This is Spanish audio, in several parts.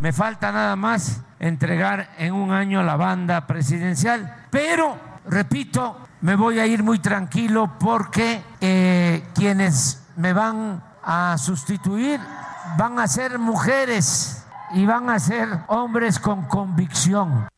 Me falta nada más entregar en un año la banda presidencial, pero, repito, me voy a ir muy tranquilo porque eh, quienes me van a sustituir van a ser mujeres y van a ser hombres con convicción.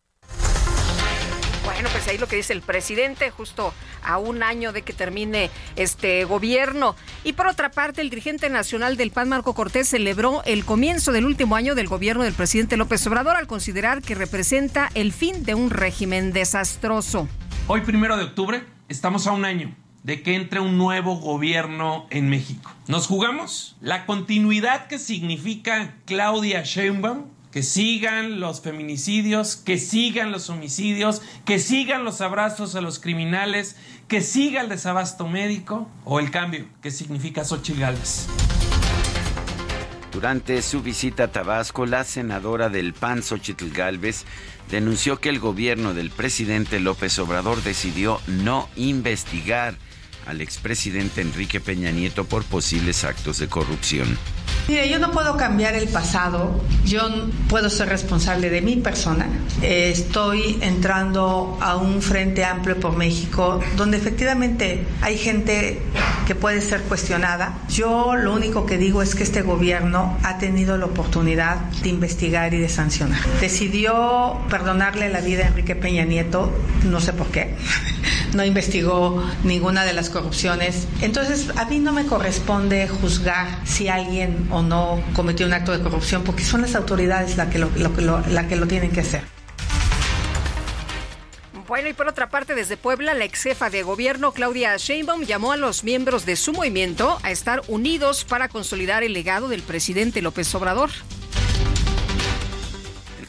Bueno, pues ahí lo que dice el presidente, justo a un año de que termine este gobierno. Y por otra parte, el dirigente nacional del PAN, Marco Cortés, celebró el comienzo del último año del gobierno del presidente López Obrador al considerar que representa el fin de un régimen desastroso. Hoy, primero de octubre, estamos a un año de que entre un nuevo gobierno en México. ¿Nos jugamos? La continuidad que significa Claudia Sheinbaum que sigan los feminicidios, que sigan los homicidios, que sigan los abrazos a los criminales, que siga el desabasto médico o el cambio que significa Xochitl Gálvez. Durante su visita a Tabasco, la senadora del PAN, Xochitl Gálvez, denunció que el gobierno del presidente López Obrador decidió no investigar al expresidente Enrique Peña Nieto por posibles actos de corrupción. Mire, yo no puedo cambiar el pasado, yo puedo ser responsable de mi persona. estoy entrando a un frente amplio por México donde efectivamente hay gente que puede ser cuestionada. Yo lo único que digo es que este gobierno ha tenido la oportunidad de investigar y de sancionar. Decidió perdonarle la vida a Enrique Peña Nieto, no sé por qué. No investigó ninguna de las corrupciones. Entonces, a mí no me corresponde juzgar si alguien o no cometió un acto de corrupción, porque son las autoridades las que lo, la que lo tienen que hacer. Bueno, y por otra parte, desde Puebla, la ex jefa de gobierno, Claudia Sheinbaum, llamó a los miembros de su movimiento a estar unidos para consolidar el legado del presidente López Obrador.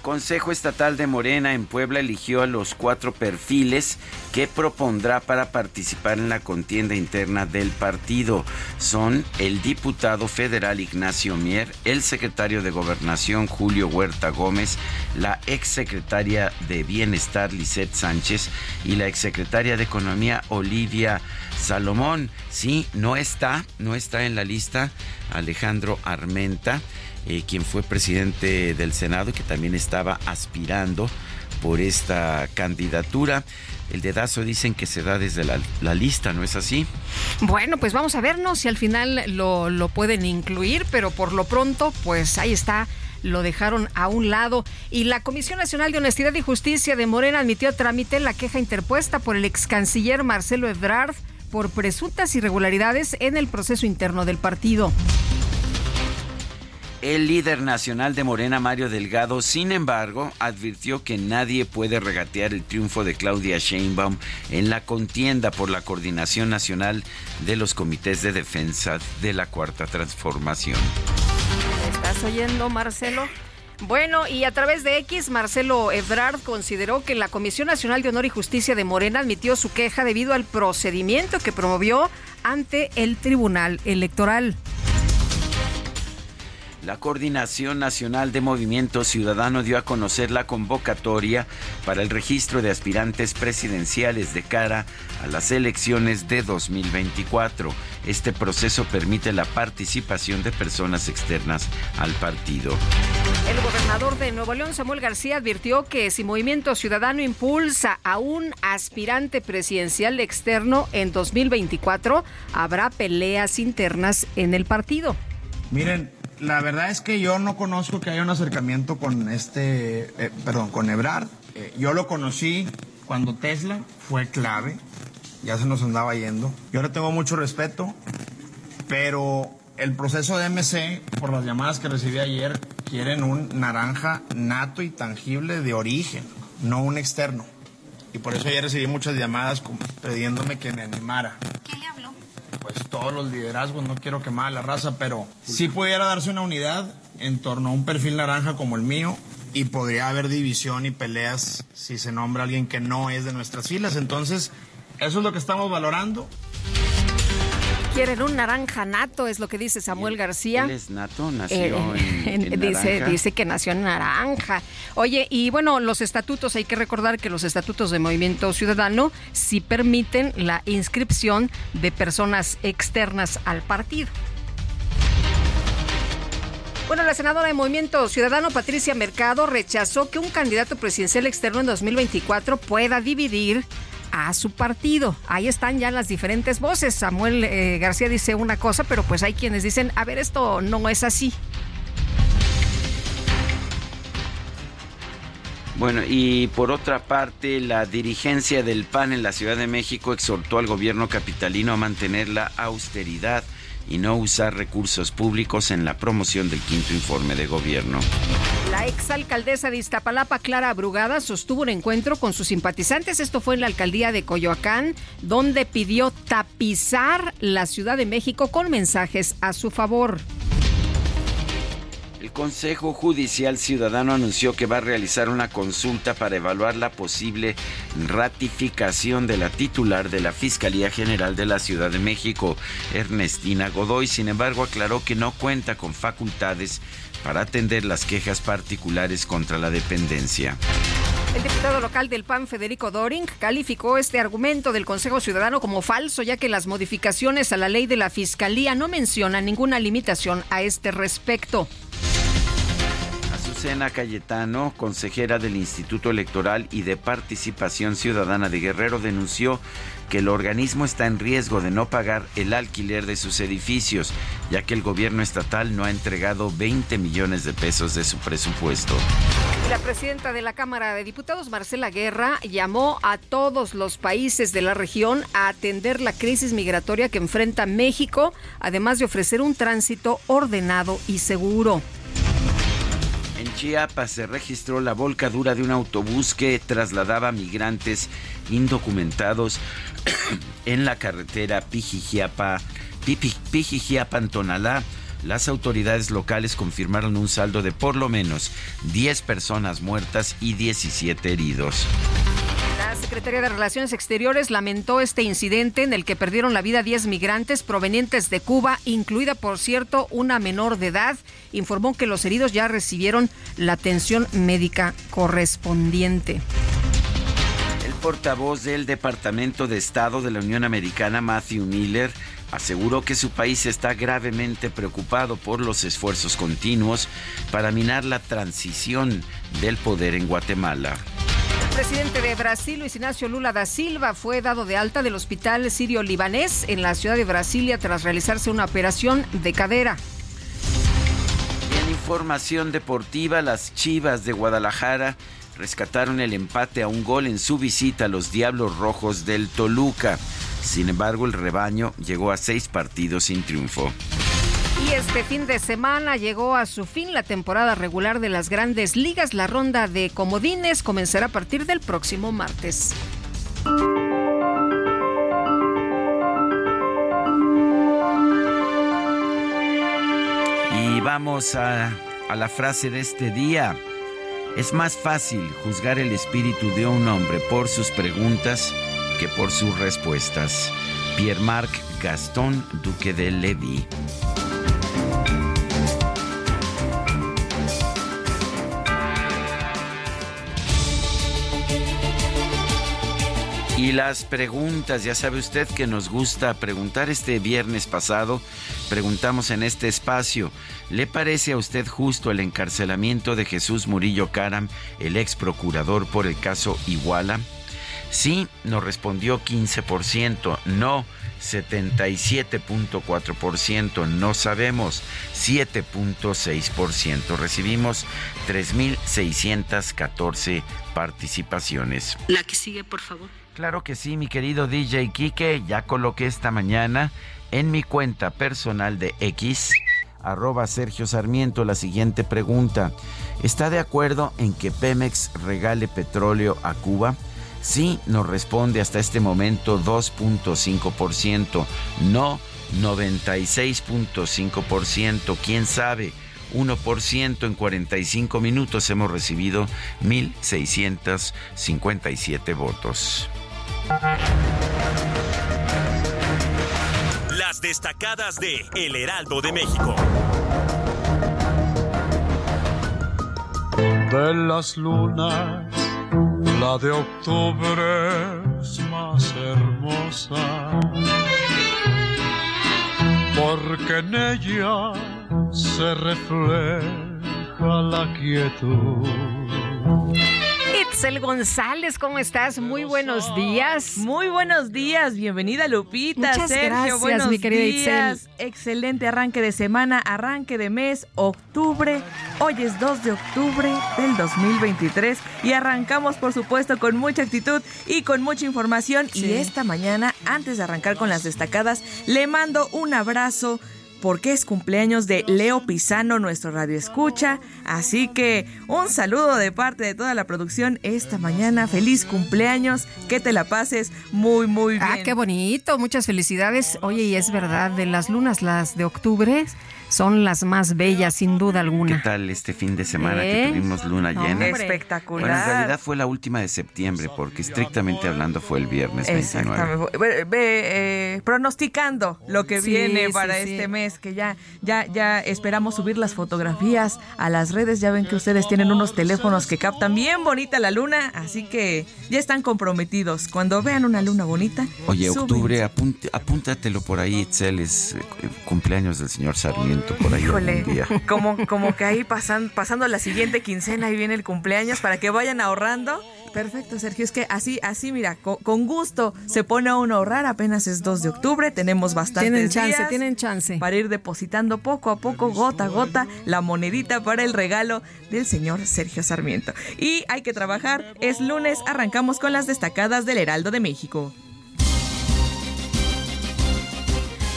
Consejo Estatal de Morena en Puebla eligió a los cuatro perfiles que propondrá para participar en la contienda interna del partido. Son el diputado federal Ignacio Mier, el secretario de Gobernación Julio Huerta Gómez, la exsecretaria de Bienestar Lisette Sánchez y la exsecretaria de Economía Olivia Salomón. Sí, no está, no está en la lista Alejandro Armenta. Eh, quien fue presidente del Senado y que también estaba aspirando por esta candidatura. El dedazo dicen que se da desde la, lista, ¿no es así? Bueno, pues vamos a vernos si al final lo, lo pueden incluir, pero por lo pronto, pues ahí está lo dejaron a un lado. Y la Comisión Nacional de Honestidad y Justicia de Morena admitió a trámite la queja interpuesta por el ex canciller Marcelo Ebrard por presuntas irregularidades en el proceso interno del partido. El líder nacional de Morena, Mario Delgado, sin embargo, advirtió que nadie puede regatear el triunfo de Claudia Sheinbaum en la contienda por la coordinación nacional de los comités de defensa de la Cuarta Transformación. ¿Estás oyendo, Marcelo? Bueno, y a través de X, Marcelo Ebrard consideró que la Comisión Nacional de Honor y Justicia de Morena admitió su queja debido al procedimiento que promovió ante el Tribunal Electoral. La Coordinación Nacional de Movimiento Ciudadano dio a conocer la convocatoria para el registro de aspirantes presidenciales de cara a las elecciones de 2024. Este proceso permite la participación de personas externas al partido. El gobernador de Nuevo León, Samuel García, advirtió que si Movimiento Ciudadano impulsa a un aspirante presidencial externo en 2024, habrá peleas internas en el partido. Miren, la verdad es que yo no conozco que haya un acercamiento con este, eh, perdón, con Ebrard. Eh, yo lo conocí cuando Tesla fue clave, ya se nos andaba yendo. Yo le tengo mucho respeto, pero el proceso de MC, por las llamadas que recibí ayer, quieren un naranja nato y tangible de origen, no un externo. Y por eso ayer recibí muchas llamadas pidiéndome que me animara. ¿Quién le? Pues todos los liderazgos, no quiero quemar a la raza, pero sí pudiera darse una unidad en torno a un perfil naranja como el mío y podría haber división y peleas si se nombra alguien que no es de nuestras filas. Entonces, eso es lo que estamos valorando. Quieren un naranja nato, es lo que dice Samuel García. Él es nato, nació eh, en, dice, dice que nació en naranja. Oye, y bueno, los estatutos, hay que recordar que los estatutos de Movimiento Ciudadano sí permiten la inscripción de personas externas al partido. Bueno, la senadora de Movimiento Ciudadano, Patricia Mercado, rechazó que un candidato presidencial externo en 2024 pueda dividir a su partido. Ahí están ya las diferentes voces. Samuel eh, García dice una cosa, pero pues hay quienes dicen, a ver, esto no es así. Bueno, y por otra parte, la dirigencia del PAN en la Ciudad de México exhortó al gobierno capitalino a mantener la austeridad y no usar recursos públicos en la promoción del quinto informe de gobierno. La exalcaldesa de Iztapalapa, Clara Brugada, sostuvo un encuentro con sus simpatizantes. Esto fue en la alcaldía de Coyoacán, donde pidió tapizar la Ciudad de México con mensajes a su favor. El Consejo Judicial Ciudadano anunció que va a realizar una consulta para evaluar la posible ratificación de la titular de la Fiscalía General de la Ciudad de México, Ernestina Godoy. Sin embargo, aclaró que no cuenta con facultades para atender las quejas particulares contra la dependencia. El diputado local del PAN, Federico Doring, calificó este argumento del Consejo Ciudadano como falso, ya que las modificaciones a la ley de la Fiscalía no mencionan ninguna limitación a este respecto. Azucena Cayetano, consejera del Instituto Electoral y de Participación Ciudadana de Guerrero, denunció que el organismo está en riesgo de no pagar el alquiler de sus edificios, ya que el gobierno estatal no ha entregado 20 millones de pesos de su presupuesto. La presidenta de la Cámara de Diputados, Marcela Guerra, llamó a todos los países de la región a atender la crisis migratoria que enfrenta México, además de ofrecer un tránsito ordenado y seguro. Chiapas se registró la volcadura de un autobús que trasladaba migrantes indocumentados en la carretera Pijijiapa-Tonalá. Las autoridades locales confirmaron un saldo de por lo menos 10 personas muertas y 17 heridos. La Secretaría de Relaciones Exteriores lamentó este incidente en el que perdieron la vida 10 migrantes provenientes de Cuba, incluida, por cierto, una menor de edad. Informó que los heridos ya recibieron la atención médica correspondiente. El portavoz del Departamento de Estado de la Unión Americana, Matthew Miller, aseguró que su país está gravemente preocupado por los esfuerzos continuos para minar la transición del poder en Guatemala. El presidente de Brasil, Luis Ignacio Lula da Silva, fue dado de alta del hospital sirio-libanés en la ciudad de Brasilia tras realizarse una operación de cadera. En información deportiva, las Chivas de Guadalajara rescataron el empate a un gol en su visita a los Diablos Rojos del Toluca. Sin embargo, el rebaño llegó a seis partidos sin triunfo. Y este fin de semana llegó a su fin la temporada regular de las grandes ligas. La ronda de comodines comenzará a partir del próximo martes. Y vamos a, a la frase de este día. Es más fácil juzgar el espíritu de un hombre por sus preguntas por sus respuestas. Pierre-Marc Gaston, duque de Levis. Y las preguntas, ya sabe usted que nos gusta preguntar este viernes pasado, preguntamos en este espacio, ¿le parece a usted justo el encarcelamiento de Jesús Murillo Caram, el ex procurador por el caso Iguala? Sí, nos respondió 15%, no 77.4%, no sabemos 7.6%. Recibimos 3.614 participaciones. La que sigue, por favor. Claro que sí, mi querido DJ Kike, ya coloqué esta mañana en mi cuenta personal de X, arroba Sergio Sarmiento, la siguiente pregunta. ¿Está de acuerdo en que Pemex regale petróleo a Cuba? Sí, nos responde hasta este momento 2.5%. No, 96.5%. ¿Quién sabe? 1% en 45 minutos hemos recibido 1.657 votos. Las destacadas de El Heraldo de México. De las lunas, la de octubre es más hermosa, porque en ella se refleja la quietud González, ¿cómo estás? Muy buenos días. Muy buenos días, bienvenida Lupita, Muchas Sergio, gracias, buenos mi querida días. Itzel. Excelente arranque de semana, arranque de mes, octubre. Hoy es 2 de octubre del 2023 y arrancamos por supuesto con mucha actitud y con mucha información y esta mañana, antes de arrancar con las destacadas, le mando un abrazo porque es cumpleaños de Leo Pisano, nuestro radio escucha. Así que un saludo de parte de toda la producción esta mañana. Feliz cumpleaños, que te la pases muy, muy bien. Ah, qué bonito, muchas felicidades. Oye, y es verdad, de las lunas, las de octubre son las más bellas, sin duda ¿Qué alguna. tal este fin de semana ¿Eh? que tuvimos luna llena? hombre. Espectacular. Bueno, en realidad fue la última de septiembre, porque estrictamente hablando fue el viernes 29. Exactamente. Ve, ve, eh, pronosticando lo que Sí, viene para sí. este mes, que ya, ya, ya esperamos subir las fotografías a las redes. Ya ven que ustedes tienen unos teléfonos que captan bien bonita la luna, así que ya están comprometidos. Cuando vean una luna bonita, Oye, suben. octubre, apunt- apúntatelo por ahí, Itzel, es eh, cumpleaños del señor Sarmiento por ahí Híjole, algún día. como, como que ahí pasan, pasando la siguiente quincena y viene el cumpleaños para que vayan ahorrando. Perfecto, Sergio. Es que así, así, mira, co- con, gusto se pone a uno a ahorrar. Apenas es 2 de octubre, tenemos bastantes Tienen chance, días tienen chance. Para ir depositando poco a poco, gota a gota, la monedita para el regalo del señor Sergio Sarmiento. Y hay que trabajar. Es lunes, arrancamos con las destacadas del Heraldo de México.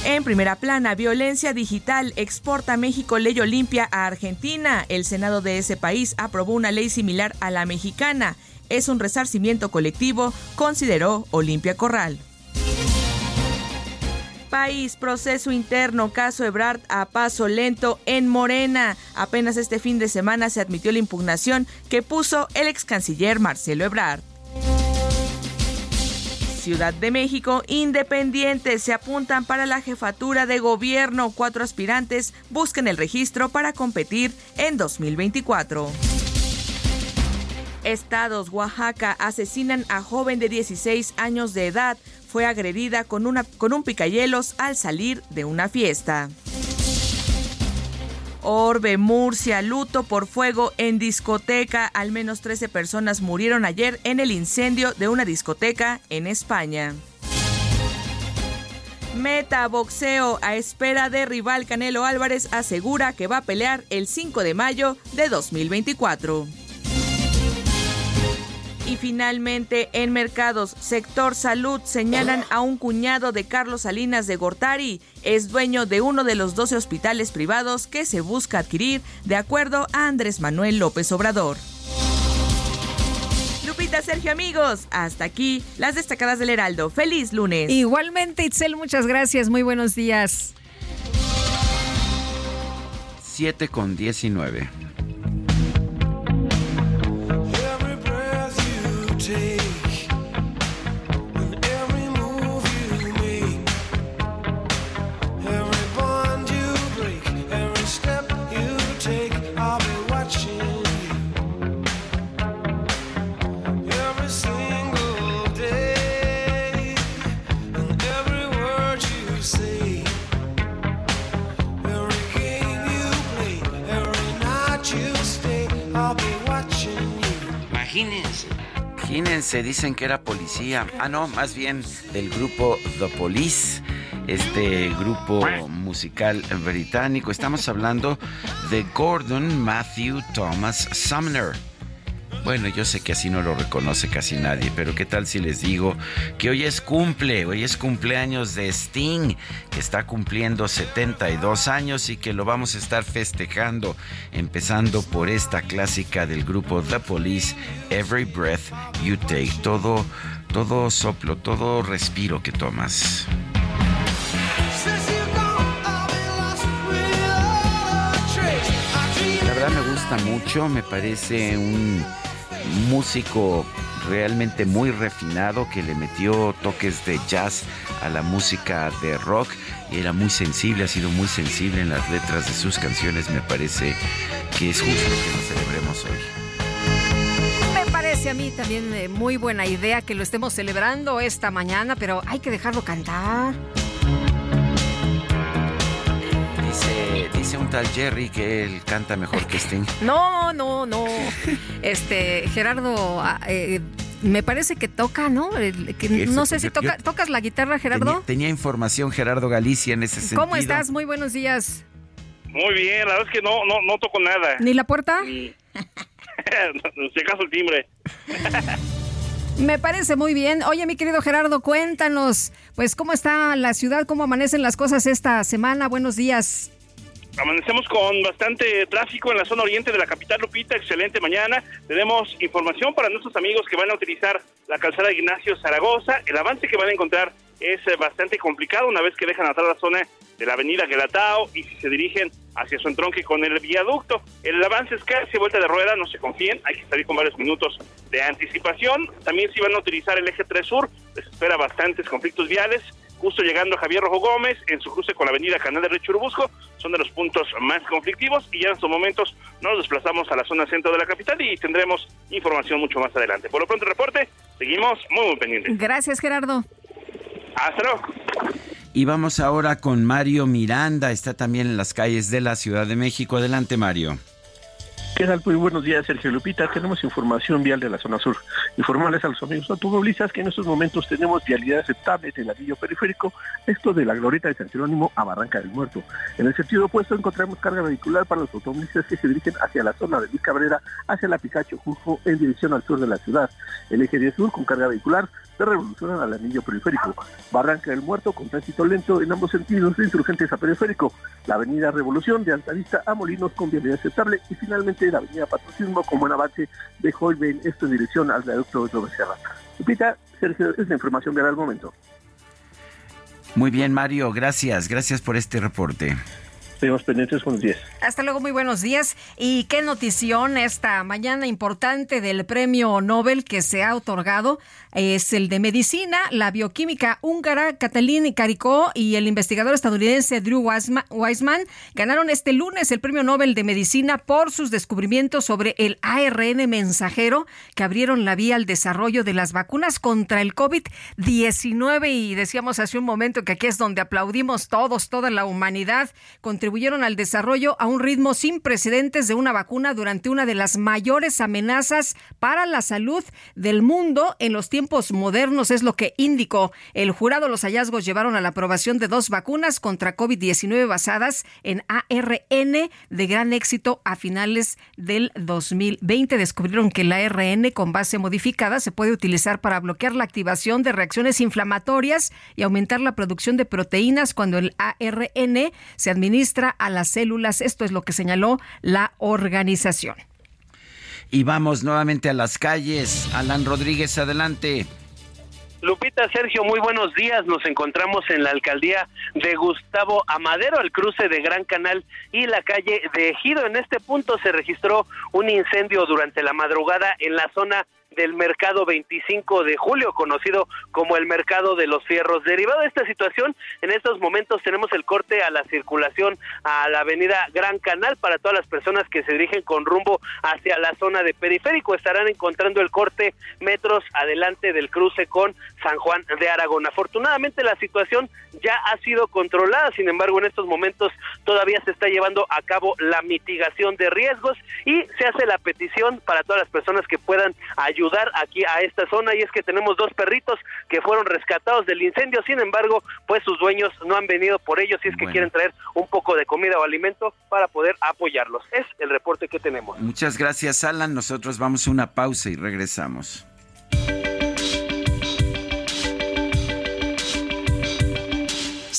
En primera plana, violencia digital exporta México ley Olimpia a Argentina. El Senado de ese país aprobó una ley similar a la mexicana. Es un resarcimiento colectivo, consideró Olimpia Corral. País, proceso interno, caso Ebrard a paso lento en Morena. Apenas este fin de semana se admitió la impugnación que puso el ex canciller Marcelo Ebrard. Ciudad de México, independientes se apuntan para la jefatura de gobierno. Cuatro aspirantes buscan el registro para competir en 2024. Estados, Oaxaca, asesinan a joven de 16 años de edad. Fue agredida con, una, con un picayelos al salir de una fiesta. Orbe, Murcia, luto por fuego en discoteca. Al menos 13 personas murieron ayer en el incendio de una discoteca en España. Meta boxeo a espera de rival Canelo Álvarez asegura que va a pelear el 5 de mayo de 2024. Y finalmente, en mercados, sector salud señalan a un cuñado de Carlos Salinas de Gortari. Es dueño de uno de los 12 hospitales privados que se busca adquirir, de acuerdo a Andrés Manuel López Obrador. Lupita, Sergio, amigos, hasta aquí las destacadas del Heraldo. ¡Feliz lunes! Igualmente, Itzel, muchas gracias. Muy buenos días. 7 con 19. Imagínense. Imagínense, dicen que era policía. Ah, no, más bien del grupo The Police, este grupo musical británico. Estamos hablando de Gordon Matthew Thomas Sumner. Bueno, yo sé que así no lo reconoce casi nadie, pero ¿qué tal si les digo que hoy es cumple, hoy es cumpleaños de Sting, que está cumpliendo 72 años y que lo vamos a estar festejando, empezando por esta clásica del grupo The Police, Every Breath You Take, todo, todo soplo, todo respiro que tomas. La verdad me gusta mucho, me parece un músico realmente muy refinado que le metió toques de jazz a la música de rock y era muy sensible, ha sido muy sensible en las letras de sus canciones, me parece que es justo que lo celebremos hoy. Me parece a mí también eh, muy buena idea que lo estemos celebrando esta mañana, pero hay que dejarlo cantar. Dice, dice un tal Jerry que él canta mejor que Sting. No, no, no. Este, Gerardo, ah, eh, me parece que toca, ¿no? El- que no sé si toca, yo- ¿tocas la guitarra, Gerardo? Tenía, tenía información Gerardo Galicia en ese sentido. ¿Cómo estás? Muy buenos días. Muy bien, la verdad es que no, no, no toco nada. ¿Ni la puerta? si acaso el timbre. Me parece muy bien. Oye, mi querido Gerardo, cuéntanos, pues, ¿cómo está la ciudad? ¿Cómo amanecen las cosas esta semana? Buenos días. Amanecemos con bastante tráfico en la zona oriente de la capital Lupita. Excelente mañana. Tenemos información para nuestros amigos que van a utilizar la calzada Ignacio Zaragoza. El avance que van a encontrar es eh, bastante complicado una vez que dejan atrás la zona de la avenida Guelatao y si se dirigen hacia su entronque con el viaducto. El avance es casi vuelta de rueda, no se confíen, hay que salir con varios minutos de anticipación. También si van a utilizar el eje 3 Sur, les espera bastantes conflictos viales. Justo llegando a Javier Rojo Gómez, en su cruce con la avenida Canal de Churubusco, son de los puntos más conflictivos y ya en estos momentos nos desplazamos a la zona centro de la capital y tendremos información mucho más adelante. Por lo pronto reporte, seguimos muy muy pendientes. Gracias, Gerardo. Hasta luego. Y vamos ahora con Mario Miranda, está también en las calles de la Ciudad de México. Adelante, Mario. ¿Qué tal? Muy buenos días, Sergio Lupita. Tenemos información vial de la zona sur. Informarles a los amigos automovilistas que en estos momentos tenemos vialidad aceptable en el anillo periférico, esto de la glorieta de San Jerónimo a Barranca del Muerto. En el sentido opuesto encontramos carga vehicular para los automovilistas que se dirigen hacia la zona de Luis Cabrera, hacia la Picacho Jujo en dirección al sur de la ciudad. El eje 10 sur con carga vehicular se revolucionan al anillo periférico. Barranca del Muerto con tránsito lento en ambos sentidos de insurgentes a periférico. La avenida Revolución de Altavista a Molinos con vialidad aceptable y finalmente la avenida Patriotismo con buen avance de Holbein, esto en dirección al viaducto de Becerra. Lupita, Sergio, es la información vial al momento. Muy bien, Mario, gracias, gracias por este reporte. Seguimos pendientes, buenos días. Hasta luego, muy buenos días. Y qué notición esta mañana importante del premio Nobel que se ha otorgado es el de medicina, la bioquímica húngara Katalin Karikó y el investigador estadounidense Drew Weissma- Weissman ganaron este lunes el premio Nobel de medicina por sus descubrimientos sobre el ARN mensajero que abrieron la vía al desarrollo de las vacunas contra el COVID-19 y decíamos hace un momento que aquí es donde aplaudimos todos, toda la humanidad, contribuyeron al desarrollo a un ritmo sin precedentes de una vacuna durante una de las mayores amenazas para la salud del mundo en los tiempos modernos, es lo que indicó el jurado. Los hallazgos llevaron a la aprobación de dos vacunas contra COVID-19 basadas en ARN de gran éxito a finales del 2020. Descubrieron que el ARN con base modificada se puede utilizar para bloquear la activación de reacciones inflamatorias y aumentar la producción de proteínas cuando el ARN se administra a las células. Esto es lo que señaló la organización. Y vamos nuevamente a las calles. Alan Rodríguez, adelante. Lupita, Sergio, muy buenos días. Nos encontramos en la alcaldía de Gustavo Amadero, al cruce de Gran Canal y la calle de Ejido. En este punto se registró un incendio durante la madrugada en la zona del mercado 25 de julio, conocido como el mercado de los fierros. Derivado de esta situación, en estos momentos tenemos el corte a la circulación a la avenida Gran Canal para todas las personas que se dirigen con rumbo hacia la zona de periférico. Estarán encontrando el corte metros adelante del cruce con San Juan de Aragón. Afortunadamente la situación ya ha sido controlada, sin embargo en estos momentos todavía se está llevando a cabo la mitigación de riesgos y se hace la petición para todas las personas que puedan ayudar aquí a esta zona y es que tenemos dos perritos que fueron rescatados del incendio, sin embargo, pues sus dueños no han venido por ellos y es que quieren traer un poco de comida o alimento para poder apoyarlos. Es el reporte que tenemos. Muchas gracias, Alan. Nosotros vamos a una pausa y regresamos.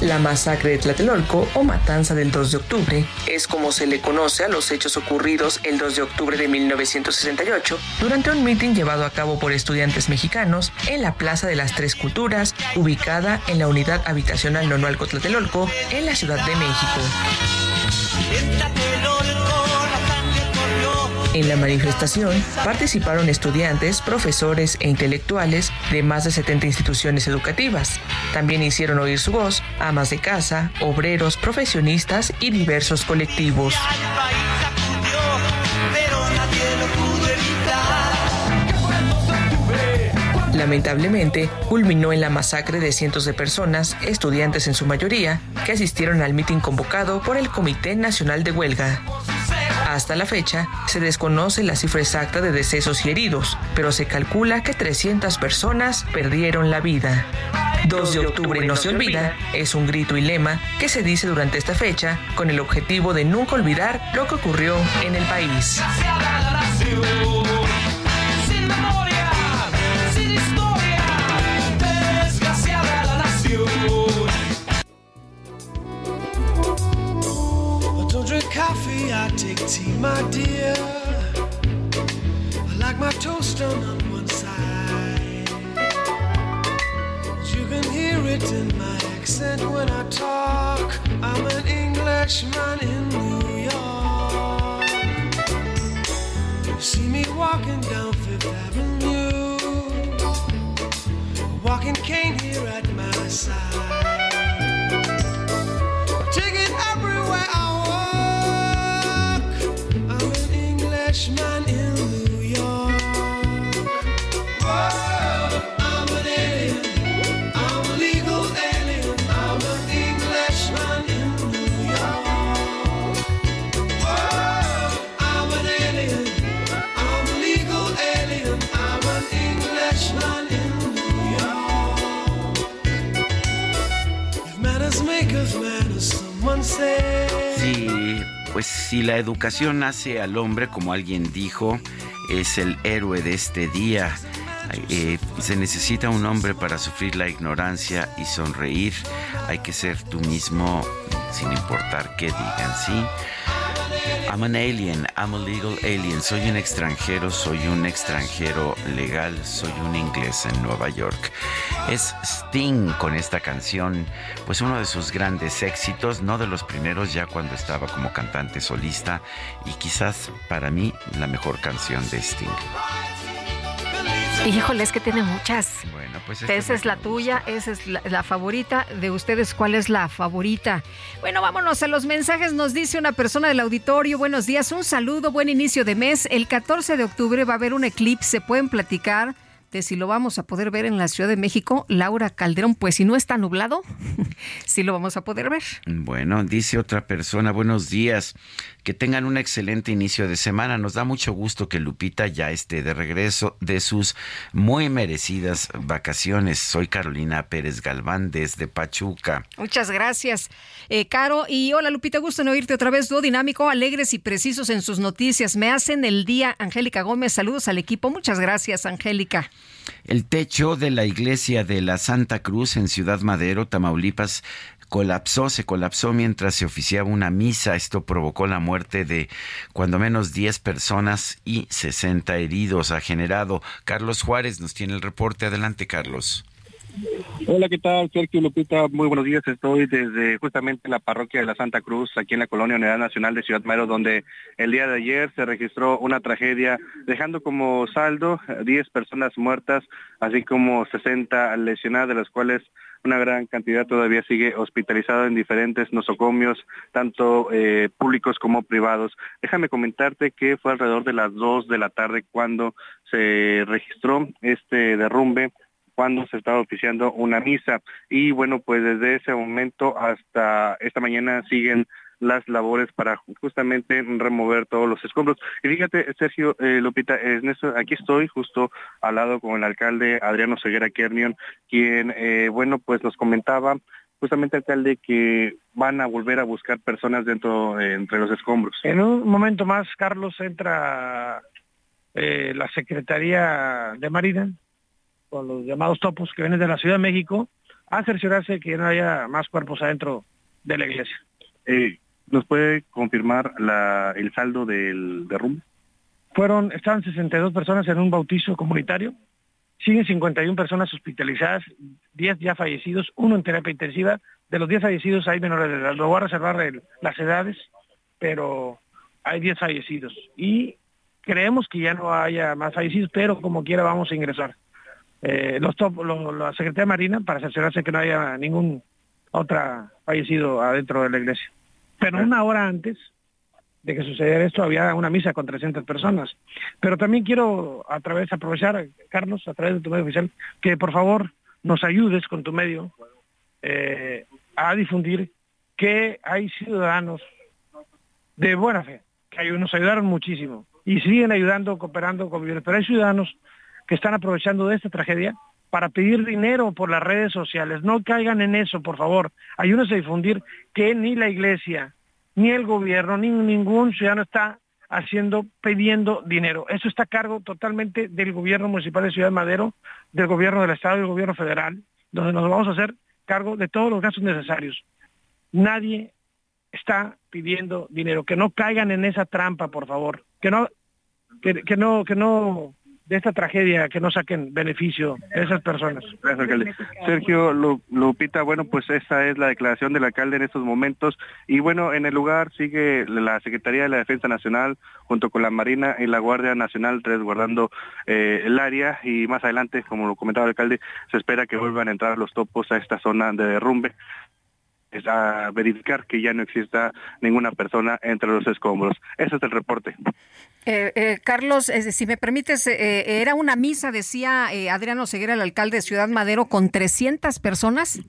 La masacre de Tlatelolco o matanza del 2 de octubre es como se le conoce a los hechos ocurridos el 2 de octubre de 1968 durante un mitin llevado a cabo por estudiantes mexicanos en la Plaza de las Tres Culturas, ubicada en la unidad habitacional Nonualco Tlatelolco, en la Ciudad de México. En la manifestación participaron estudiantes, profesores e intelectuales de más de 70 instituciones educativas. También hicieron oír su voz amas de casa, obreros, profesionistas y diversos colectivos. Lamentablemente, culminó en la masacre de cientos de personas, estudiantes en su mayoría, que asistieron al mitin convocado por el Comité Nacional de Huelga. Hasta la fecha, se desconoce la cifra exacta de decesos y heridos, pero se calcula que 300 personas perdieron la vida. 2 de octubre no se olvida es un grito y lema que se dice durante esta fecha con el objetivo de nunca olvidar lo que ocurrió en el país. Coffee, I take tea, my dear. I like my toast done on one side. You can hear it in my accent when I talk. I'm an Englishman in New York. See me walking down Fifth Avenue, a walking cane here at my side. Take it everywhere I Englishman. in si la educación hace al hombre, como alguien dijo, es el héroe de este día. Eh, se necesita un hombre para sufrir la ignorancia y sonreír. Hay que ser tú mismo sin importar qué digan, ¿sí? I'm an alien, I'm a legal alien. Soy un extranjero, soy un extranjero legal, soy un inglés en Nueva York. Es Sting con esta canción, pues uno de sus grandes éxitos, no de los primeros ya cuando estaba como cantante solista y quizás para mí la mejor canción de Sting. Híjole, es que tiene muchas. Bueno, pues esta Esa es la tuya, esa es la, la favorita. De ustedes, ¿cuál es la favorita? Bueno, vámonos a los mensajes. Nos dice una persona del auditorio. Buenos días, un saludo, buen inicio de mes. El 14 de octubre va a haber un eclipse. Pueden platicar de si lo vamos a poder ver en la Ciudad de México. Laura Calderón, pues si no está nublado, sí lo vamos a poder ver. Bueno, dice otra persona, buenos días, que tengan un excelente inicio de semana. Nos da mucho gusto que Lupita ya esté de regreso de sus muy merecidas vacaciones. Soy Carolina Pérez Galván desde Pachuca. Muchas gracias, eh, Caro. Y hola, Lupita, gusto en oírte otra vez. Dúo dinámico, alegres y precisos en sus noticias. Me hacen el día, Angélica Gómez. Saludos al equipo. Muchas gracias, Angélica. El techo de la iglesia de la Santa Cruz en Ciudad Madero, Tamaulipas, colapsó, se colapsó mientras se oficiaba una misa. Esto provocó la muerte de cuando menos 10 personas y 60 heridos. Ha generado Carlos Juárez, nos tiene el reporte. Adelante, Carlos. Hola, ¿qué tal? Sergio Lupita, muy buenos días. Estoy desde justamente la parroquia de la Santa Cruz, aquí en la colonia Unidad Nacional de Ciudad Madero, donde el día de ayer se registró una tragedia, dejando como saldo 10 personas muertas, así como 60 lesionadas, de las cuales una gran cantidad todavía sigue hospitalizada en diferentes nosocomios, tanto eh, públicos como privados. Déjame comentarte que fue alrededor de las 2 de la tarde cuando se registró este derrumbe cuando se estaba oficiando una misa. Y bueno, pues desde ese momento hasta esta mañana siguen las labores para justamente remover todos los escombros. Y fíjate, Sergio eh, Lupita, Ernesto, aquí estoy justo al lado con el alcalde Adriano Ceguera Kernion, quien, eh, bueno, pues nos comentaba justamente alcalde que van a volver a buscar personas dentro eh, entre los escombros. En un momento más, Carlos, entra eh, la Secretaría de Marina con los llamados topos que vienen de la Ciudad de México a cerciorarse que no haya más cuerpos adentro de la iglesia. Eh, ¿Nos puede confirmar el saldo del derrumbe? Fueron, estaban 62 personas en un bautizo comunitario, siguen 51 personas hospitalizadas, 10 ya fallecidos, uno en terapia intensiva. De los 10 fallecidos hay menores de edad. Lo voy a reservar las edades, pero hay 10 fallecidos. Y creemos que ya no haya más fallecidos, pero como quiera vamos a ingresar. Eh, los top- lo- la Secretaría Marina para cerciorarse que no haya ningún otra fallecido adentro de la iglesia. Pero una hora antes de que sucediera esto había una misa con 300 personas. Pero también quiero a través aprovechar, Carlos, a través de tu medio oficial, que por favor nos ayudes con tu medio eh, a difundir que hay ciudadanos de buena fe, que nos ayudaron muchísimo y siguen ayudando, cooperando, conviviendo. Pero hay ciudadanos que están aprovechando de esta tragedia para pedir dinero por las redes sociales. No caigan en eso, por favor. Ayúdense a difundir que ni la iglesia, ni el gobierno, ni ningún ciudadano está haciendo, pidiendo dinero. Eso está a cargo totalmente del gobierno municipal de Ciudad Madero, del gobierno del Estado y del gobierno federal, donde nos vamos a hacer cargo de todos los gastos necesarios. Nadie está pidiendo dinero. Que no caigan en esa trampa, por favor. Que no, que, que no, que no, de esta tragedia, que no saquen beneficio de esas personas. Gracias, alcalde. Sergio Lu- Lupita, bueno, pues esa es la declaración del alcalde en estos momentos. Y bueno, en el lugar sigue la Secretaría de la Defensa Nacional junto con la Marina y la Guardia Nacional resguardando eh, el área. Y más adelante, como lo comentaba el alcalde, se espera que vuelvan a entrar los topos a esta zona de derrumbe. Es a verificar que ya no exista ninguna persona entre los escombros. Ese es el reporte. Eh, eh, Carlos, eh, si me permites, eh, eh, era una misa, decía Adriano Ceguera, el alcalde de Ciudad Madero, con 300 personas.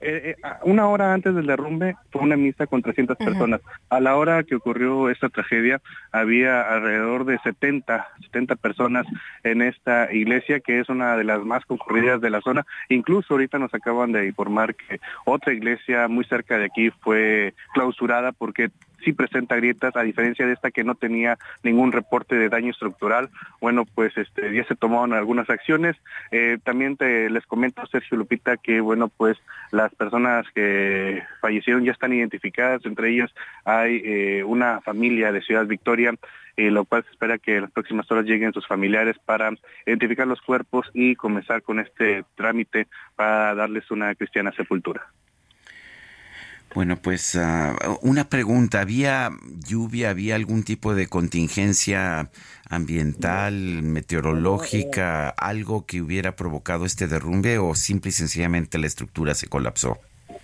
Eh, eh, una hora antes del derrumbe fue una misa con 300 Ujú. personas. A la hora que ocurrió esta tragedia había alrededor de 70, 70 personas en esta iglesia que es una de las más concurridas de la zona. Incluso ahorita nos acaban de informar que otra iglesia muy cerca de aquí fue clausurada porque sí presenta grietas, a diferencia de esta que no tenía ningún reporte de daño estructural. Bueno, pues este ya se tomaron algunas acciones. Eh, también te, les comento, Sergio Lupita, que bueno, pues las personas que fallecieron ya están identificadas, entre ellas hay eh, una familia de Ciudad Victoria, eh, lo cual se espera que en las próximas horas lleguen sus familiares para identificar los cuerpos y comenzar con este trámite para darles una cristiana sepultura. Bueno, pues ah, una pregunta, ¿había lluvia, había algún tipo de contingencia ambiental, meteorológica, algo que hubiera provocado este derrumbe o simple y sencillamente la estructura se colapsó?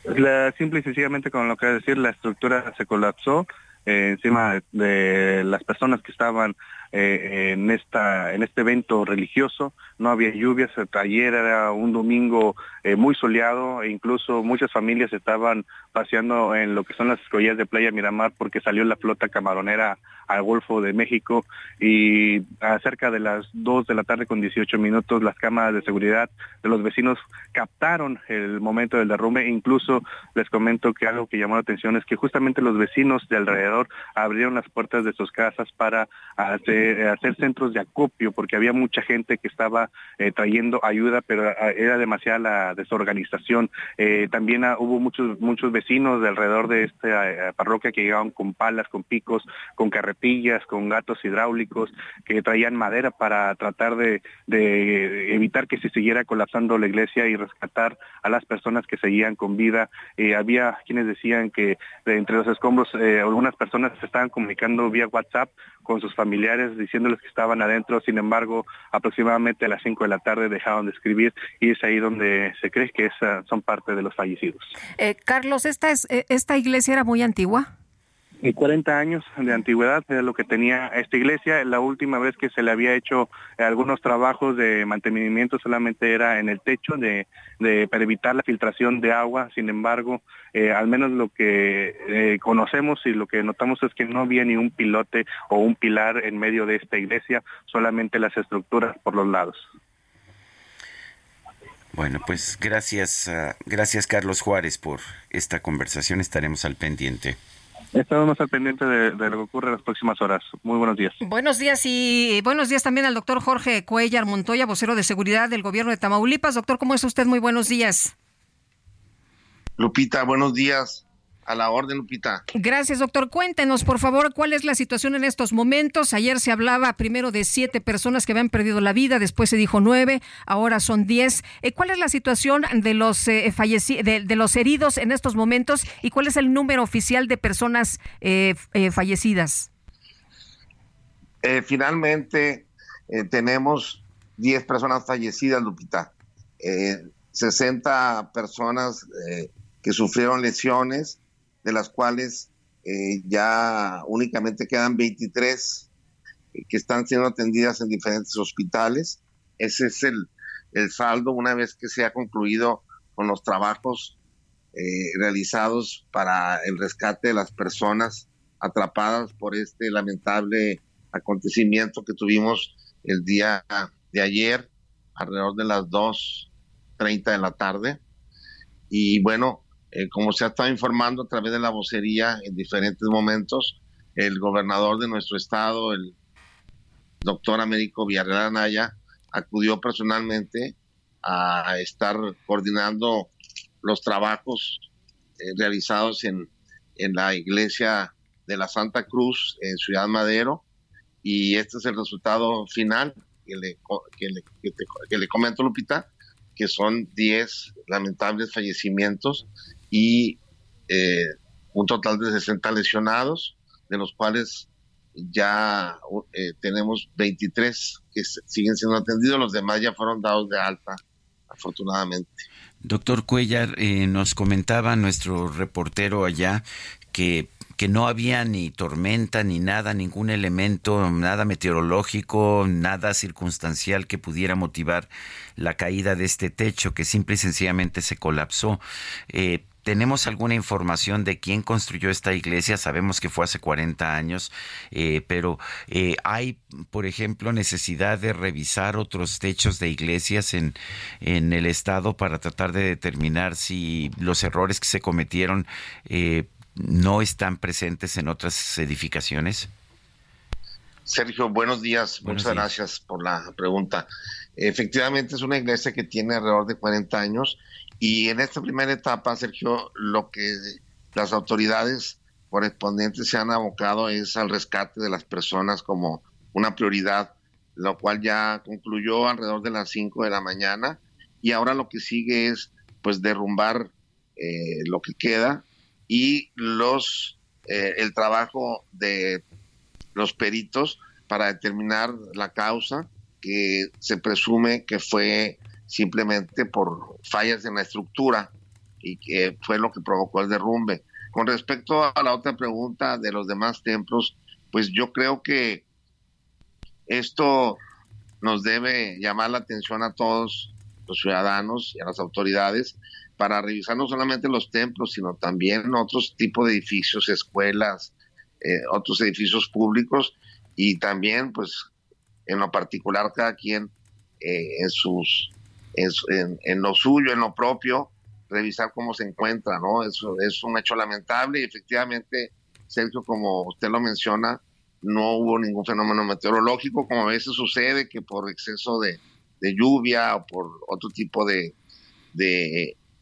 La, simple y sencillamente con lo que decir, la estructura se colapsó eh, encima de, de las personas que estaban eh, en esta en este evento religioso. No había lluvias, ayer era un domingo eh, muy soleado e incluso muchas familias estaban paseando en lo que son las escollas de Playa Miramar porque salió la flota camaronera al Golfo de México y a cerca de las 2 de la tarde con 18 minutos las cámaras de seguridad de los vecinos captaron el momento del derrumbe. Incluso les comento que algo que llamó la atención es que justamente los vecinos de alrededor abrieron las puertas de sus casas para hacer, hacer centros de acopio porque había mucha gente que estaba eh, trayendo ayuda, pero ah, era demasiada la desorganización. Eh, también ah, hubo muchos muchos vecinos de alrededor de esta eh, parroquia que llegaban con palas, con picos, con carretillas, con gatos hidráulicos, que traían madera para tratar de, evitar que se siguiera colapsando la iglesia y rescatar a las personas que seguían con vida. Había quienes decían que de entre los escombros algunas personas se estaban comunicando vía WhatsApp con sus familiares diciéndoles que estaban adentro, sin embargo, aproximadamente a las 5 de la tarde dejaron de escribir y es ahí donde se cree que esa, son parte de los fallecidos. Eh, Carlos, esta, es, eh, ¿esta iglesia era muy antigua? Y 40 años de antigüedad era lo que tenía esta iglesia. La última vez que se le había hecho algunos trabajos de mantenimiento solamente era en el techo de, de- para evitar la filtración de agua. Sin embargo, eh, al menos lo que eh, conocemos y lo que notamos es que no había ni un pilote o un pilar en medio de esta iglesia, solamente las estructuras por los lados. Bueno, pues gracias, ah, gracias Carlos Juárez por esta conversación. Estaremos al pendiente. Estamos al pendiente de, de lo que ocurre en las próximas horas. Muy buenos días. Buenos días y buenos días también al doctor Jorge Cuellar Montoya, vocero de seguridad del gobierno de Tamaulipas. Doctor, ¿cómo es usted? Muy buenos días. Lupita, buenos días. A la orden, Lupita. Gracias, doctor. Cuéntenos, por favor, cuál es la situación en estos momentos. Ayer se hablaba primero de siete personas que habían perdido la vida, después se dijo nueve, ahora son diez. Eh, ¿Cuál es la situación de los eh, de, de los heridos en estos momentos y cuál es el número oficial de personas eh, eh, fallecidas? Eh, finalmente eh, tenemos 10 personas fallecidas, Lupita. Eh, 60 personas eh, que sufrieron lesiones, de las cuales eh, ya únicamente quedan 23 eh, que están siendo atendidas en diferentes hospitales. Ese es el, el saldo una vez que se ha concluido con los trabajos eh, realizados para el rescate de las personas atrapadas por este lamentable acontecimiento que tuvimos el día de ayer, alrededor de las 2.30 de la tarde. Y bueno, eh, como se ha estado informando a través de la vocería en diferentes momentos, el gobernador de nuestro estado, el doctor Américo Villarreal Anaya, acudió personalmente a estar coordinando los trabajos eh, realizados en, en la iglesia de la Santa Cruz en Ciudad Madero y este es el resultado final que le, que le, que te- que le comento, Lupita, que son 10 lamentables fallecimientos y eh, un total de 60 lesionados, de los cuales ya eh, tenemos 23 que siguen siendo atendidos, los demás ya fueron dados de alta, afortunadamente. Doctor Cuellar, eh, nos comentaba nuestro reportero allá que, que no había ni tormenta, ni nada, ningún elemento, nada meteorológico, nada circunstancial que pudiera motivar la caída de este techo, que simple y sencillamente se colapsó. Eh, ¿Tenemos alguna información de quién construyó esta iglesia? Sabemos que fue hace 40 años, eh, pero eh, ¿hay, por ejemplo, necesidad de revisar otros techos de iglesias en, en el Estado para tratar de determinar si los errores que se cometieron eh, no están presentes en otras edificaciones? Sergio, buenos días. Buenos Muchas días. gracias por la pregunta. Efectivamente, es una iglesia que tiene alrededor de 40 años y en esta primera etapa, Sergio, lo que las autoridades correspondientes se han abocado es al rescate de las personas como una prioridad, lo cual ya concluyó alrededor de las 5 de la mañana. Y ahora lo que sigue es pues derrumbar eh, lo que queda y los eh, el trabajo de los peritos para determinar la causa que se presume que fue simplemente por fallas en la estructura y que fue lo que provocó el derrumbe. Con respecto a la otra pregunta de los demás templos, pues yo creo que Esto nos debe llamar la atención a todos los ciudadanos y a las autoridades para revisar no solamente los templos, sino también otros tipos de edificios, escuelas, eh, otros edificios públicos y también, pues, en lo particular, cada quien eh, en sus, en, en- en lo suyo, en lo propio, revisar cómo se encuentra, ¿no? Eso es un hecho lamentable y efectivamente, Sergio, como usted lo menciona, no hubo ningún fenómeno meteorológico, como a veces sucede que por exceso de, lluvia o por otro tipo de,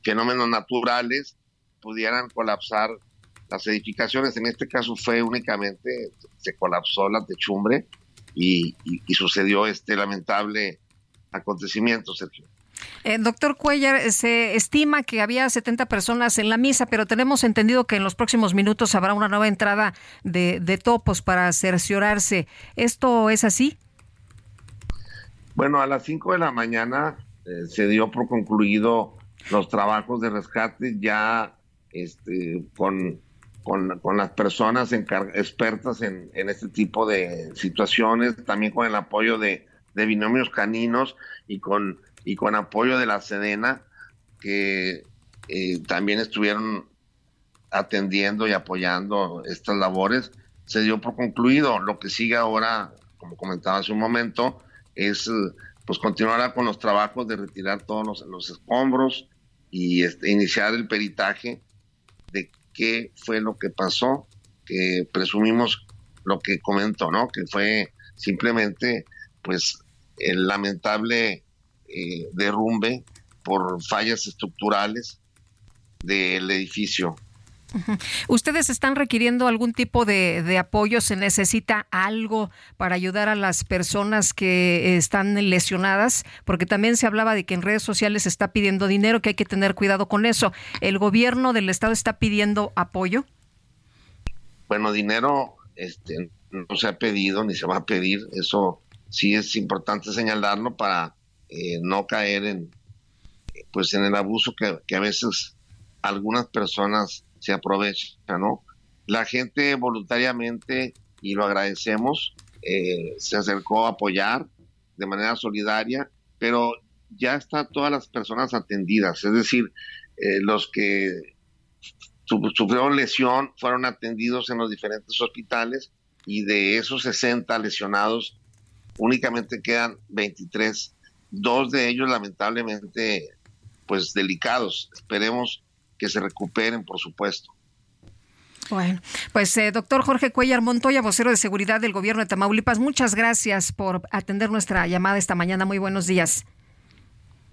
fenómenos naturales pudieran colapsar las edificaciones. En este caso fue únicamente, se colapsó la techumbre y sucedió este lamentable acontecimiento, Sergio. Eh, doctor Cuellar, se estima que había 70 personas en la misa, pero tenemos entendido que en los próximos minutos habrá una nueva entrada de, de topos para cerciorarse. ¿Esto es así? Bueno, a las 5 de la mañana eh, se dio por concluido los trabajos de rescate ya este, con, con, con las personas expertas en, en este tipo de situaciones, también con el apoyo de, de binomios caninos y con, y con apoyo de la Sedena, que eh, también estuvieron atendiendo y apoyando estas labores, se dio por concluido. Lo que sigue ahora, como comentaba hace un momento, es pues continuar con los trabajos de retirar todos los, los escombros y este, iniciar el peritaje de qué fue lo que pasó, que presumimos lo que comentó, ¿no? Que fue simplemente pues el lamentable eh, derrumbe por fallas estructurales del edificio. ¿Ustedes están requiriendo algún tipo de, de apoyo? ¿Se necesita algo para ayudar a las personas que están lesionadas? Porque también se hablaba de que en redes sociales se está pidiendo dinero, que hay que tener cuidado con eso. ¿El gobierno del estado está pidiendo apoyo? Bueno, dinero este, no se ha pedido ni se va a pedir. Eso sí es importante señalarlo para eh, no caer en, pues, en el abuso que, que a veces algunas personas se aprovechan, ¿no? La gente voluntariamente, y lo agradecemos, eh, se acercó a apoyar de manera solidaria, pero ya están todas las personas atendidas, es decir, eh, los que su- sufrieron lesión fueron atendidos en los diferentes hospitales y de esos 60 lesionados únicamente quedan 23, dos de ellos lamentablemente pues delicados. Esperemos que se recuperen, por supuesto. Bueno, pues eh, doctor Jorge Cuellar Montoya, vocero de seguridad del gobierno de Tamaulipas, muchas gracias por atender nuestra llamada esta mañana. Muy buenos días.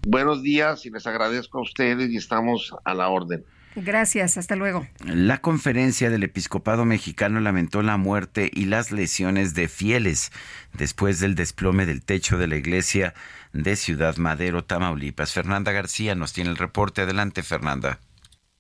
Buenos días y les agradezco a ustedes y estamos a la orden. Gracias, hasta luego. La conferencia del episcopado mexicano lamentó la muerte y las lesiones de fieles después del desplome del techo de la iglesia de Ciudad Madero, Tamaulipas. Fernanda García nos tiene el reporte. Adelante, Fernanda.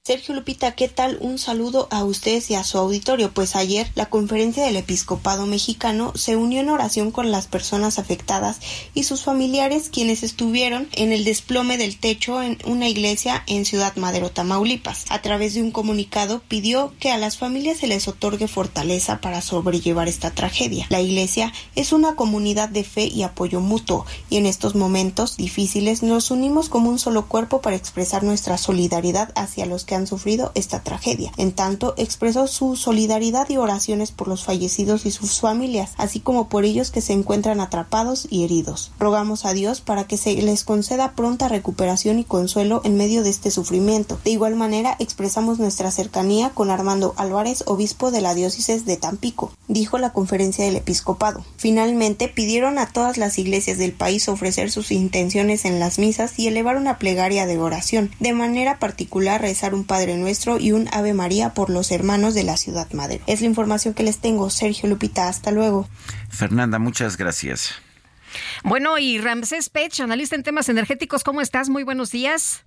Sergio Lupita, ¿qué tal? Un saludo a ustedes y a su auditorio. Pues ayer la conferencia del episcopado mexicano se unió en oración con las personas afectadas y sus familiares quienes estuvieron en el desplome del techo en una iglesia en Ciudad Madero, Tamaulipas. A través de un comunicado pidió que a las familias se les otorgue fortaleza para sobrellevar esta tragedia. La iglesia es una comunidad de fe y apoyo mutuo y en estos momentos difíciles nos unimos como un solo cuerpo para expresar nuestra solidaridad hacia los que han sufrido esta tragedia. En tanto, expresó su solidaridad y oraciones por los fallecidos y sus familias, así como por ellos que se encuentran atrapados y heridos. Rogamos a Dios para que se les conceda pronta recuperación y consuelo en medio de este sufrimiento. De igual manera, expresamos nuestra cercanía con Armando Álvarez, obispo de la diócesis de Tampico, dijo la conferencia del episcopado. Finalmente, pidieron a todas las iglesias del país ofrecer sus intenciones en las misas y elevar una plegaria de oración, de manera particular rezar un Padre Nuestro y un Ave María por los hermanos de la ciudad madre. Es la información que les tengo. Sergio Lupita, hasta luego. Fernanda, muchas gracias. Bueno, y Ramsés Pech, analista en temas energéticos, ¿cómo estás? Muy buenos días.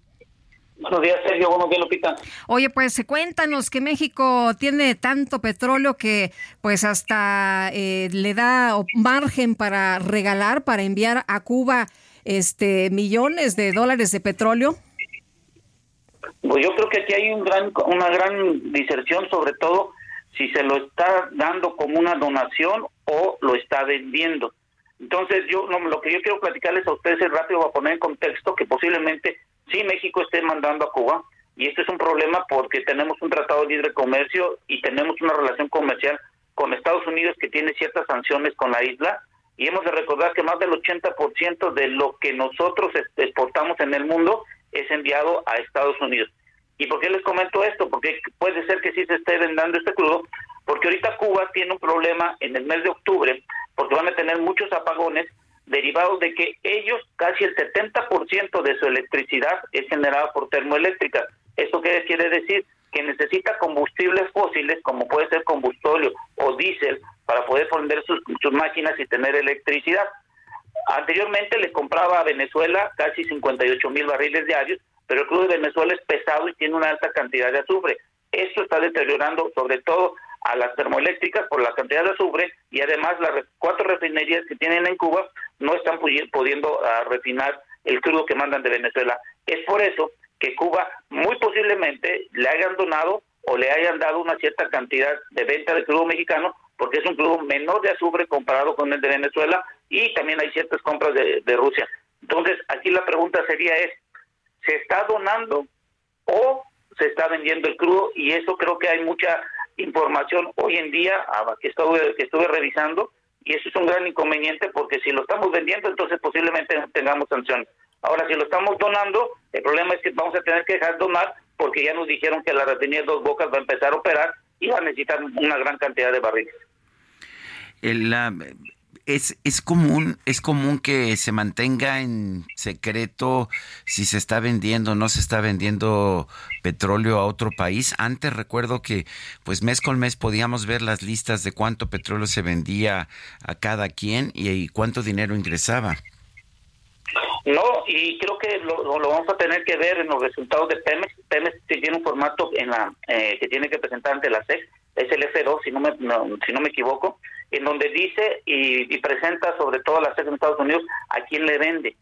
Buenos días, Sergio. Buenos días, Lupita. Oye, pues cuéntanos que México tiene tanto petróleo que pues hasta eh, le da margen para regalar, para enviar a Cuba este millones de dólares de petróleo. Pues yo creo que aquí hay un gran, una gran diserción, sobre todo si se lo está dando como una donación o lo está vendiendo. Entonces, yo no, lo que yo quiero platicarles a ustedes es rápido, voy a poner en contexto que posiblemente sí México esté mandando a Cuba, y esto es un problema porque tenemos un tratado de libre comercio y tenemos una relación comercial con Estados Unidos que tiene ciertas sanciones con la isla, y hemos de recordar que más del 80% de lo que nosotros exportamos en el mundo es enviado a Estados Unidos. ¿Y por qué les comento esto? Porque puede ser que sí se esté vendiendo este crudo, porque ahorita Cuba tiene un problema en el mes de octubre, porque van a tener muchos apagones derivados de que ellos, casi el 70% de su electricidad es generada por termoeléctricas. ¿Esto qué quiere decir? Que necesita combustibles fósiles, como puede ser combustóleo o diésel, para poder prender sus máquinas y tener electricidad. Anteriormente le compraba a Venezuela casi 58 mil barriles diarios, pero el crudo de Venezuela es pesado y tiene una alta cantidad de azufre. Esto está deteriorando sobre todo a las termoeléctricas por la cantidad de azufre y además las cuatro refinerías que tienen en Cuba no están pudi- pudiendo ah, refinar el crudo que mandan de Venezuela. Es por eso que Cuba muy posiblemente le hayan donado o le hayan dado una cierta cantidad de venta de crudo mexicano porque es un crudo menor de azufre comparado con el de Venezuela y también hay ciertas compras de, Rusia. Entonces, aquí la pregunta sería es, ¿se está donando o se está vendiendo el crudo? Y eso creo que hay mucha información hoy en día ah, que estuve, que estuve revisando y eso es un gran inconveniente porque si lo estamos vendiendo entonces posiblemente tengamos sanciones. Ahora, si lo estamos donando, el problema es que vamos a tener que dejar donar porque ya nos dijeron que la refinería Dos Bocas va a empezar a operar y va a necesitar una gran cantidad de barriles. El, ah, es, es común es común que se mantenga en secreto si se está vendiendo o no se está vendiendo petróleo a otro país. Antes recuerdo que pues mes con mes podíamos ver las listas de cuánto petróleo se vendía a cada quien y, cuánto dinero ingresaba. No, y creo que lo, lo- vamos a tener que ver en los resultados de Pemex. Pemex tiene un formato en la eh, que tiene que presentar ante la SEC, es el F2, si no me, si no me equivoco, en donde dice y, presenta sobre todo la SEC en Estados Unidos a quién le vende.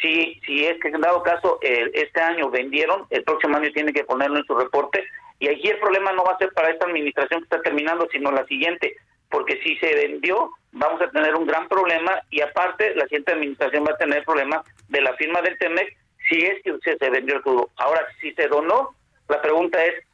Si, si es que en dado caso eh, este año vendieron, el próximo año tiene que ponerlo en su reporte. Y aquí el problema no va a ser para esta administración que está terminando, sino la siguiente, porque si se vendió, vamos a tener un gran problema y aparte la siguiente administración va a tener problemas de la firma del TEMEC si es que se, se vendió el crudo. Ahora, si se donó, la pregunta es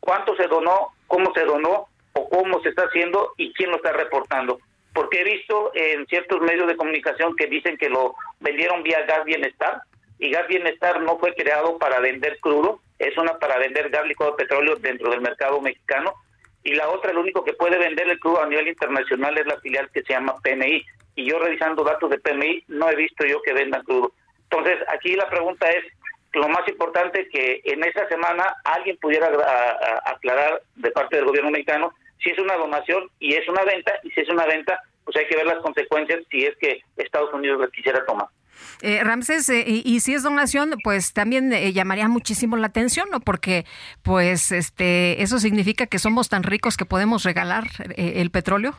cuánto se donó, cómo se donó o cómo se está haciendo y quién lo está reportando. Porque he visto en ciertos medios de comunicación que dicen que lo vendieron vía Gas Bienestar y Gas Bienestar no fue creado para vender crudo, es una para vender gas licuado de petróleo dentro del mercado mexicano y la otra, el único que puede vender el crudo a nivel internacional es la filial que se llama PMI. Y yo revisando datos de PMI no he visto yo que vendan crudo. Entonces, aquí la pregunta es, lo más importante que en esta semana alguien pudiera aclarar de parte del gobierno mexicano si es una donación y es una venta, y si es una venta, pues hay que ver las consecuencias si es que Estados Unidos las quisiera tomar. Eh, Ramses, eh, y, y si es donación, pues también eh, llamaría muchísimo la atención, ¿no? Porque, pues, este, eso significa que somos tan ricos que podemos regalar eh, el petróleo.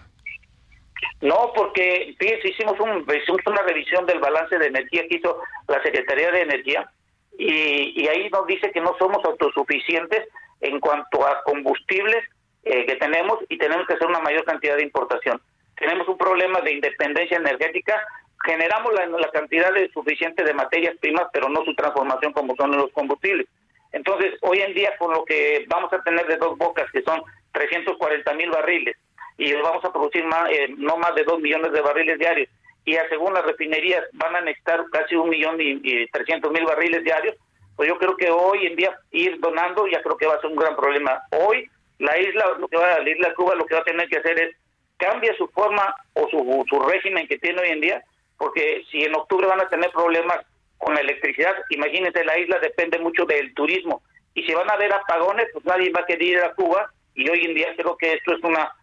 No, porque fíjense, hicimos, un, hicimos una revisión del balance de energía que hizo la Secretaría de Energía y, y ahí nos dice que no somos autosuficientes en cuanto a combustibles eh, que tenemos y tenemos que hacer una mayor cantidad de importación. Tenemos un problema de independencia energética, generamos la, la cantidad de suficiente de materias primas, pero no su transformación como son los combustibles. Entonces, hoy en día, con lo que vamos a tener de dos bocas, que son 340 mil barriles, y vamos a producir más, eh, no más de 2 millones de barriles diarios, y según las refinerías van a necesitar casi un millón y, y 300 mil barriles diarios, pues yo creo que hoy en día ir donando ya creo que va a ser un gran problema. Hoy la isla, lo que va, la isla Cuba lo que va a tener que hacer es cambia su forma o su, su régimen que tiene hoy en día, porque si en octubre van a tener problemas con la electricidad, imagínense, la isla depende mucho del turismo, y si van a haber apagones, pues nadie va a querer ir a Cuba, y hoy en día creo que esto es una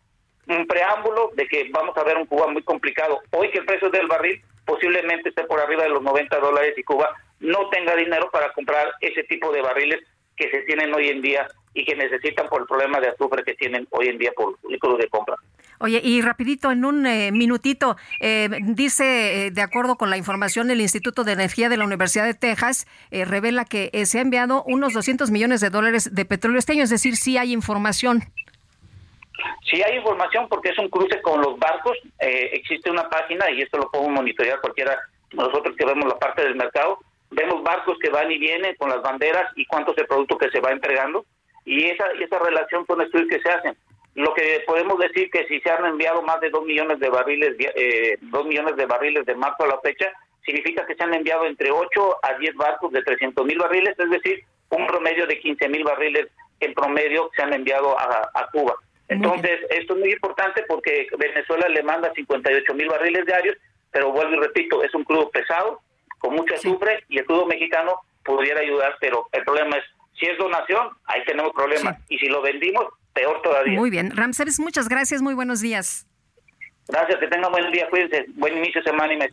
un preámbulo de que vamos a ver un Cuba muy complicado. Hoy que el precio del barril posiblemente esté por arriba de los 90 dólares y Cuba no tenga dinero para comprar ese tipo de barriles que se tienen hoy en día y que necesitan por el problema de azufre que tienen hoy en día por líquidos de compra. Oye, y rapidito, en un eh, minutito, eh, dice, eh, de acuerdo con la información, el Instituto de Energía de la Universidad de Texas eh, revela que se ha enviado unos 200 millones de dólares de petróleo este año, es decir, sí hay información. Si hay información, porque es un cruce con los barcos, eh, existe una página y esto lo podemos monitorear cualquiera, nosotros que vemos la parte del mercado, vemos barcos que van y vienen con las banderas y cuánto es el producto que se va entregando y esa, y esa relación son estudios que se hacen. Lo que podemos decir que si se han enviado más de 2 millones de barriles, eh, 2 millones de barriles de marzo a la fecha, significa que se han enviado entre 8 a 10 barcos de 300 mil barriles, es decir, un promedio de 15 mil barriles en promedio se han enviado a, a Cuba. Entonces, esto es muy importante porque Venezuela le manda 58 mil barriles diarios, pero vuelvo y repito, es un crudo pesado, con mucho azufre, y el crudo mexicano pudiera ayudar, pero el problema es, si es donación, ahí tenemos problemas, y si lo vendimos, peor todavía. Muy bien. Ramsés, muchas gracias. Muy buenos días. Gracias, que tengan buen día, cuídense, buen inicio de semana y mes.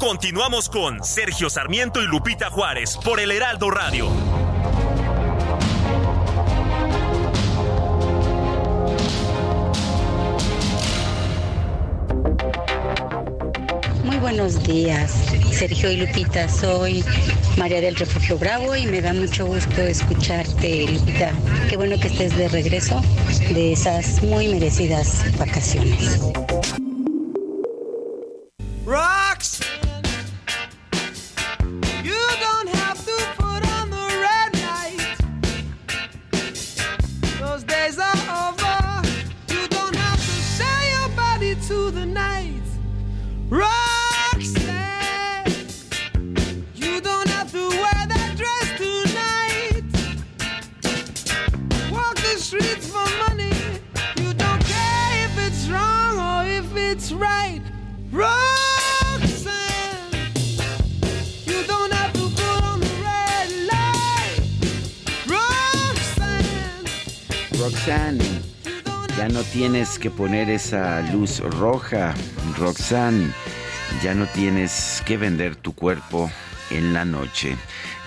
Continuamos con Sergio Sarmiento y Lupita Juárez por el Heraldo Radio. Muy buenos días, Sergio y Lupita. Soy María del Refugio Bravo y me da mucho gusto escucharte, Lupita. Qué bueno que estés de regreso de esas muy merecidas vacaciones. Que poner esa luz roja. Roxanne, ya no tienes que vender tu cuerpo en la noche.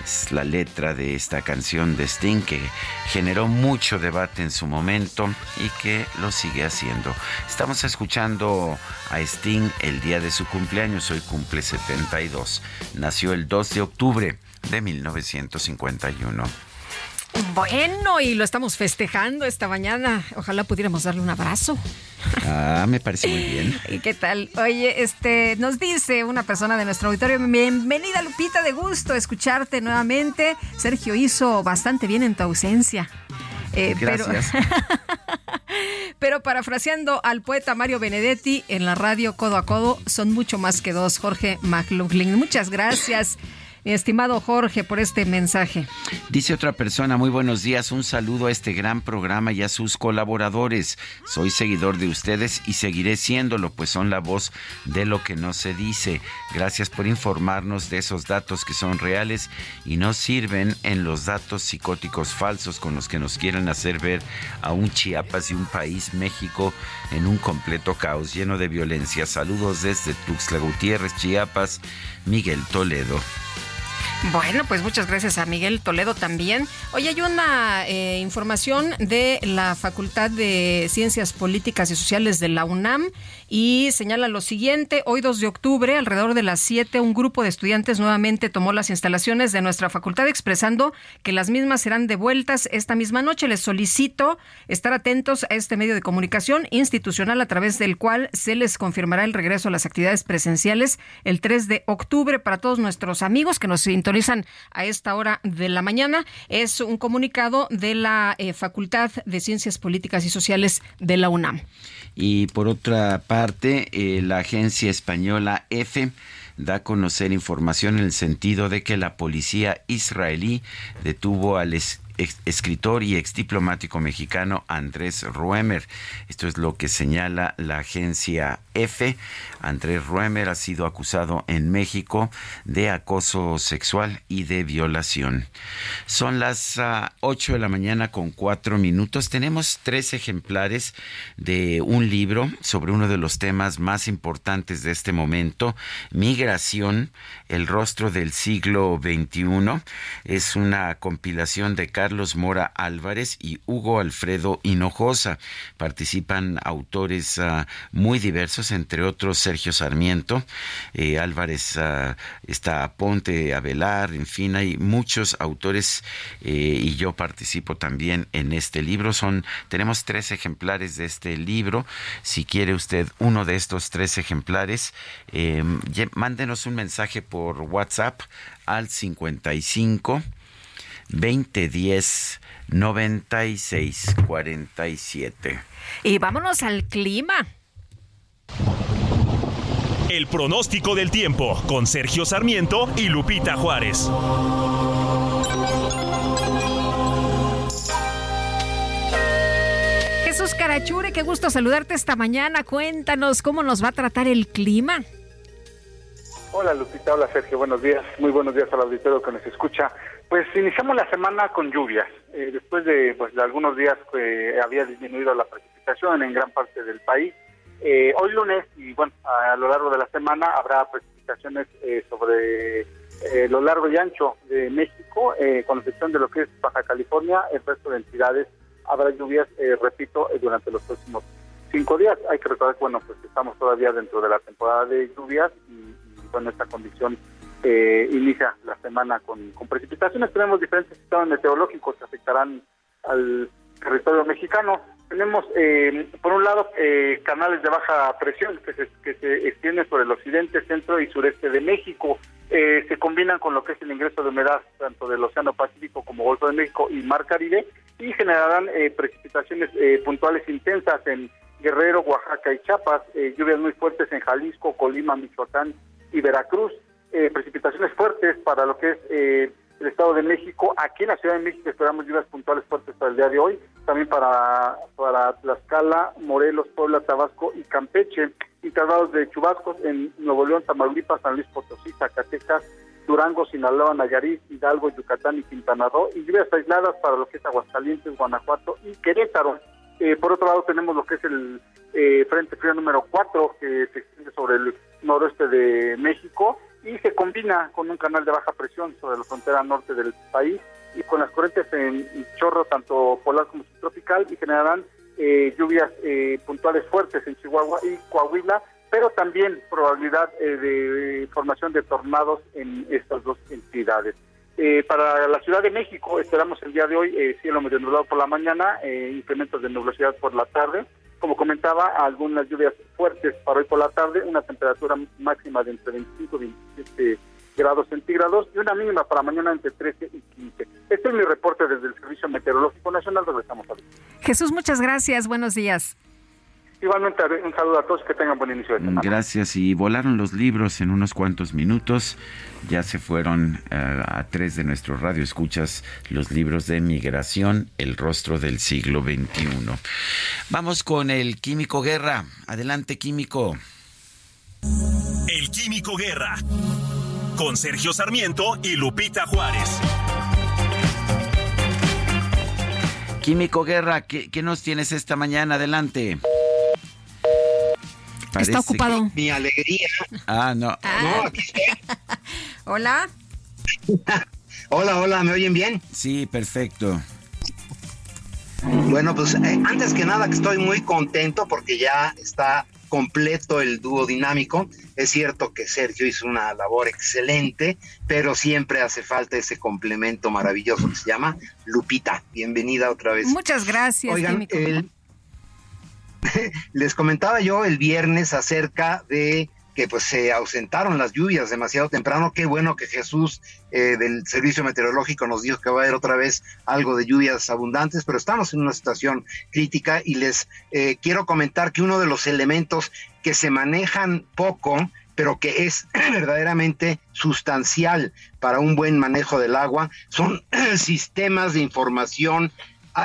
Es la letra de esta canción de Sting que generó mucho debate en su momento y que lo sigue haciendo. Estamos escuchando a Sting el día de su cumpleaños, hoy cumple 72. Nació el 2 de octubre de 1951. Bueno, y lo estamos festejando esta mañana. Ojalá pudiéramos darle un abrazo. Ah, me parece muy bien. ¿Y qué tal? Oye, este, nos dice una persona de nuestro auditorio, bienvenida Lupita, de gusto escucharte nuevamente. Sergio hizo bastante bien en tu ausencia. Eh, pero- Gracias. Pero parafraseando al poeta Mario Benedetti en la radio Codo a Codo, son mucho más que dos, Jorge McLaughlin. Muchas gracias, mi estimado Jorge, por este mensaje. Dice otra persona, muy buenos días, un saludo a este gran programa y a sus colaboradores. Soy seguidor de ustedes y seguiré siéndolo, pues son la voz de lo que no se dice. Gracias por informarnos de esos datos que son reales y no sirven en los datos psicóticos falsos con los que nos quieren hacer ver a un Chiapas y un país, México, en un completo caos lleno de violencia. Saludos desde Tuxtla Gutiérrez, Chiapas, Miguel Toledo. Bueno, pues muchas gracias a Miguel Toledo también. Hoy hay una eh, información de la Facultad de Ciencias Políticas y Sociales de la UNAM y señala lo siguiente. Hoy 2 de octubre, alrededor de las 7, un grupo de estudiantes nuevamente tomó las instalaciones de nuestra facultad expresando que las mismas serán devueltas esta misma noche. Les solicito estar atentos a este medio de comunicación institucional a través del cual se les confirmará el regreso a las actividades presenciales el 3 de octubre para todos nuestros amigos que nos sintonizan a esta hora de la mañana. Es un comunicado de la eh, Facultad de Ciencias Políticas y Sociales de la UNAM. Y por otra parte, eh, la agencia española EFE da a conocer información en el sentido de que la policía israelí detuvo al, ex- escritor y ex diplomático mexicano Andrés Ruemer. Esto es lo que señala la agencia F. Andrés Ruemer ha sido acusado en México de acoso sexual y de violación. Son las ah, 8 de la mañana con 4 minutos. Tenemos tres ejemplares de un libro sobre uno de los temas más importantes de este momento, Migración, el rostro del siglo XXI. Es una compilación de Carlos Mora Álvarez y Hugo Alfredo Hinojosa. Participan autores ah, muy diversos, entre otros Sergio Sarmiento, eh, Álvarez ah, está Ponte, Avelar, en fin, hay muchos autores eh, y yo participo también en este libro. Son, tenemos tres ejemplares de este libro. Si quiere usted uno de estos tres ejemplares, eh, mándenos un mensaje por WhatsApp al 55 2010 96 47. Y vámonos al clima. El pronóstico del tiempo con Sergio Sarmiento y Lupita Juárez. Jesús Carachure, qué gusto saludarte esta mañana. Cuéntanos cómo nos va a tratar el clima. Hola Lupita, hola Sergio, buenos días, muy buenos días al auditorio que nos escucha. Pues iniciamos la semana con lluvias, Eh, después de, pues, de algunos días que había disminuido la precipitación en gran parte del país. Eh, hoy lunes y bueno, a, lo largo de la semana habrá precipitaciones eh, sobre eh, lo largo y ancho de México, con excepción de lo que es Baja California, el resto de entidades habrá lluvias, repito, durante los próximos cinco días. Hay que recordar que bueno, pues estamos todavía dentro de la temporada de lluvias y, bueno, esta condición eh, inicia la semana con, precipitaciones. Tenemos diferentes sistemas meteorológicos que afectarán al territorio mexicano. Tenemos, eh, por un lado, eh, canales de baja presión que se, que se extienden sobre el occidente, centro y sureste de México. Eh, se combinan con lo que es el ingreso de humedad tanto del Océano Pacífico como Golfo de México y Mar Caribe y generarán eh, precipitaciones eh, puntuales intensas en Guerrero, Oaxaca y Chiapas, lluvias muy fuertes en Jalisco, Colima, Michoacán y Veracruz, eh, precipitaciones fuertes para lo que es eh, el Estado de México. Aquí en la Ciudad de México esperamos lluvias puntuales fuertes para el día de hoy, también para, para Tlaxcala, Morelos, Puebla, Tabasco y Campeche, intervalos de chubascos en Nuevo León, Tamaulipas, San Luis Potosí, Zacatecas, Durango, Sinaloa, Nayarit, Hidalgo, Yucatán y Quintana Roo, y lluvias aisladas para lo que es Aguascalientes, Guanajuato y Querétaro. Eh, por otro lado tenemos lo que es el eh, Frente Frío número 4 que se extiende sobre el noroeste de México y se combina con un canal de baja presión sobre la frontera norte del país y con las corrientes en chorro tanto polar como subtropical y generarán eh, lluvias eh, puntuales fuertes en Chihuahua y Coahuila, pero también probabilidad eh, de formación de tornados en estas dos entidades. Eh, para la Ciudad de México esperamos el día de hoy eh, cielo medio nublado por la mañana, eh, incrementos de nubosidad por la tarde. Como comentaba, algunas lluvias fuertes para hoy por la tarde, una temperatura máxima de entre 25 y 27 grados centígrados y una mínima para mañana entre 13 y 15. Este es mi reporte desde el Servicio Meteorológico Nacional. Regresamos a Jesús, muchas gracias. Buenos días. Igualmente, un saludo a todos, que tengan buen inicio de semana. Gracias. Y volaron los libros en unos cuantos minutos. Ya se fueron eh, a tres de nuestros radioescuchas los libros de migración, el rostro del siglo XXI. Vamos con el Químico Guerra. Adelante, Químico. El Químico Guerra. Con Sergio Sarmiento y Lupita Juárez. Químico Guerra, ¿qué, qué nos tienes esta mañana? Adelante. Parece Está ocupado. Mi alegría. Ah, no. No, aquí estoy. Hola. Hola, hola, ¿me oyen bien? Sí, perfecto. Bueno, pues eh, antes que nada que estoy muy contento porque ya está completo el dúo dinámico. Es cierto que Sergio hizo una labor excelente, pero siempre hace falta ese complemento maravilloso que se llama Lupita. Bienvenida otra vez. Muchas gracias, Oigan, el- les comentaba yo el viernes acerca de que pues se ausentaron las lluvias demasiado temprano. Qué bueno que Jesús eh, del Servicio Meteorológico nos dijo que va a haber otra vez algo de lluvias abundantes, pero estamos en una situación crítica y les eh, quiero comentar que uno de los elementos que se manejan poco pero que es verdaderamente sustancial para un buen manejo del agua, son sistemas de información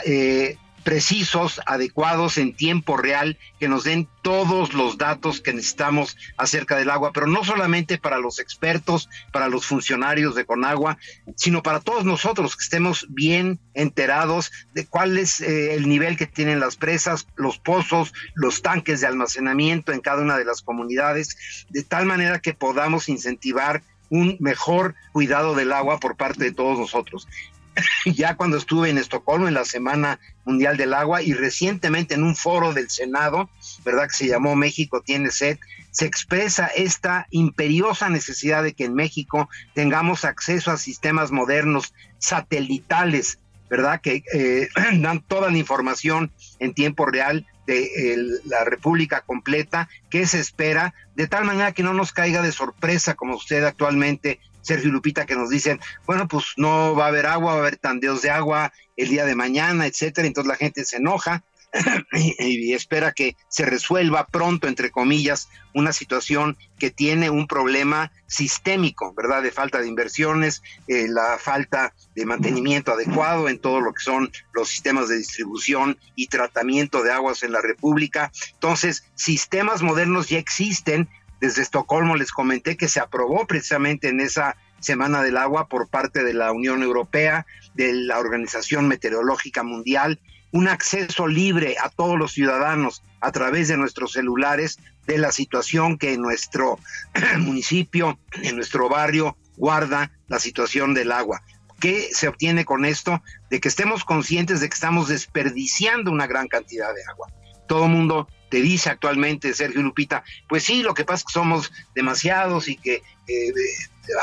eh, precisos, adecuados en tiempo real, que nos den todos los datos que necesitamos acerca del agua, pero no solamente para los expertos, para los funcionarios de Conagua, sino para todos nosotros que estemos bien enterados de cuál es eh, el nivel que tienen las presas, los pozos, los tanques de almacenamiento en cada una de las comunidades, de tal manera que podamos incentivar un mejor cuidado del agua por parte de todos nosotros ya cuando estuve en Estocolmo en la Semana Mundial del Agua y recientemente en un foro del Senado, ¿verdad? Que se llamó México tiene sed, se expresa esta imperiosa necesidad de que en México tengamos acceso a sistemas modernos satelitales, ¿verdad? Que eh, dan toda la información en tiempo real de la República completa, que se espera, de tal manera que no nos caiga de sorpresa como usted actualmente, Sergio Lupita, que nos dicen, bueno, pues no va a haber agua, va a haber tandeos de agua el día de mañana, etcétera, entonces la gente se enoja y, y espera que se resuelva pronto, entre comillas, una situación que tiene un problema sistémico, ¿verdad? De falta de inversiones, eh, la falta de mantenimiento adecuado en todo lo que son los sistemas de distribución y tratamiento de aguas en la República. Entonces, sistemas modernos ya existen. Desde Estocolmo les comenté que se aprobó precisamente en esa Semana del Agua por parte de la Unión Europea, de la Organización Meteorológica Mundial, un acceso libre a todos los ciudadanos a través de nuestros celulares de la situación que en nuestro municipio, en nuestro barrio, guarda la situación del agua. ¿Qué se obtiene con esto? De que estemos conscientes de que estamos desperdiciando una gran cantidad de agua. Todo mundo te dice actualmente, Sergio Lupita, pues sí, lo que pasa es que somos demasiados y que eh,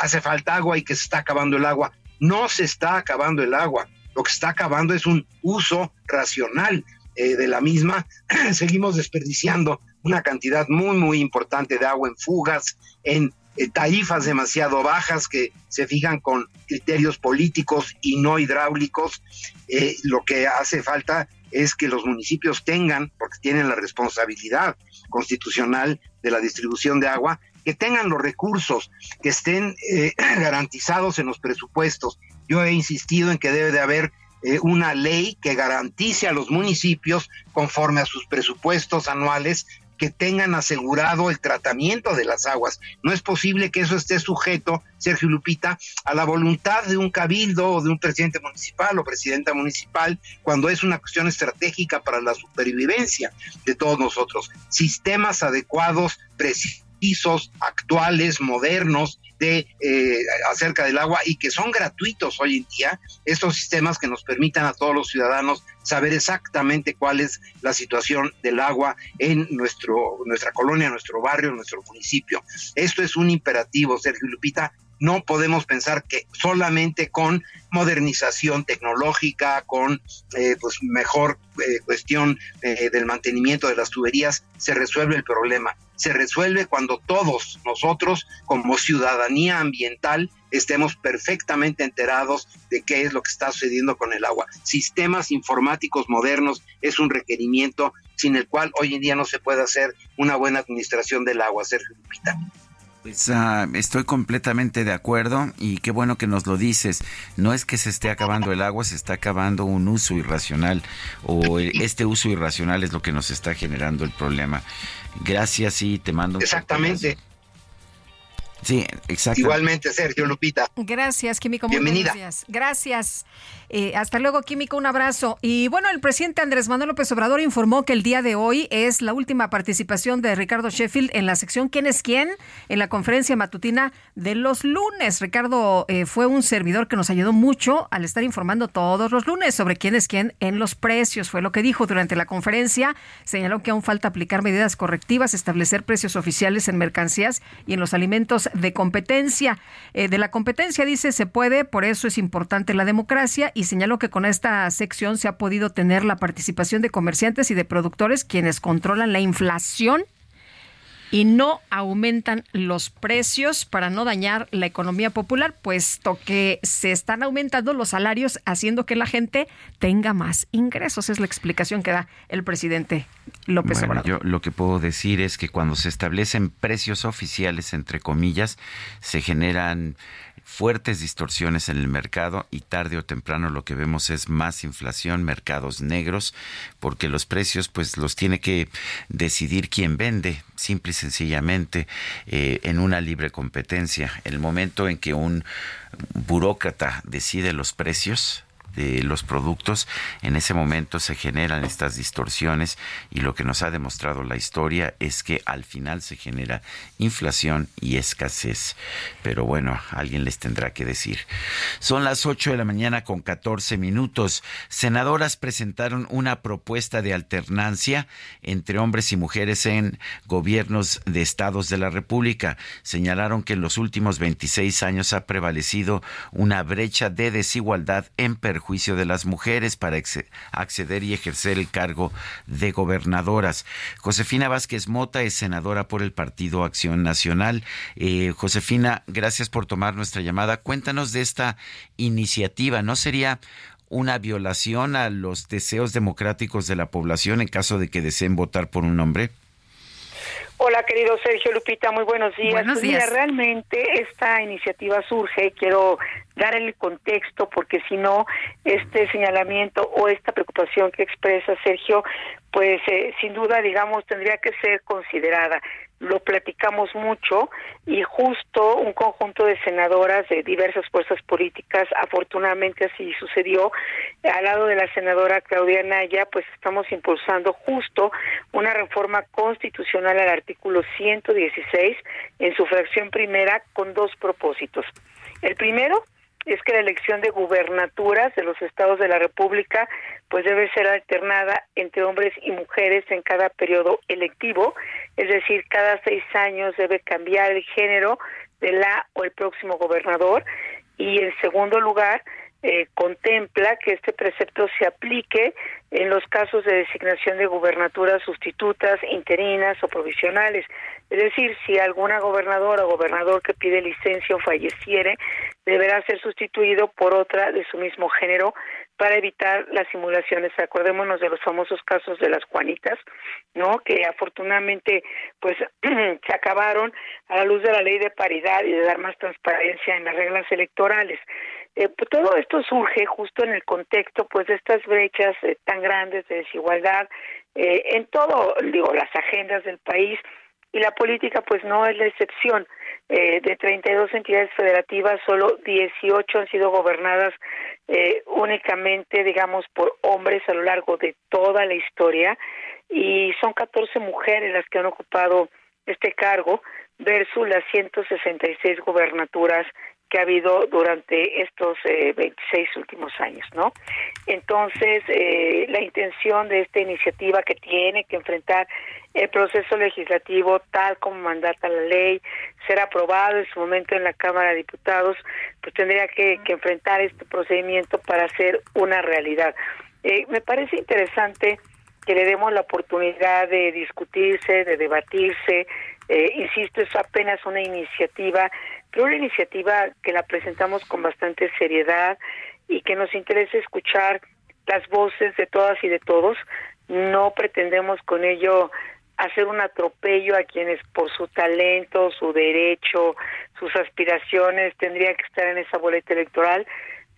hace falta agua y que se está acabando el agua. No se está acabando el agua, lo que está acabando es un uso racional eh, de la misma. Seguimos desperdiciando una cantidad muy, muy importante de agua en fugas, en eh, tarifas demasiado bajas que se fijan con criterios políticos y no hidráulicos. Eh, lo que hace falta es que los municipios tengan, porque tienen la responsabilidad constitucional de la distribución de agua, que tengan los recursos, que estén eh, garantizados en los presupuestos. Yo he insistido en que debe de haber eh, una ley que garantice a los municipios, conforme a sus presupuestos anuales, que tengan asegurado el tratamiento de las aguas. No es posible que eso esté sujeto, Sergio Lupita, a la voluntad de un cabildo o de un presidente municipal o presidenta municipal, cuando es una cuestión estratégica para la supervivencia de todos nosotros. Sistemas adecuados, precisos, actuales, modernos, de eh, acerca del agua y que son gratuitos hoy en día estos sistemas que nos permitan a todos los ciudadanos saber exactamente cuál es la situación del agua en nuestro nuestra colonia, nuestro barrio, nuestro municipio. Esto es un imperativo, Sergio Lupita. No podemos pensar que solamente con modernización tecnológica, con eh, pues mejor eh, cuestión eh, del mantenimiento de las tuberías, se resuelve el problema. Se resuelve cuando todos nosotros, como ciudadanía ambiental, estemos perfectamente enterados de qué es lo que está sucediendo con el agua. Sistemas informáticos modernos es un requerimiento sin el cual hoy en día no se puede hacer una buena administración del agua, Sergio Lupita. Pues ah, estoy completamente de acuerdo y qué bueno que nos lo dices. No es que se esté acabando el agua, se está acabando un uso irracional o eh, este uso irracional es lo que nos está generando el problema. Gracias y te mando Exactamente. Sí, exacto. Igualmente, Sergio Lupita. Gracias, Químico. Muy Bienvenida. días. Gracias. Eh, hasta luego, Químico. Un abrazo. Y bueno, el presidente Andrés Manuel López Obrador informó que el día de hoy es la última participación de Ricardo Sheffield en la sección ¿Quién es quién? en la conferencia matutina de los lunes. Ricardo eh, fue un servidor que nos ayudó mucho al estar informando todos los lunes sobre quién es quién en los precios. Fue lo que dijo durante la conferencia. Señaló que aún falta aplicar medidas correctivas, establecer precios oficiales en mercancías y en los alimentos de competencia. Eh, de la competencia dice se puede, por eso es importante la democracia y señaló que con esta sección se ha podido tener la participación de comerciantes y de productores quienes controlan la inflación y no aumentan los precios para no dañar la economía popular, puesto que se están aumentando los salarios haciendo que la gente tenga más ingresos. Es la explicación que da el presidente López Bueno, Obrador. yo lo que puedo decir es que cuando se establecen precios oficiales, entre comillas, se generan fuertes distorsiones en el mercado y tarde o temprano lo que vemos es más inflación, mercados negros, porque los precios pues los tiene que decidir quien vende, simple y sencillamente, eh, en una libre competencia. El momento en que un burócrata decide los precios, de los productos, en ese momento se generan estas distorsiones y lo que nos ha demostrado la historia es que al final se genera inflación y escasez. Pero bueno, alguien les tendrá que decir. Son las 8 de la mañana con 14 minutos. Senadoras presentaron una propuesta de alternancia entre hombres y mujeres en gobiernos de estados de la República. Señalaron que en los últimos 26 años ha prevalecido una brecha de desigualdad en perjuicio de las mujeres para acceder y ejercer el cargo de gobernadoras. Josefina Vázquez Mota es senadora por el Partido Acción Nacional. Eh, Josefina, gracias por tomar nuestra llamada. Cuéntanos de esta iniciativa. ¿No sería una violación a los deseos democráticos de la población en caso de que deseen votar por un hombre? Hola, querido Sergio Lupita, muy buenos días. Buenos Pues mira, días. realmente esta iniciativa surge, quiero dar el contexto porque si no, este señalamiento o esta preocupación que expresa Sergio, pues eh, sin duda, digamos, tendría que ser considerada. Lo platicamos mucho y justo un conjunto de senadoras de diversas fuerzas políticas, afortunadamente así sucedió, al lado de la senadora Claudia Naya, pues estamos impulsando justo una reforma constitucional al artículo 116 en su fracción primera con dos propósitos. El primero es que la elección de gubernaturas de los estados de la República pues debe ser alternada entre hombres y mujeres en cada periodo electivo, es decir, cada seis años debe cambiar el género de la o el próximo gobernador. Y en segundo lugar eh, contempla que este precepto se aplique en los casos de designación de gubernaturas sustitutas, interinas o provisionales. Es decir, si alguna gobernadora o gobernador que pide licencia o falleciere, deberá ser sustituido por otra de su mismo género para evitar las simulaciones. Acordémonos de los famosos casos de las Juanitas, ¿no? Que afortunadamente pues se acabaron a la luz de la ley de paridad y de dar más transparencia en las reglas electorales. Eh, pues todo esto surge justo en el contexto pues de estas brechas eh, tan grandes de desigualdad eh, en todo, digo, las agendas del país y la política pues no es la excepción. Eh, de 32 entidades federativas, solo 18 han sido gobernadas eh, únicamente, digamos, por hombres a lo largo de toda la historia y son 14 mujeres las que han ocupado este cargo versus las 166 gobernaturas que ha habido durante estos eh, 26 últimos años, ¿no? Entonces, eh, la intención de esta iniciativa que tiene que enfrentar el proceso legislativo tal como mandata la ley, ser aprobado en su momento en la Cámara de Diputados, pues tendría que, que enfrentar este procedimiento para hacer una realidad. Eh, me parece interesante que le demos la oportunidad de discutirse, de debatirse. Eh, insisto, es apenas una iniciativa, pero una iniciativa que la presentamos con bastante seriedad y que nos interesa escuchar las voces de todas y de todos. No pretendemos con ello hacer un atropello a quienes por su talento, su derecho, sus aspiraciones tendría que estar en esa boleta electoral.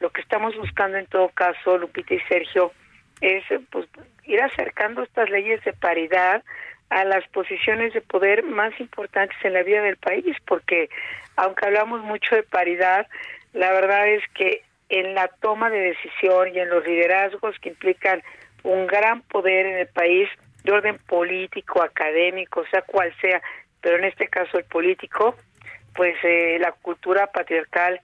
Lo que estamos buscando en todo caso, Lupita y Sergio, es pues, ir acercando estas leyes de paridad a las posiciones de poder más importantes en la vida del país, porque aunque hablamos mucho de paridad, la verdad es que en la toma de decisión y en los liderazgos que implican un gran poder en el país, de orden político, académico, sea cual sea, pero en este caso el político, pues eh, la cultura patriarcal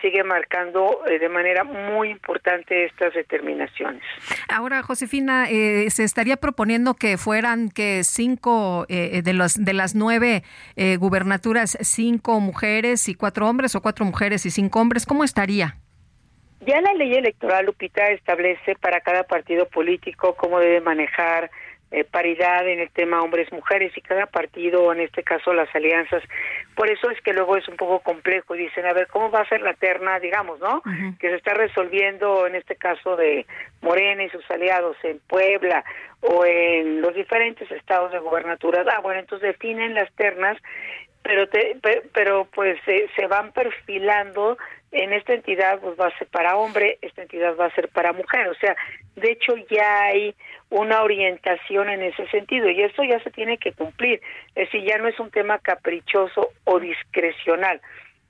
sigue marcando eh, de manera muy importante estas determinaciones. Ahora, Josefina, eh, se estaría proponiendo que fueran que cinco eh, de los de las nueve eh, gubernaturas, cinco mujeres y cuatro hombres, o cuatro mujeres y cinco hombres. ¿Cómo estaría? Ya la ley electoral, Lupita, establece para cada partido político cómo debe manejar eh, paridad en el tema hombres-mujeres y cada partido, en este caso las alianzas. Por eso es que luego es un poco complejo y dicen, a ver, ¿cómo va a ser la terna, digamos, no? Que se está resolviendo en este caso de Morena y sus aliados en Puebla o en los diferentes estados de gobernaturas. Ah, bueno, entonces definen las ternas pero te, pe- pero pues se se van perfilando en esta entidad pues va a ser para hombre, esta entidad va a ser para mujer, o sea, de hecho ya hay una orientación en ese sentido y eso ya se tiene que cumplir, es decir, ya no es un tema caprichoso o discrecional.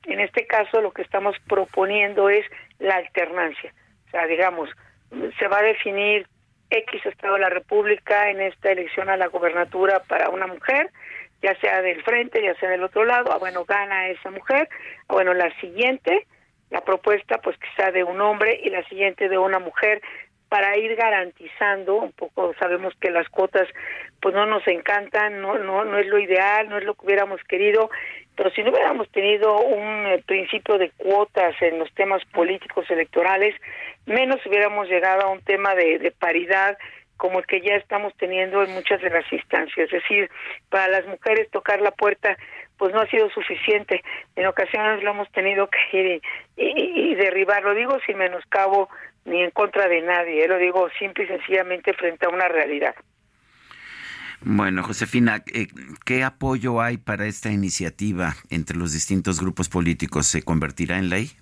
En este caso lo que estamos proponiendo es la alternancia, o sea, digamos, se va a definir X Estado de la República en esta elección a la gobernatura para una mujer, ya sea del frente, ya sea del otro lado, ah, bueno, gana esa mujer, ah, bueno, la siguiente, la propuesta pues sea de un hombre y la siguiente de una mujer para ir garantizando un poco sabemos que las cuotas pues no nos encantan no no no es lo ideal no es lo que hubiéramos querido pero si no hubiéramos tenido un eh, principio de cuotas en los temas políticos electorales menos hubiéramos llegado a un tema de paridad como el que ya estamos teniendo en muchas de las instancias. Es decir, para las mujeres tocar la puerta pues no ha sido suficiente. En ocasiones lo hemos tenido que ir y, derribar. Lo digo sin menoscabo ni en contra de nadie. eh, Lo digo simple y sencillamente frente a una realidad. Bueno, Josefina, eh, ¿qué apoyo hay para esta iniciativa entre los distintos grupos políticos? ¿Se convertirá en ley?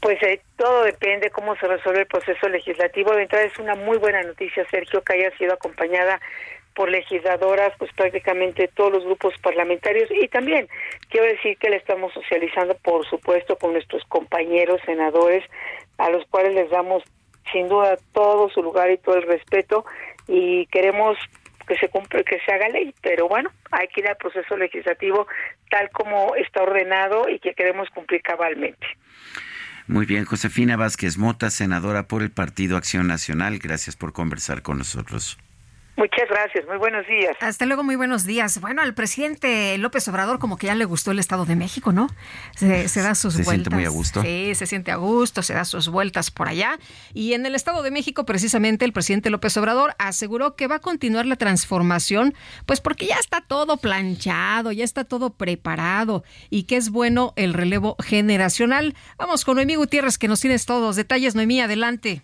Pues eh, todo depende cómo se resuelve el proceso legislativo. De entrada es una muy buena noticia, Sergio, que haya sido acompañada por legisladoras, pues prácticamente todos los grupos parlamentarios y también quiero decir que le estamos socializando, por supuesto, con nuestros compañeros senadores, a los cuales les damos sin duda todo su lugar y todo el respeto y queremos que se cumpla, que se haga ley, pero bueno, hay que ir al proceso legislativo tal como está ordenado y que queremos cumplir cabalmente. Muy bien, Josefina Vázquez Mota, senadora por el Partido Acción Nacional, gracias por conversar con nosotros. Muchas gracias, muy buenos días. Hasta luego, muy buenos días. Bueno, al presidente López Obrador como que ya le gustó el Estado de México, ¿no? Se, se da sus ¿Se vueltas. siente muy a gusto? Sí, se siente a gusto, se da sus vueltas por allá. Y en el Estado de México, precisamente, el presidente López Obrador aseguró que va a continuar la transformación, pues porque ya está todo planchado, ya está todo preparado y que es bueno el relevo generacional. Vamos con Noemí Gutiérrez, que nos tienes todos los detalles. Noemí, adelante.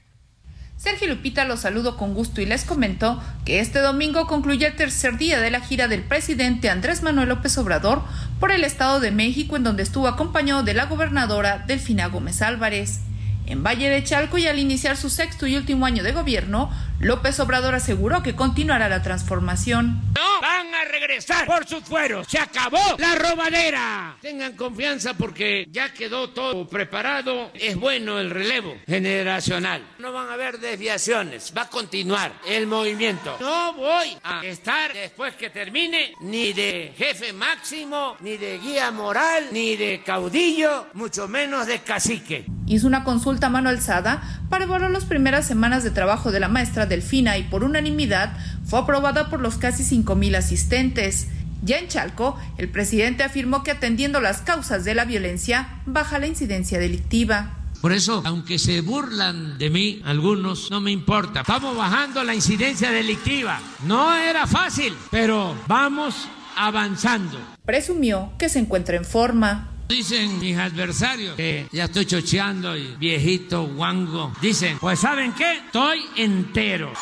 Sergio Lupita los saludo con gusto y les comentó que este domingo concluye el tercer día de la gira del presidente Andrés Manuel López Obrador por el Estado de México, en donde estuvo acompañado de la gobernadora Delfina Gómez Álvarez. En Valle de Chalco y al iniciar su sexto y último año de gobierno, López Obrador aseguró que continuará la transformación. No van a regresar por sus fueros. Se acabó la robadera. Tengan confianza porque ya quedó todo preparado. Es bueno el relevo generacional. No van a haber desviaciones. Va a continuar el movimiento. No voy a estar después que termine ni de jefe máximo, ni de guía moral, ni de caudillo, mucho menos de cacique. hizo una consulta a mano alzada para evaluar las primeras semanas de trabajo de la maestra Delfina y por unanimidad fue aprobada por los casi 5.000 asistentes. Ya en Chalco, el presidente afirmó que atendiendo las causas de la violencia, baja la incidencia delictiva. Por eso, aunque se burlan de mí algunos, no me importa. Estamos bajando la incidencia delictiva. No era fácil, pero vamos avanzando. Presumió que se encuentra en forma. Dicen mis adversarios que ya estoy chocheando y viejito, guango. Dicen, pues ¿saben qué? Estoy entero.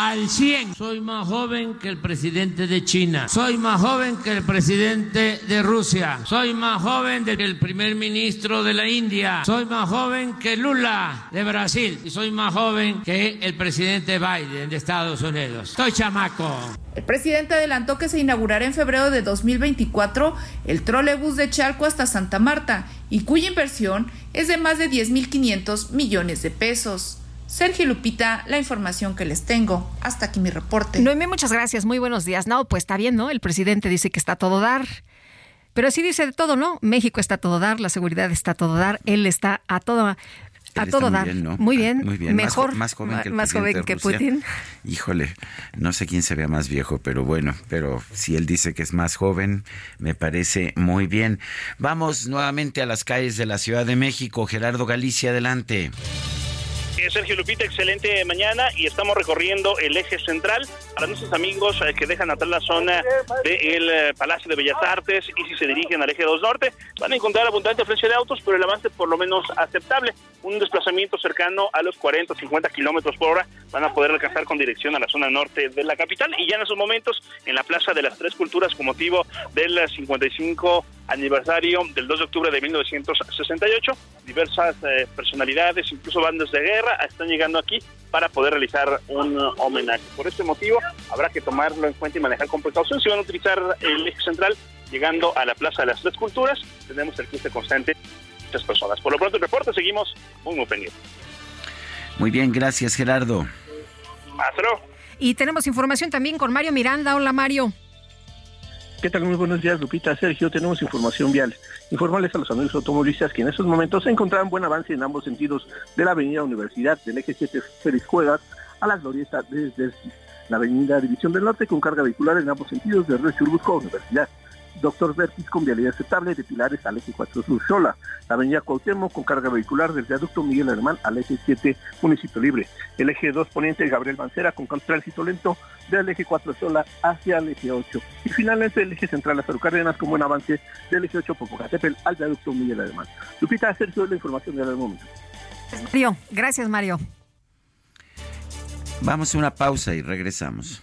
Al 100. Soy más joven que el presidente de China. Soy más joven que el presidente de Rusia. Soy más joven que el primer ministro de la India. Soy más joven que Lula de Brasil. Y soy más joven que el presidente Biden de Estados Unidos. Estoy chamaco. El presidente adelantó que se inaugurará en febrero de 2024 el trolebús de Chalco hasta Santa Marta y cuya inversión es de más de 10.500 millones de pesos. Sergio Lupita, la información que les tengo. Hasta aquí mi reporte. Noemí, muchas gracias. Muy buenos días. No, pues está bien, ¿no? El presidente dice que está a todo dar. Pero sí dice de todo, ¿no? México está a todo dar, la seguridad está a todo dar, él está a todo, a Él todo está muy dar. bien, ¿no? Muy bien, Muy bien. Más mejor, jo- Más, joven que el más joven que. Putin. Híjole, no sé quién se vea más viejo, pero bueno, pero si él dice que es más joven, me parece muy bien. Vamos nuevamente a las calles de la Ciudad de México. Gerardo Galicia, adelante. Eh, Sergio Lupita, excelente mañana y estamos recorriendo el eje central para nuestros amigos eh, que dejan atrás la zona del eh, Palacio de Bellas Artes y si se dirigen al eje 2 Norte van a encontrar abundante afluencia de autos, pero el avance por lo menos aceptable. Un desplazamiento cercano a los 40 o 50 kilómetros por hora van a poder alcanzar con dirección a la zona norte de la capital y ya en esos momentos en la Plaza de las Tres Culturas con motivo del 55 aniversario del 2 de octubre de 1968. Diversas eh, personalidades, incluso bandas de guerra, están llegando aquí para poder realizar un homenaje. Por este motivo, habrá que tomarlo en cuenta y manejar con precaución. Si van a utilizar el eje central, llegando a la Plaza de las Tres Culturas, tenemos el cruce constante de muchas personas. Por lo pronto, el reporte seguimos muy, muy pendientes. Muy bien, gracias Gerardo. Hasta luego. Y tenemos información también con Mario Miranda. Hola Mario. ¿Qué tal? Muy buenos días, Lupita. Sergio, tenemos información vial. Informarles a los amigos automovilistas que en estos momentos se encontraban buen avance en ambos sentidos de la avenida Universidad del eje 7 Félix Juegas a la glorieta desde la avenida División del Norte con carga vehicular en ambos sentidos de Río Churbusco a Universidad. Doctor Vertis con vialidad aceptable de Pilares al eje 4 Sur Xola. La avenida Cuauhtémoc con carga vehicular del viaducto Miguel Hermán al eje 7 Municipio Libre. El eje 2 Poniente Gabriel Mancera con tránsito lento del eje 4 Xola hacia el eje 8. Y finalmente el eje central Lázaro Cárdenas con buen avance del eje 8 Popocatépetl al viaducto Miguel Hermán. Lupita, Sergio, la información de momento. Mario, gracias Mario. Vamos a una pausa y regresamos.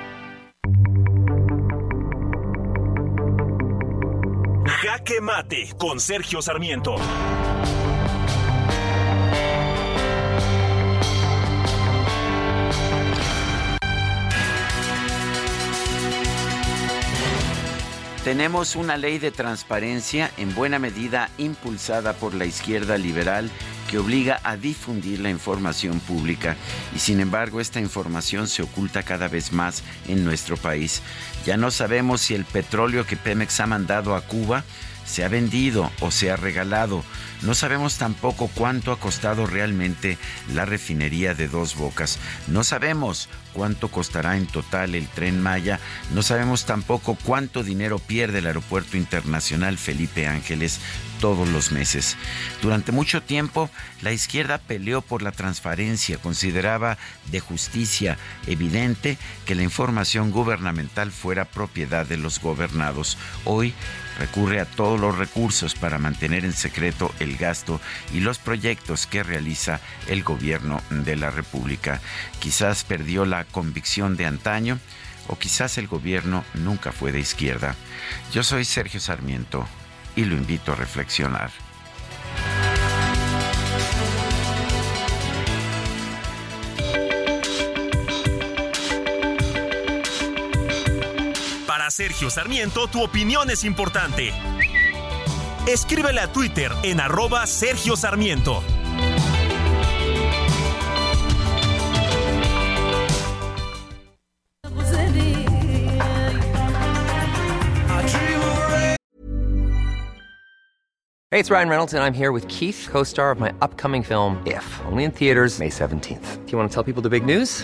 Jaque Mate con Sergio Sarmiento. Tenemos una ley de transparencia en buena medida impulsada por la izquierda liberal que obliga a difundir la información pública y sin embargo esta información se oculta cada vez más en nuestro país. Ya no sabemos si el petróleo que Pemex ha mandado a Cuba se ha vendido o se ha regalado. No sabemos tampoco cuánto ha costado realmente la refinería de Dos Bocas. No sabemos cuánto costará en total el tren Maya. No sabemos tampoco cuánto dinero pierde el Aeropuerto Internacional Felipe Ángeles todos los meses. Durante mucho tiempo, la izquierda peleó por la transparencia, consideraba de justicia evidente que la información gubernamental fuera propiedad de los gobernados. Hoy recurre a todos los recursos para mantener en secreto el gasto y los proyectos que realiza el gobierno de la República. Quizás perdió la convicción de antaño o quizás el gobierno nunca fue de izquierda. Yo soy Sergio Sarmiento y lo invito a reflexionar. Sergio Sarmiento, tu opinión es importante. Escríbele a Twitter en arroba Sergio Sarmiento. Hey, it's Ryan Reynolds, and I'm here with Keith, co star of my upcoming film, If, only in theaters, May 17th. Do you want to tell people the big news?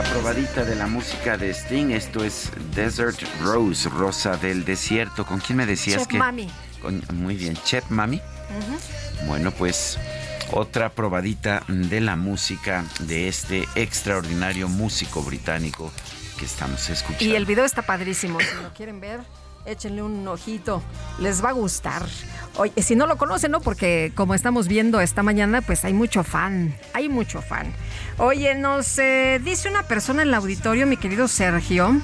Otra probadita de la música de Sting. Esto es Desert Rose, Rosa del Desierto. ¿Con quién me decías Chef que? Mami. Con- muy bien, Chef Mami. Bueno, pues otra probadita de la música de este extraordinario músico británico que estamos escuchando. Y el video está padrísimo. Si lo quieren ver, échenle un ojito. Les va a gustar. Oye, si no lo conocen, ¿no? Porque como estamos viendo esta mañana, pues hay mucho fan. Hay mucho fan. Oye, nos eh, dice una persona en el auditorio, mi querido Sergio.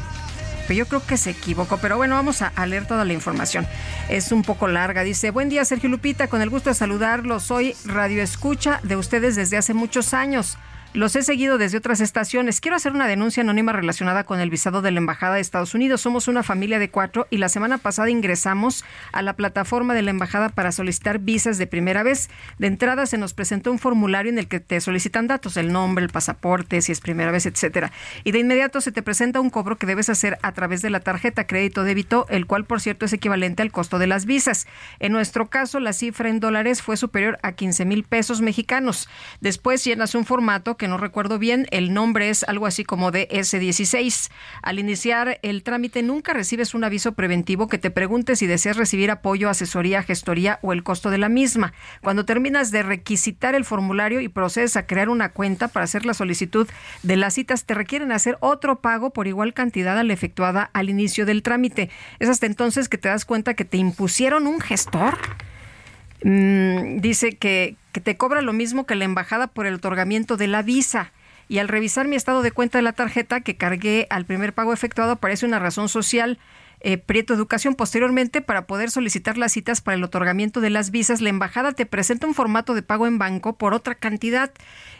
Pero yo creo que se equivocó. Pero bueno, vamos a, a leer toda la información. Es un poco larga. Dice, buen día Sergio Lupita, con el gusto de saludarlos. Soy radio escucha de ustedes desde hace muchos años. Los he seguido desde otras estaciones. Quiero hacer una denuncia anónima relacionada con el visado de la Embajada de Estados Unidos. Somos una familia de cuatro y la semana pasada ingresamos a la plataforma de la Embajada para solicitar visas de primera vez. De entrada se nos presentó un formulario en el que te solicitan datos, el nombre, el pasaporte, si es primera vez, etcétera. Y de inmediato se te presenta un cobro que debes hacer a través de la tarjeta crédito débito, el cual por cierto es equivalente al costo de las visas. En nuestro caso, la cifra en dólares fue superior a 15 mil pesos mexicanos. Después llenas un formato que no recuerdo bien, el nombre es algo así como de S16. Al iniciar el trámite nunca recibes un aviso preventivo que te pregunte si deseas recibir apoyo, asesoría, gestoría o el costo de la misma. Cuando terminas de requisitar el formulario y procedes a crear una cuenta para hacer la solicitud de las citas, te requieren hacer otro pago por igual cantidad a la efectuada al inicio del trámite. Es hasta entonces que te das cuenta que te impusieron un gestor. Mm, dice que, que te cobra lo mismo que la embajada por el otorgamiento de la visa. Y al revisar mi estado de cuenta de la tarjeta que cargué al primer pago efectuado, aparece una razón social. eh, Prieto Educación. Posteriormente, para poder solicitar las citas para el otorgamiento de las visas, la embajada te presenta un formato de pago en banco por otra cantidad.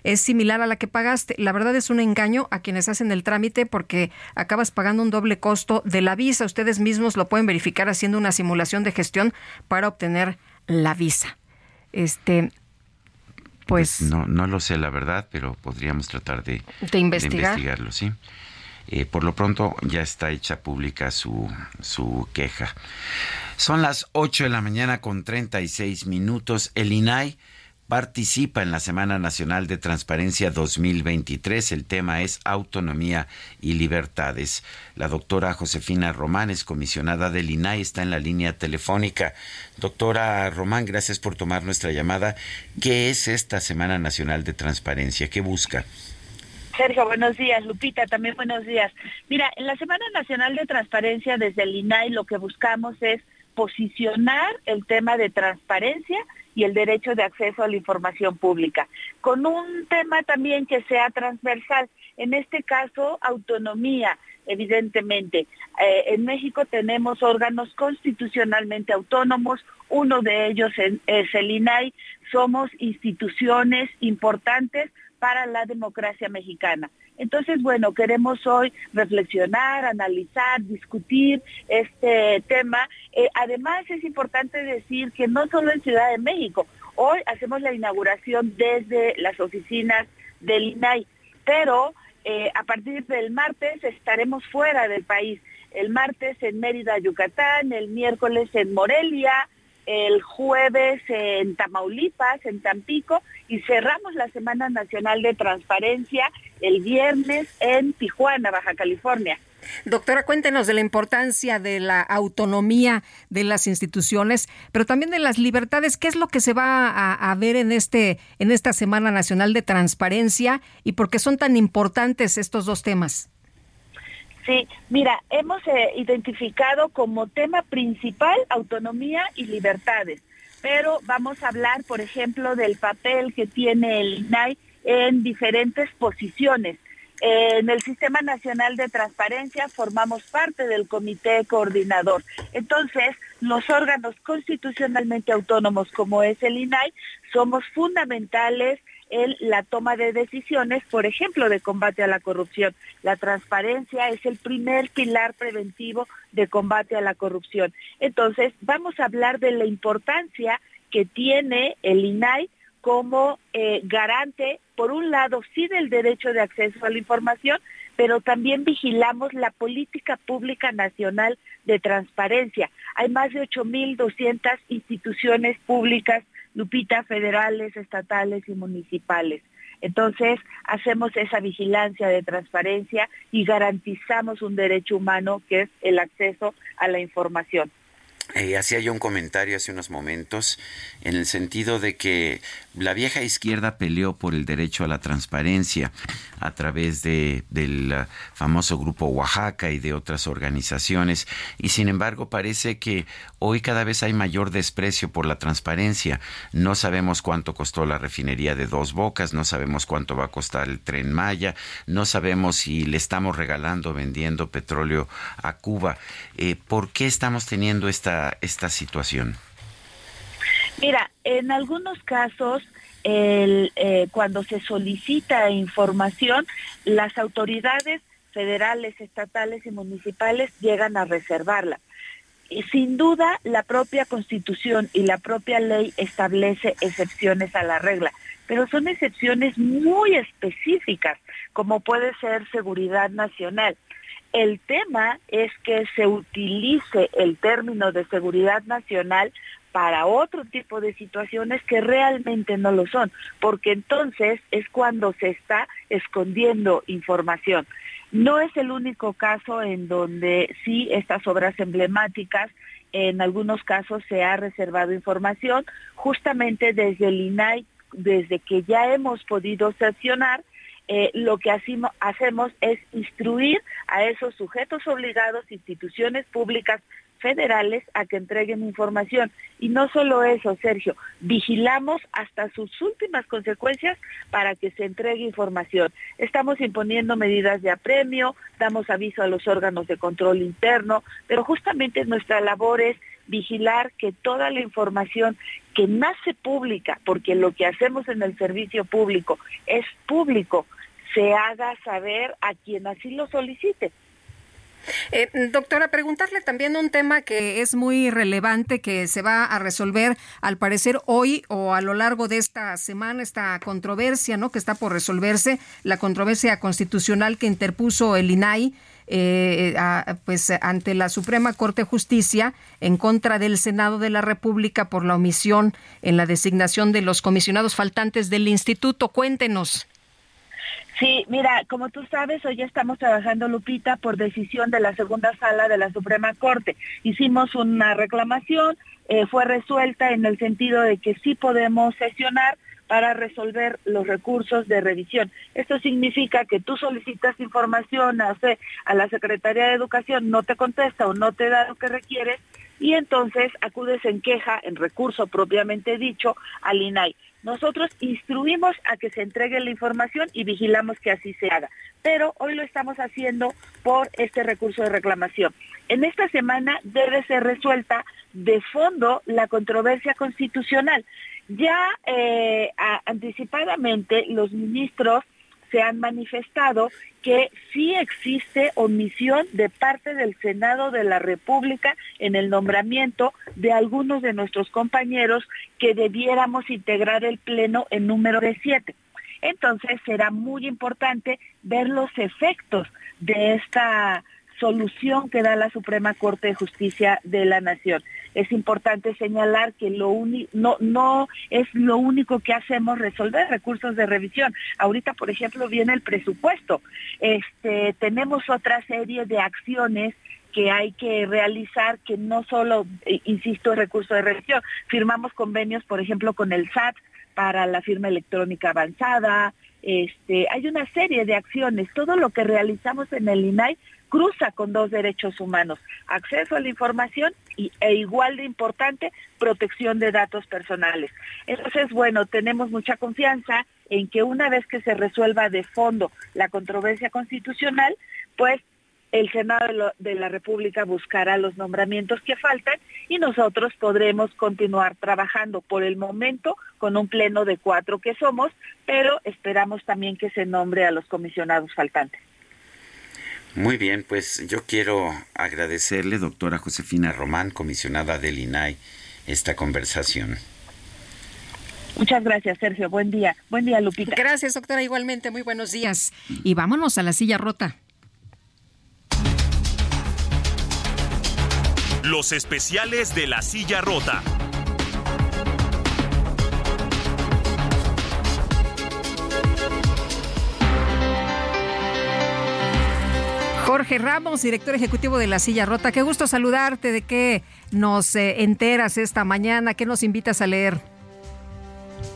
Es similar a la que pagaste. La verdad es un engaño a quienes hacen el trámite porque acabas pagando un doble costo de la visa. Ustedes mismos lo pueden verificar haciendo una simulación de gestión para obtener la visa. Este, pues No, no lo sé la verdad, pero podríamos tratar de, De investigar. investigarlo, sí. Eh, por lo pronto ya está hecha pública su, su queja. Son las 8 de la mañana con 36 minutos. El INAI participa en la Semana Nacional de Transparencia 2023. El tema es autonomía y libertades. La doctora Josefina Román es comisionada del INAI, está en la línea telefónica. Doctora Román, gracias por tomar nuestra llamada. ¿Qué es esta Semana Nacional de Transparencia? ¿Qué busca? Sergio, buenos días. Lupita, también buenos días. Mira, en la Semana Nacional de Transparencia desde el INAI lo que buscamos es posicionar el tema de transparencia y el derecho de acceso a la información pública, con un tema también que sea transversal, en este caso autonomía, evidentemente. Eh, en México tenemos órganos constitucionalmente autónomos, uno de ellos es el INAI, somos instituciones importantes para la democracia mexicana. Entonces, bueno, queremos hoy reflexionar, analizar, discutir este tema. Eh, además, es importante decir que no solo en Ciudad de México, hoy hacemos la inauguración desde las oficinas del INAI, pero eh, a partir del martes estaremos fuera del país. El martes en Mérida, Yucatán, el miércoles en Morelia, el jueves en Tamaulipas, en Tampico, y cerramos la Semana Nacional de Transparencia el viernes en Tijuana, Baja California. Doctora, cuéntenos de la importancia de la autonomía de las instituciones, pero también de las libertades. ¿Qué es lo que se va a, a ver en este en esta Semana Nacional de Transparencia y por qué son tan importantes estos dos temas? Sí, mira, hemos eh, identificado como tema principal autonomía y libertades, pero vamos a hablar, por ejemplo, del papel que tiene el INAI en diferentes posiciones. En el Sistema Nacional de Transparencia formamos parte del comité coordinador. Entonces, los órganos constitucionalmente autónomos como es el INAI somos fundamentales en la toma de decisiones, por ejemplo, de combate a la corrupción. La transparencia es el primer pilar preventivo de combate a la corrupción. Entonces, vamos a hablar de la importancia que tiene el INAI como eh, garante, por un lado, sí del derecho de acceso a la información, pero también vigilamos la política pública nacional de transparencia. Hay más de 8.200 instituciones públicas Lupita, federales, estatales y municipales. Entonces, hacemos esa vigilancia de transparencia y garantizamos un derecho humano que es el acceso a la información. Eh, hacía yo un comentario hace unos momentos en el sentido de que la vieja izquierda peleó por el derecho a la transparencia a través de, del famoso grupo Oaxaca y de otras organizaciones y sin embargo parece que hoy cada vez hay mayor desprecio por la transparencia. No sabemos cuánto costó la refinería de Dos Bocas, no sabemos cuánto va a costar el tren Maya, no sabemos si le estamos regalando, vendiendo petróleo a Cuba. Eh, ¿Por qué estamos teniendo esta esta, situación? Mira, en algunos casos, eh, cuando se solicita información, las autoridades federales, estatales y municipales llegan a reservarla. Y sin duda, la propia constitución y la propia ley establece excepciones a la regla, pero son excepciones muy específicas, como puede ser seguridad nacional. El tema es que se utilice el término de seguridad nacional para otro tipo de situaciones que realmente no lo son, porque entonces es cuando se está escondiendo información. No es el único caso en donde sí estas obras emblemáticas, en algunos casos se ha reservado información, justamente desde el INAI, desde que ya hemos podido sancionar, eh, lo que hacemos es instruir a esos sujetos obligados, instituciones públicas federales, a que entreguen información. Y no solo eso, Sergio, vigilamos hasta sus últimas consecuencias para que se entregue información. Estamos imponiendo medidas de apremio, damos aviso a los órganos de control interno, pero justamente nuestra labor es vigilar que toda la información que nace pública, porque lo que hacemos en el servicio público es público, se haga saber a quien así lo solicite. Eh, doctora, preguntarle también un tema que es muy relevante, que se va a resolver al parecer hoy o a lo largo de esta semana, esta controversia, ¿no? Que está por resolverse, la controversia constitucional que interpuso el INAI. Eh, pues ante la Suprema Corte de Justicia en contra del Senado de la República por la omisión en la designación de los comisionados faltantes del instituto. Cuéntenos. Sí, mira, como tú sabes, hoy estamos trabajando, Lupita, por decisión de la segunda sala de la Suprema Corte. Hicimos una reclamación, eh, fue resuelta en el sentido de que sí podemos sesionar para resolver los recursos de revisión. Esto significa que tú solicitas información a, a la Secretaría de Educación, no te contesta o no te da lo que requieres, y entonces acudes en queja, en recurso propiamente dicho, al INAI. Nosotros instruimos a que se entregue la información y vigilamos que así se haga, pero hoy lo estamos haciendo por este recurso de reclamación. En esta semana debe ser resuelta de fondo la controversia constitucional. Ya eh, anticipadamente los ministros se han manifestado que sí existe omisión de parte del Senado de la República en el nombramiento de algunos de nuestros compañeros que debiéramos integrar el Pleno en número de siete. Entonces será muy importante ver los efectos de esta solución que da la Suprema Corte de Justicia de la Nación. Es importante señalar que lo uni- no, no es lo único que hacemos resolver recursos de revisión. Ahorita, por ejemplo, viene el presupuesto. Este, tenemos otra serie de acciones que hay que realizar, que no solo, eh, insisto, es recurso de revisión. Firmamos convenios, por ejemplo, con el SAT para la firma electrónica avanzada. Este, hay una serie de acciones. Todo lo que realizamos en el INAI cruza con dos derechos humanos, acceso a la información y, e igual de importante, protección de datos personales. Entonces, bueno, tenemos mucha confianza en que una vez que se resuelva de fondo la controversia constitucional, pues el Senado de, la República buscará los nombramientos que faltan y nosotros podremos continuar trabajando por el momento con un pleno de cuatro que somos, pero esperamos también que se nombre a los comisionados faltantes. Muy bien, pues yo quiero agradecerle, doctora Josefina Román, comisionada del INAI, esta conversación. Muchas gracias, Sergio. Buen día. Buen día, Lupita. Gracias, doctora. Igualmente, muy buenos días. Y vámonos a la silla rota. Los especiales de la silla rota. Jorge Ramos, director ejecutivo de La Silla Rota. Qué gusto saludarte. ¿De qué nos eh, enteras esta mañana? ¿Qué nos invitas a leer?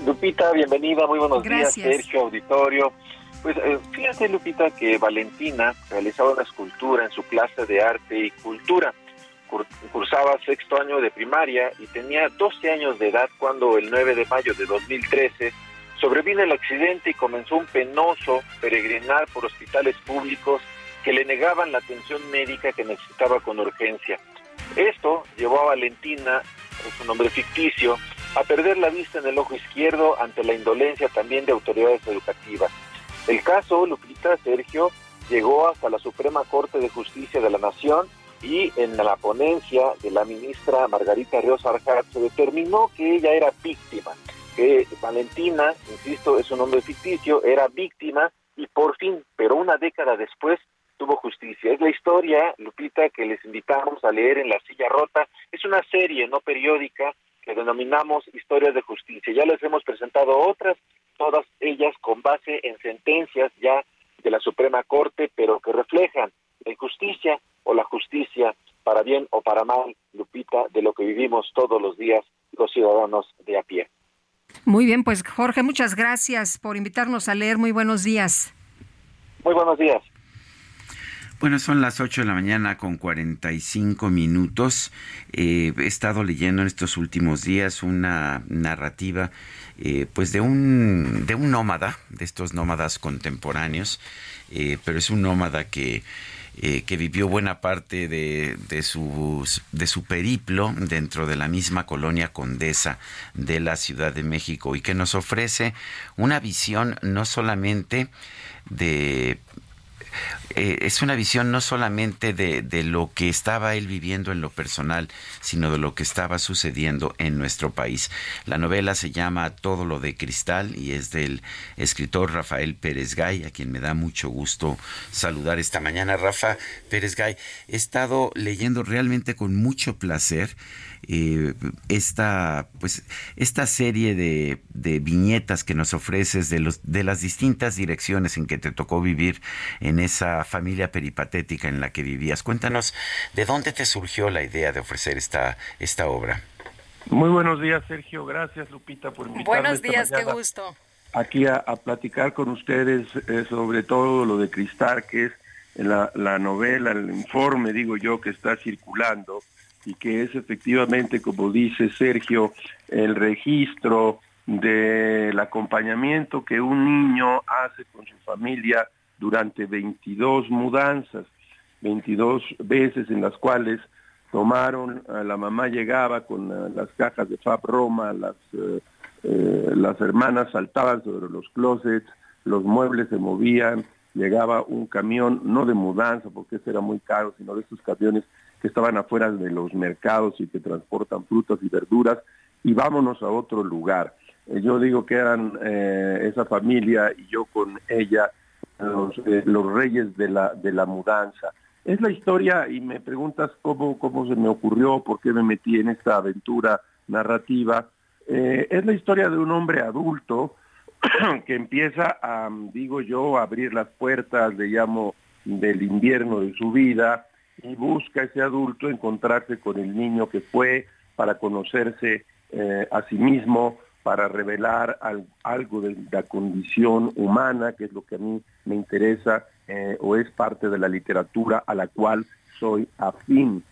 Lupita, bienvenida, muy buenos Gracias. días, Sergio, auditorio. Pues eh, fíjate, Lupita, que Valentina realizaba una escultura en su clase de arte y cultura. Cur- Cursaba sexto año de primaria y tenía 12 años de edad cuando el 9 de mayo de 2013 sobrevino el accidente y comenzó un penoso peregrinar por hospitales públicos que le negaban la atención médica que necesitaba con urgencia. Esto llevó a Valentina, es un nombre ficticio, a perder la vista en el ojo izquierdo ante la indolencia también de autoridades educativas. El caso, Lupita, Sergio, llegó hasta la Suprema Corte de Justicia de la Nación y en la ponencia de la ministra Margarita Ríos Arjat se determinó que ella era víctima, que Valentina, insisto, es un nombre ficticio, era víctima y por fin, pero una década después, tuvo justicia. Es la historia, Lupita, que les invitamos a leer en La Silla Rota. Es una serie no periódica que denominamos Historias de Justicia. Ya les hemos presentado otras, todas ellas con base en sentencias ya de la Suprema Corte, pero que reflejan la injusticia o la justicia, para bien o para mal, Lupita, de lo que vivimos todos los días los ciudadanos de a pie. Muy bien, pues Jorge, muchas gracias por invitarnos a leer. Muy buenos días. Muy buenos días. Bueno, son las 8 de la mañana con 45 minutos. Eh, he estado leyendo en estos últimos días una narrativa eh, pues de un, de un nómada, de estos nómadas contemporáneos, eh, pero es un nómada que, que vivió buena parte de, de, de su periplo dentro de la misma colonia condesa de la Ciudad de México y que nos ofrece una visión no solamente de eh, es una visión no solamente de, de lo que estaba él viviendo en lo personal, sino de lo que estaba sucediendo en nuestro país. La novela se llama Todo lo de Cristal y es del escritor Rafael Pérez Gay, a quien me da mucho gusto saludar esta mañana. Rafa Pérez Gay, he estado leyendo realmente con mucho placer eh, esta pues esta serie de, de viñetas que nos ofreces de los de las distintas direcciones en que te tocó vivir en esa familia peripatética en la que vivías. Cuéntanos de dónde te surgió la idea de ofrecer esta esta obra. Muy buenos días, Sergio. Gracias, Lupita, por invitarme Buenos esta días, qué gusto. aquí a, a platicar con ustedes eh, sobre todo lo de Cristal, que es la, la novela, el informe, digo yo, que está circulando y que es efectivamente, como dice Sergio, el registro del acompañamiento que un niño hace con su familia durante 22 mudanzas, 22 veces en las cuales tomaron, eh, la mamá llegaba con eh, las cajas de Fab Roma, las, eh, eh, las hermanas saltaban sobre los closets, los muebles se movían, llegaba un camión, no de mudanza, porque ese era muy caro, sino de esos camiones que estaban afuera de los mercados y que transportan frutas y verduras, y vámonos a otro lugar. Yo digo que eran esa familia y yo con ella los, eh, los reyes de la, de la mudanza. es la historia, y me preguntas cómo, cómo se me ocurrió, por qué me metí en esta aventura narrativa, eh, es la historia de un hombre adulto que empieza a, digo yo, a abrir las puertas, le llamo, del invierno de su vida, y busca ese adulto encontrarse con el niño que fue para conocerse eh, a sí mismo, para revelar al- algo de la condición humana, que es lo que a mí me interesa eh, o es parte de la literatura a la cual soy afín.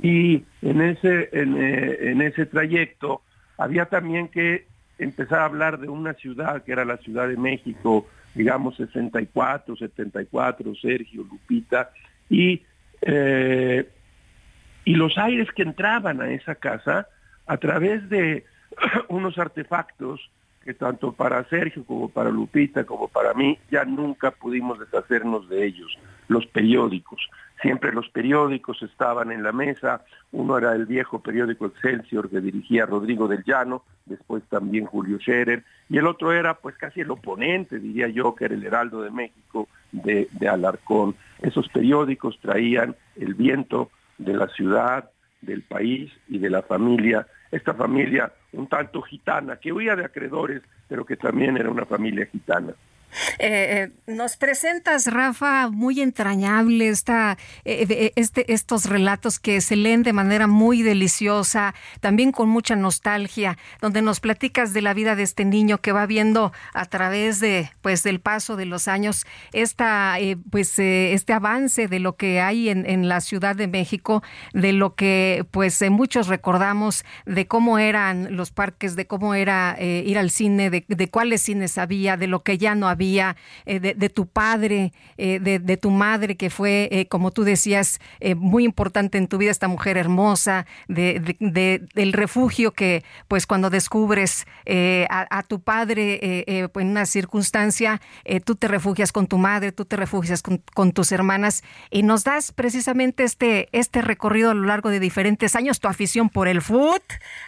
Y en ese, eh, en ese trayecto había también que empezar a hablar de una ciudad que era la Ciudad de México, digamos 64, 74, Sergio, Lupita, y, eh, y los aires que entraban a esa casa a través de unos artefactos que tanto para Sergio como para Lupita como para mí ya nunca pudimos deshacernos de ellos, los periódicos. Siempre los periódicos estaban en la mesa, uno era el viejo periódico Excelsior que dirigía Rodrigo del Llano, después también Julio Scherer, y el otro era pues casi el oponente, diría yo, que era el Heraldo de México de, de Alarcón. Esos periódicos traían el viento de la ciudad, del país y de la familia, esta familia un tanto gitana, que huía de acreedores, pero que también era una familia gitana. Eh, eh, nos presentas, Rafa, muy entrañable esta, eh, eh, este, estos relatos que se leen de manera muy deliciosa, también con mucha nostalgia, donde nos platicas de la vida de este niño que va viendo a través de, pues, del paso de los años, esta, pues, este avance de lo que hay en, en la Ciudad de México, de lo que, pues, muchos recordamos de cómo eran los parques, de cómo era ir al cine, de, de cuáles cines había, de lo que ya no había, eh, de, de tu padre, eh, de, de tu madre, que fue, eh, como tú decías, eh, muy importante en tu vida, esta mujer hermosa, de, de- de- del refugio que, pues, cuando descubres eh, a, a tu padre eh, eh, en una circunstancia, tú te refugias con tu madre, tú te refugias con, con tus hermanas, y nos das precisamente este, este recorrido a lo largo de diferentes años, tu afición por el foot,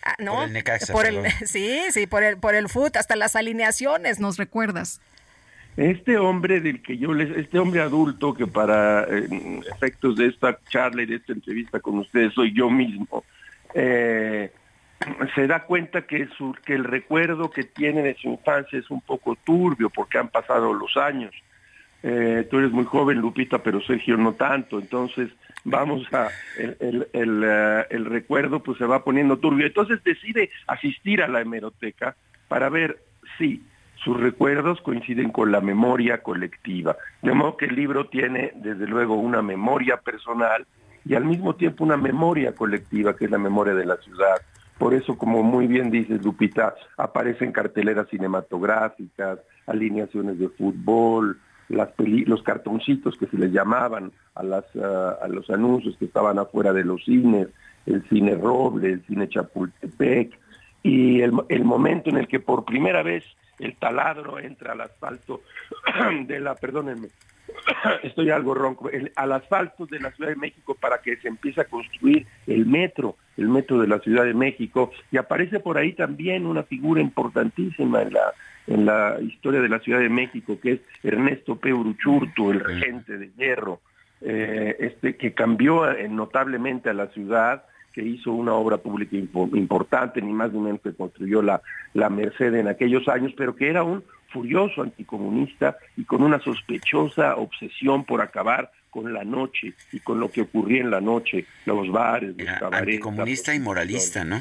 ah, ¿no? Por el Necaxa, Por el- perdón. sí, sí, por el, por el foot, hasta las alineaciones, nos recuerdas. Este hombre del que yo les, este hombre adulto que para eh, efectos de esta charla y de esta entrevista con ustedes soy yo mismo, eh, se da cuenta que, su, que el recuerdo que tiene de su infancia es un poco turbio porque han pasado los años. Eh, tú eres muy joven, Lupita, pero Sergio no tanto. Entonces, vamos a, el, el- el, recuerdo pues se va poniendo turbio. Entonces decide asistir a la hemeroteca para ver si sus recuerdos coinciden con la memoria colectiva. De modo que el libro tiene, desde luego, una memoria personal y al mismo tiempo una memoria colectiva, que es la memoria de la ciudad. Por eso, como muy bien dices, Lupita, aparecen carteleras cinematográficas, alineaciones de fútbol, las peli- los cartoncitos que se les llamaban a, las, ah, a los anuncios que estaban afuera de los cines, el cine Roble, el cine Chapultepec, y el, el momento en el que por primera vez el taladro entra al asfalto de la, perdónenme, estoy algo ronco, el- al asfalto de la Ciudad de México para que se empiece a construir el metro, el metro de la Ciudad de México, y aparece por ahí también una figura importantísima en la en la historia de la Ciudad de México, que es Ernesto P. Uruchurtu, el regente de hierro, eh, este que cambió eh, notablemente a la ciudad, que hizo una obra pública impo- importante, ni más ni menos que construyó la, la Merced en aquellos años, pero que era un furioso anticomunista y con una sospechosa obsesión por acabar con la noche y con lo que ocurría en la noche, los bares, los cabarets. Anticomunista y moralista, ¿no?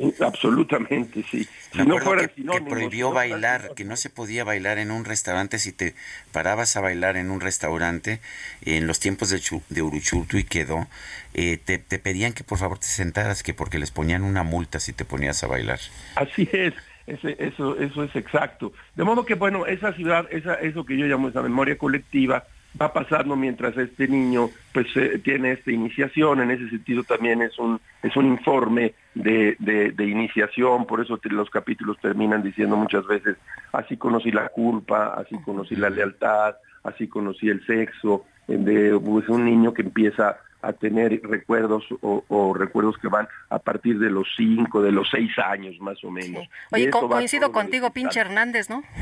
Absolutamente, sí. Me Si no fueran que, prohibió ¿no? bailar, que no se podía bailar en un restaurante si te parabas a bailar en un restaurante en los tiempos de, Chu- de Uruchurtu y quedó, eh, te, te pedían que por favor te sentaras, que porque les ponían una multa si te ponías a bailar. Así es, ese- eso, eso es exacto. De modo que, bueno, esa ciudad, esa, eso que yo llamo esa memoria colectiva, va pasando mientras este niño pues eh, tiene esta iniciación, en ese sentido también es un, es un informe de, de, iniciación, por eso los capítulos terminan diciendo muchas veces, así conocí la culpa, así conocí la lealtad, así conocí el sexo, eh, de pues, un niño que empieza a tener recuerdos o, o recuerdos que van a partir de los cinco, de los seis años más o menos. Oye, co- coincido contigo, pinche Hernández, ¿no?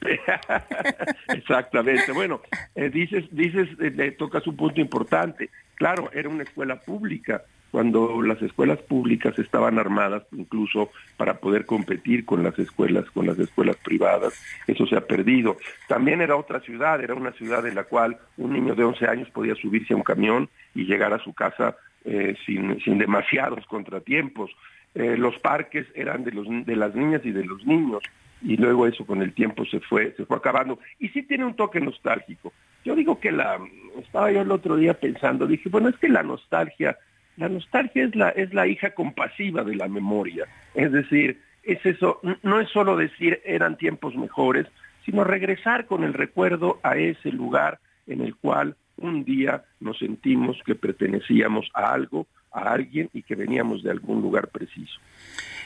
Exactamente. Bueno, eh, dices, dices, eh, le tocas un punto importante. Claro, era una escuela pública, cuando las escuelas públicas estaban armadas incluso para poder competir con las escuelas, con las escuelas privadas. Eso se ha perdido. También era otra ciudad, era una ciudad en la cual un niño de 11 años podía subirse a un camión y llegar a su casa eh, sin, sin demasiados contratiempos. Eh, los parques eran de, los, de las niñas y de los niños y luego eso con el tiempo se fue se fue acabando y sí tiene un toque nostálgico yo digo que la estaba yo el otro día pensando dije bueno es que la nostalgia la nostalgia es la es la hija compasiva de la memoria es decir es eso no es solo decir eran tiempos mejores sino regresar con el recuerdo a ese lugar en el cual un día nos sentimos que pertenecíamos a algo a alguien y que veníamos de algún lugar preciso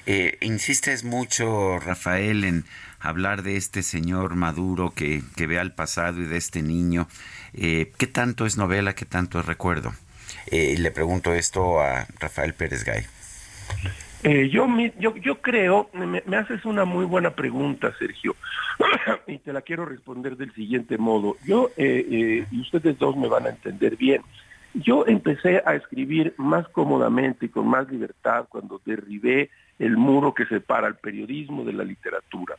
eh, insistes mucho, Rafael, en hablar de este señor Maduro que, que ve al pasado y de este niño. Eh, ¿Qué tanto es novela, qué tanto es recuerdo? Eh, le pregunto esto a Rafael Pérez Gay. Eh, yo, yo, yo creo, me, me haces una muy buena pregunta, Sergio, y te la quiero responder del siguiente modo. Yo, eh, eh, y ustedes dos me van a entender bien, yo empecé a escribir más cómodamente y con más libertad cuando derribé el muro que separa el periodismo de la literatura.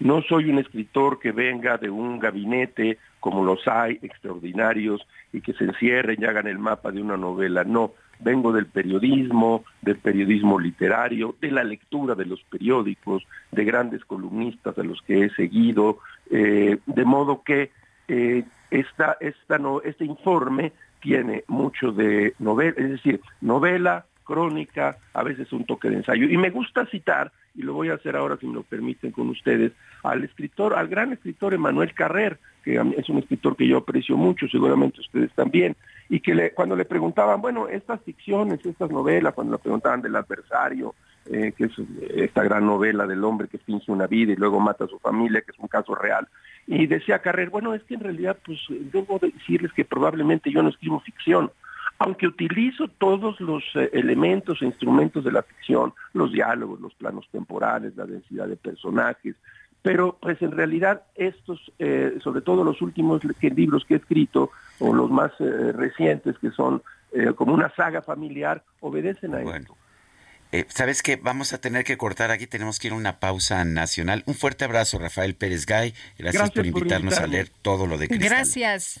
No soy un escritor que venga de un gabinete como los hay, extraordinarios, y que se encierren y hagan el mapa de una novela. No, vengo del periodismo, del periodismo literario, de la lectura de los periódicos, de grandes columnistas a los que he seguido, eh, de modo que eh, esta, este informe tiene mucho de novela, es decir, novela, crónica, a veces un toque de ensayo. Y me gusta citar, y lo voy a hacer ahora si me lo permiten con ustedes, al escritor, al gran escritor Emanuel Carrer, que es un escritor que yo aprecio mucho, seguramente ustedes también, y que le- cuando le preguntaban, bueno, estas ficciones, estas novelas, cuando le preguntaban del adversario, eh, que es eh, esta gran novela del hombre que finge una vida y luego mata a su familia, que es un caso real. Y decía Carrer, bueno, es que en realidad, pues debo decirles que probablemente yo no escribo ficción, aunque utilizo todos los eh, elementos e instrumentos de la ficción, los diálogos, los planos temporales, la densidad de personajes, pero pues en realidad estos, eh, sobre todo los últimos que- libros que he escrito, o los más eh, recientes, que son eh, como una saga familiar, obedecen a esto. Eh, ¿Sabes qué? Vamos a tener que cortar aquí, tenemos que ir a una pausa nacional. Un fuerte abrazo, Rafael Pérez Gay. Gracias, Gracias por por invitarnos a leer todo lo de Cristal. Gracias.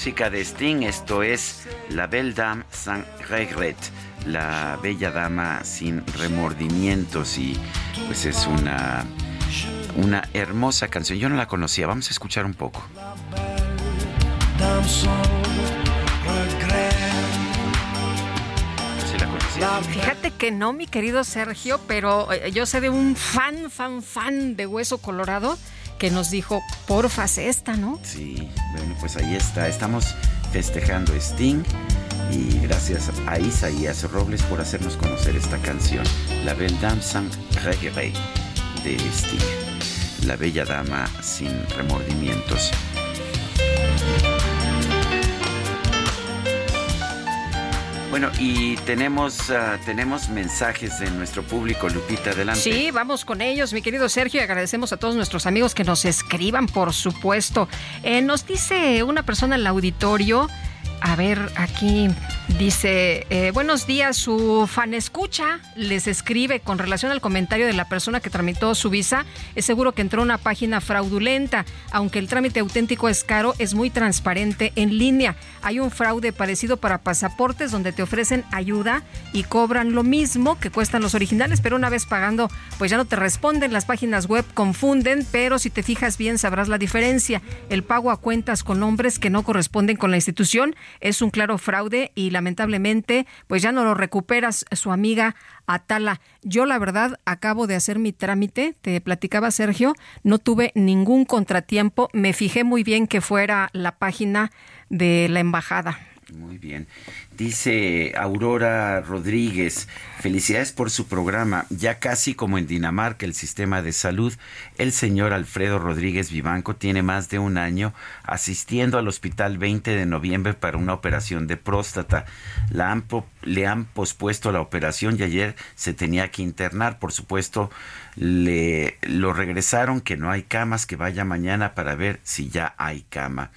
Música de Sting. Esto es La Belle Dame sans regret, la bella dama sin remordimientos y pues es una una hermosa canción. Yo no la conocía. Vamos a escuchar un poco. Fíjate que no, mi querido Sergio, pero eh, yo sé de un fan, fan, fan de Hueso Colorado que nos dijo, porfas esta, ¿no? Sí, bueno, pues ahí está. Estamos festejando Sting y gracias a Isaías Robles por hacernos conocer esta canción, La Belle Dame sans regret de Sting. La bella dama sin remordimientos. Bueno, y tenemos, ah, tenemos mensajes de nuestro público, Lupita, adelante. Sí, vamos con ellos, mi querido Sergio, y agradecemos a todos nuestros amigos que nos escriban, por supuesto. Eh, nos dice una persona en el auditorio, a ver, aquí dice, eh, buenos días, su fan escucha, les escribe con relación al comentario de la persona que tramitó su visa, es seguro que entró a una página fraudulenta, aunque el trámite auténtico es caro, es muy transparente en línea. Hay un fraude parecido para pasaportes donde te ofrecen ayuda y cobran lo mismo que cuestan los originales, pero una vez pagando, pues ya no te responden, las páginas web confunden, pero si te fijas bien sabrás la diferencia. El pago a cuentas con nombres que no corresponden con la institución es un claro fraude y lamentablemente pues ya no lo recuperas su amiga Atala. Yo la verdad acabo de hacer mi trámite, te platicaba Sergio, no tuve ningún contratiempo, me fijé muy bien que fuera la página de la embajada. Muy bien. Dice Aurora Rodríguez, felicidades por su programa. Ya casi como en Dinamarca, el sistema de salud, el señor Alfredo Rodríguez Vivanco tiene más de un año asistiendo al hospital 20 de noviembre para una operación de próstata. La han le han pospuesto la operación y ayer se tenía que internar. Por supuesto, le lo regresaron, que no hay camas, que vaya mañana para ver si ya hay cama.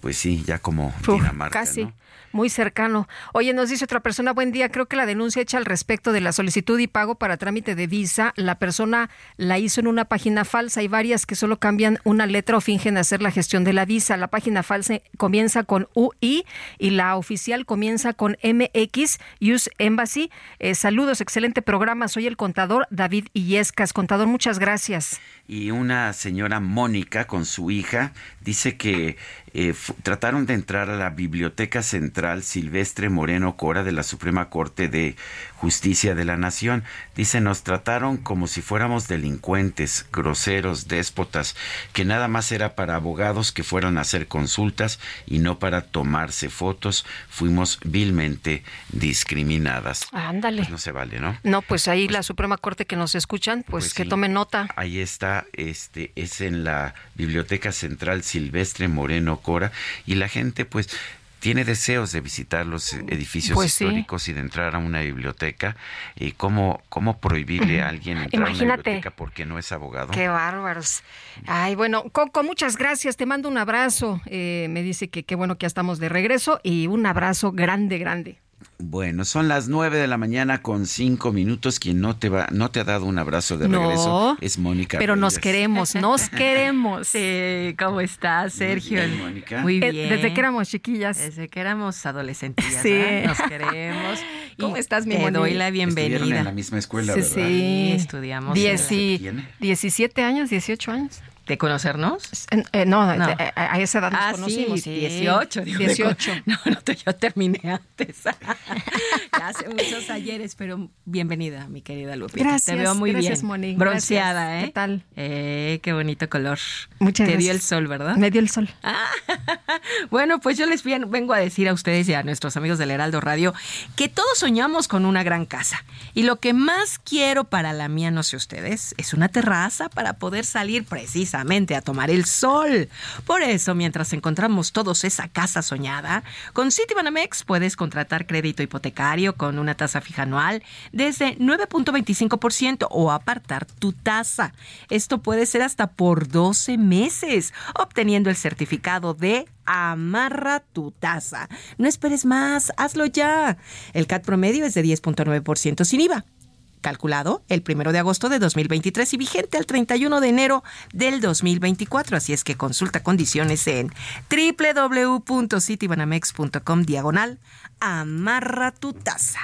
Pues sí, ya como Uf, Dinamarca. casi. ¿no? Muy cercano. Oye, nos dice otra persona, buen día, creo que la denuncia hecha al respecto de la solicitud y pago para trámite de visa, la persona la hizo en una página falsa. Hay varias que solo cambian una letra o fingen hacer la gestión de la visa. La página falsa comienza con UI y la oficial comienza con MX, Use Embassy. Eh, saludos, excelente programa. Soy el contador David Illescas. Contador, muchas gracias. y una señora Mónica con su hija dice que eh, trataron de entrar a la Biblioteca Central Silvestre Moreno Cora de la Suprema Corte de Justicia de la Nación. Dice, nos trataron como si fuéramos delincuentes, groseros, déspotas, que nada más era para abogados que fueron a hacer consultas y no para tomarse fotos. Fuimos vilmente discriminadas. Ándale. Pues no se vale, ¿no? No, pues ahí la Suprema Corte que nos escuchan, pues, Pues que sí. tomen nota. Ahí está, este, es en la Biblioteca Central Silvestre Moreno Cora, y la gente, pues, tiene deseos de visitar los edificios Pues sí. históricos y de entrar a una biblioteca. ¿Y cómo, cómo prohibirle a alguien entrar a una Imagínate. biblioteca porque no es abogado? Qué bárbaros. Ay, bueno, Coco, muchas gracias. Te mando un abrazo. Eh, me dice que qué bueno que ya estamos de regreso y un abrazo grande, grande. Bueno, son las nueve de la mañana con cinco minutos. Quien no te va, no te ha dado un abrazo de No, regreso es Mónica. Pero nos queremos, nos queremos. Sí, ¿cómo estás, Sergio? bien, Mónica. Muy Eh, bien. Desde que éramos chiquillas. Desde que éramos adolescentillas, Sí. Nos queremos. ¿Cómo Y estás, mi Te doy la Estuvieron bienvenida. en la misma escuela, Sí, ¿verdad? sí. estudiamos. Dieci- ¿Tiene? 17 años, 18 años. ¿De conocernos? Eh, eh, no, No. de- a, a esa edad nos Ah, conocimos. sí, 18. digo, de 18. co- No, no, yo terminé antes. Ya hace muchos ayeres, pero bienvenida, mi querida Lupita. Gracias, Te veo muy gracias, bien. Moni, Bronceada, gracias. ¿eh? ¿Qué tal? Eh, qué bonito color. Muchas Te dio el sol, ¿verdad? Me dio el sol. Bueno, pues yo les vengo a decir a ustedes y a nuestros amigos del Heraldo Radio que todos soñamos con una gran casa. Y lo que más quiero para la mía, no sé ustedes, es una terraza para poder salir a tomar el sol. Por eso, mientras encontramos todos esa casa soñada, con Citibanamex puedes contratar crédito hipotecario con una tasa fija anual desde 9.25% o apartar tu tasa. Esto puede ser hasta por 12 meses, obteniendo el certificado de Amarra tu tasa. No esperes más, hazlo ya. El CAT promedio es de 10.9% sin IVA. Calculado el primero de agosto de 2023 y vigente al 31 de enero del 2024. Así es que consulta condiciones en www.citibanamex.com diagonal amarra tu tasa.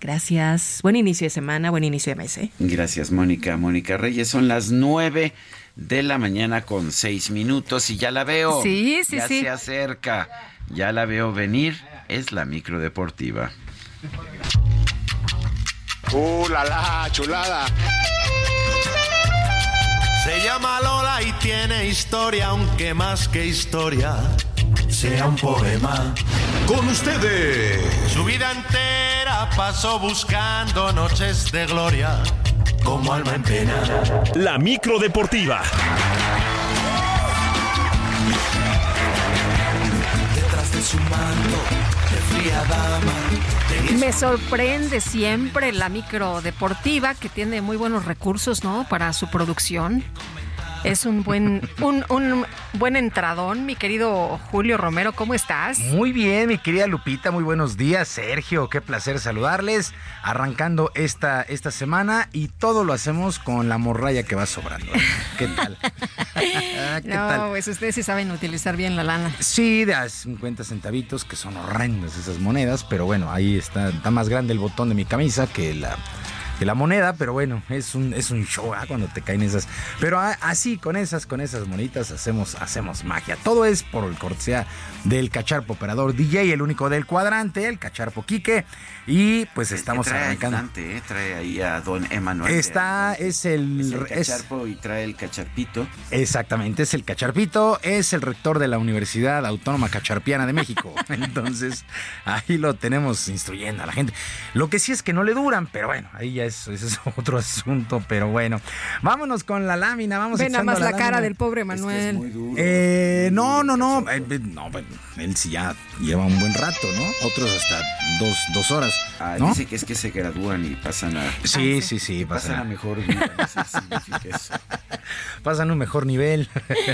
Gracias. Buen inicio de semana, buen inicio de mes. ¿eh? Gracias, Mónica. Mónica Reyes, son las nueve de la mañana con seis minutos y ya la veo. Sí, sí, ya sí. se acerca. Ya la veo venir. Es la micro deportiva. ¡Uh, la, la, chulada! Se llama Lola y tiene historia, aunque más que historia sea un poema. Con ustedes, Su vida entera pasó buscando noches de gloria, como alma en pena. La micro deportiva. Detrás de su manto, Me sorprende siempre la micro deportiva que tiene muy buenos recursos, ¿no? Para su producción. Es un buen, un, un buen entradón, mi querido Julio Romero, ¿cómo estás? Muy bien, mi querida Lupita, muy buenos días, Sergio, qué placer saludarles, arrancando esta, esta semana y todo lo hacemos con la morralla que va sobrando. ¿Qué tal? ¿Qué no, tal? pues ustedes sí saben utilizar bien la lana. Sí, de a 50 centavitos, que son horrendas esas monedas, pero bueno, ahí está, está más grande el botón de mi camisa que la, que la moneda, pero bueno, es un, es un show ah, cuando te caen esas. Pero a- así, con esas, con esas monitas, hacemos, hacemos magia. Todo es por el cortesía del cacharpo operador DJ, el único del cuadrante, el cacharpo Quique. Y pues estamos trae arrancando. ¿eh? Trae ahí a don Emanuel. Está, es el, Es el es- cacharpo y trae el cacharpito. Exactamente, es el Cacharpito, es el rector de la Universidad Autónoma Cacharpiana de México. Entonces, ahí lo tenemos instruyendo a la gente. Lo que sí es que no le duran, pero bueno, ahí ya es, ese es otro asunto, pero bueno. Vámonos con la lámina, vamos Ve nada echando más la, lámina. cara del pobre Manuel. Eh, no, no, no, eh, no, bueno, él sí ya lleva un buen rato, ¿no? Otros hasta dos, dos horas, Ah, ¿no? Dice que es que se gradúan y pasan a. Sí, sí, sí, Pasan a pasan. mejor sé si significa eso. pasan un mejor nivel.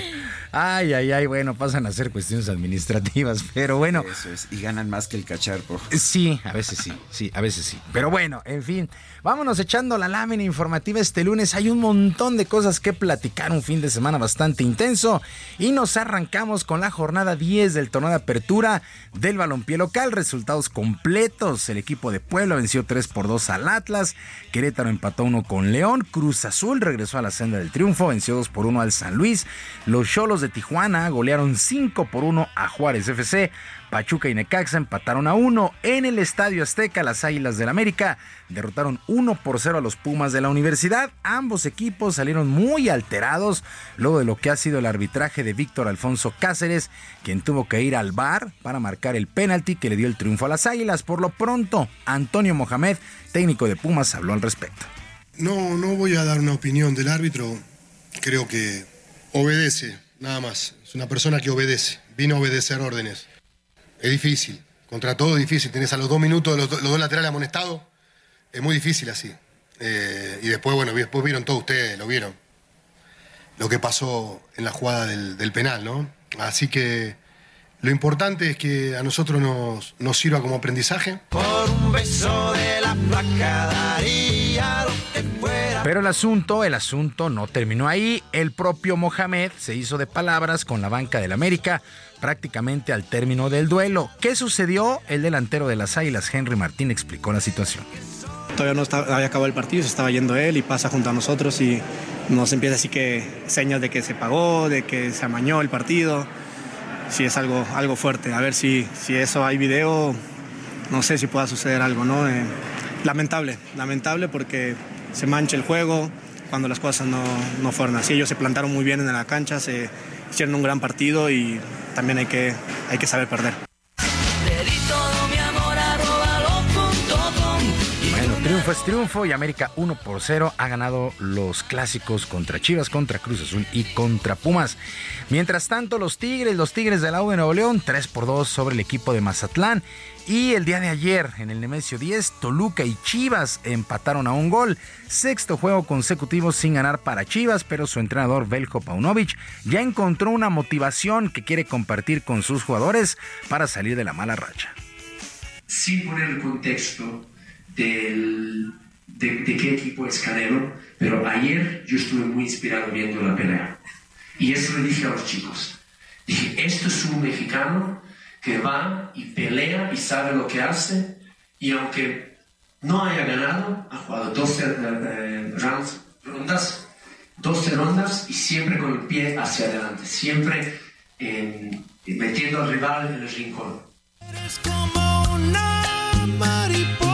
ay, ay, ay, bueno, pasan a hacer cuestiones administrativas, pero bueno. Eso es. Y ganan más que el cacharpo. Sí, a veces sí, sí, a veces sí. Pero bueno, en fin, vámonos echando la lámina informativa este lunes. Hay un montón de cosas que platicar, un fin de semana bastante intenso. Y nos arrancamos con la jornada 10 del torneo de apertura del balompié local. Resultados completos. El equipo de Puebla venció 3 por 2 al Atlas. Querétaro empató 1 con León. Cruz Azul regresó a la senda del triunfo. Venció 2 por 1 al San Luis. Los Cholos de Tijuana golearon 5 por 1 a Juárez FC. Pachuca y Necaxa empataron a 1 en el Estadio Azteca. Las Águilas del América derrotaron 1 por 0 a los Pumas de la Universidad. Ambos equipos salieron muy alterados luego de lo que ha sido el arbitraje de Víctor Alfonso Cáceres, quien tuvo que ir al bar para marcar el penalti que le dio el triunfo a las Águilas. Por lo pronto, Antonio Mohamed, técnico de Pumas, habló al respecto. No, no voy a dar una opinión del árbitro. Creo que obedece, nada más. Es una persona que obedece. Vino a obedecer órdenes. Es difícil. Contra todo es difícil. Tenés a los dos minutos los, do- los dos laterales amonestados. Es muy difícil así. Eh, y después, bueno, después vieron todos ustedes, lo vieron. Lo que pasó en la jugada del, penal, ¿no? Así que lo importante es que a nosotros nos, sirva como aprendizaje. Por un beso de la placa daría. Pero el asunto, el asunto no terminó ahí. El propio Mohamed se hizo de palabras con la banca del América prácticamente al término del duelo. ¿Qué sucedió? El delantero de las Águilas, Henry Martín, explicó la situación. Todavía no está- había acabado el partido, se estaba yendo él y pasa junto a nosotros y nos empieza así que señas de que se pagó, de que se amañó el partido. Sí, es algo, algo fuerte. A ver si, si eso hay video, no sé si pueda suceder algo, ¿no? Eh, lamentable, lamentable porque se mancha el juego cuando las cosas no, no fueron así. Ellos se plantaron muy bien en la cancha, se hicieron un gran partido y también hay que, hay que saber perder. Triunfo triunfo y América 1 por 0 ha ganado los clásicos contra Chivas, contra Cruz Azul y contra Pumas. Mientras tanto, los Tigres, los Tigres de la U de Nuevo León, 3 por 2 sobre el equipo de Mazatlán. Y el día de ayer, en el Nemesio 10, Toluca y Chivas empataron a un gol. Sexto juego consecutivo sin ganar para Chivas, pero su entrenador Belko Paunovic ya encontró una motivación que quiere compartir con sus jugadores para salir de la mala racha. sin poner el contexto del- de, de qué equipo es Canelo, pero ayer yo estuve muy inspirado viendo la pelea. Y eso le dije a los chicos. Dije, esto es un mexicano que va y pelea y sabe lo que hace, y aunque no haya ganado, ha jugado 12 eh, eh, rounds, rondas, 12 rondas y siempre con el pie hacia adelante, siempre en- metiendo al rival en el rincón. Como una mariposa.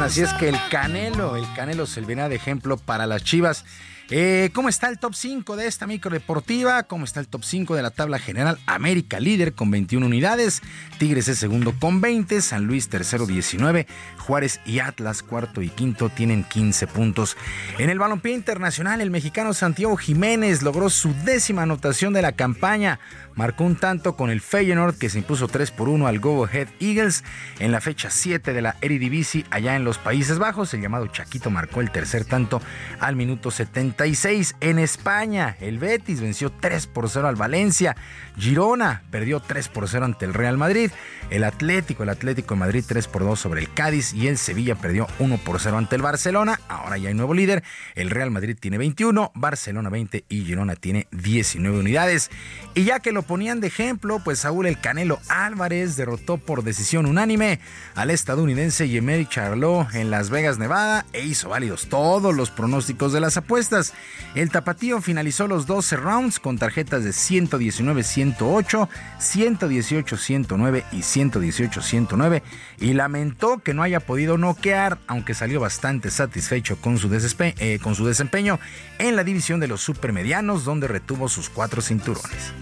Así es que el Canelo, el Canelo servirá de ejemplo para las Chivas. Eh, ¿Cómo está el top 5 de esta micro deportiva? ¿Cómo está el top 5 de la tabla general? América líder con 21 unidades, Tigres es segundo con 20, San Luis tercero 19, Juárez y Atlas cuarto y quinto tienen 15 puntos. En el balompié internacional, el mexicano Santiago Jiménez logró su décima anotación de la campaña. Marcó un tanto con el Feyenoord que se impuso 3 por 1 al Go Ahead Eagles en la fecha 7 de la Eredivisie allá en los Países Bajos. El llamado Chaquito marcó el tercer tanto al minuto 76. En España, el Betis venció 3 por 0 al Valencia. Girona perdió 3 por 0 ante el Real Madrid. El Atlético, el Atlético de Madrid 3 por 2 sobre el Cádiz y el Sevilla perdió 1 por 0 ante el Barcelona. Ahora ya hay nuevo líder. El Real Madrid tiene 21, Barcelona 20 y Girona tiene 19 unidades. Y ya que lo ponían de ejemplo, pues Saúl El Canelo Álvarez derrotó por decisión unánime al estadounidense Yemer Charlot en Las Vegas, Nevada e hizo válidos todos los pronósticos de las apuestas. El tapatío finalizó los 12 rounds con tarjetas de 119-108, 118-109 y 118-109 y lamentó que no haya podido noquear, aunque salió bastante satisfecho con su, eh, con su desempeño en la división de los supermedianos, donde retuvo sus cuatro cinturones.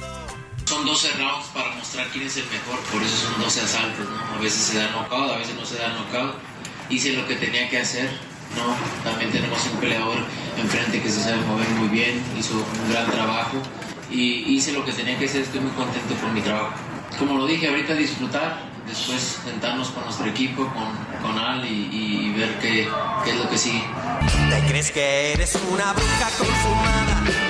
Son 12 rounds para mostrar quién es el mejor, por eso son 12 asaltos, ¿no? A veces se da knockout, a veces no se da knockout. Hice lo que tenía que hacer, ¿no? También tenemos un peleador enfrente que se sabe mover muy bien, hizo un gran trabajo y hice lo que tenía que hacer, estoy muy contento con mi trabajo. Como lo dije, ahorita disfrutar, después sentarnos con nuestro equipo, con, con Al y, y ver qué, qué es lo que sigue. ¿Te crees que eres una bruja consumada?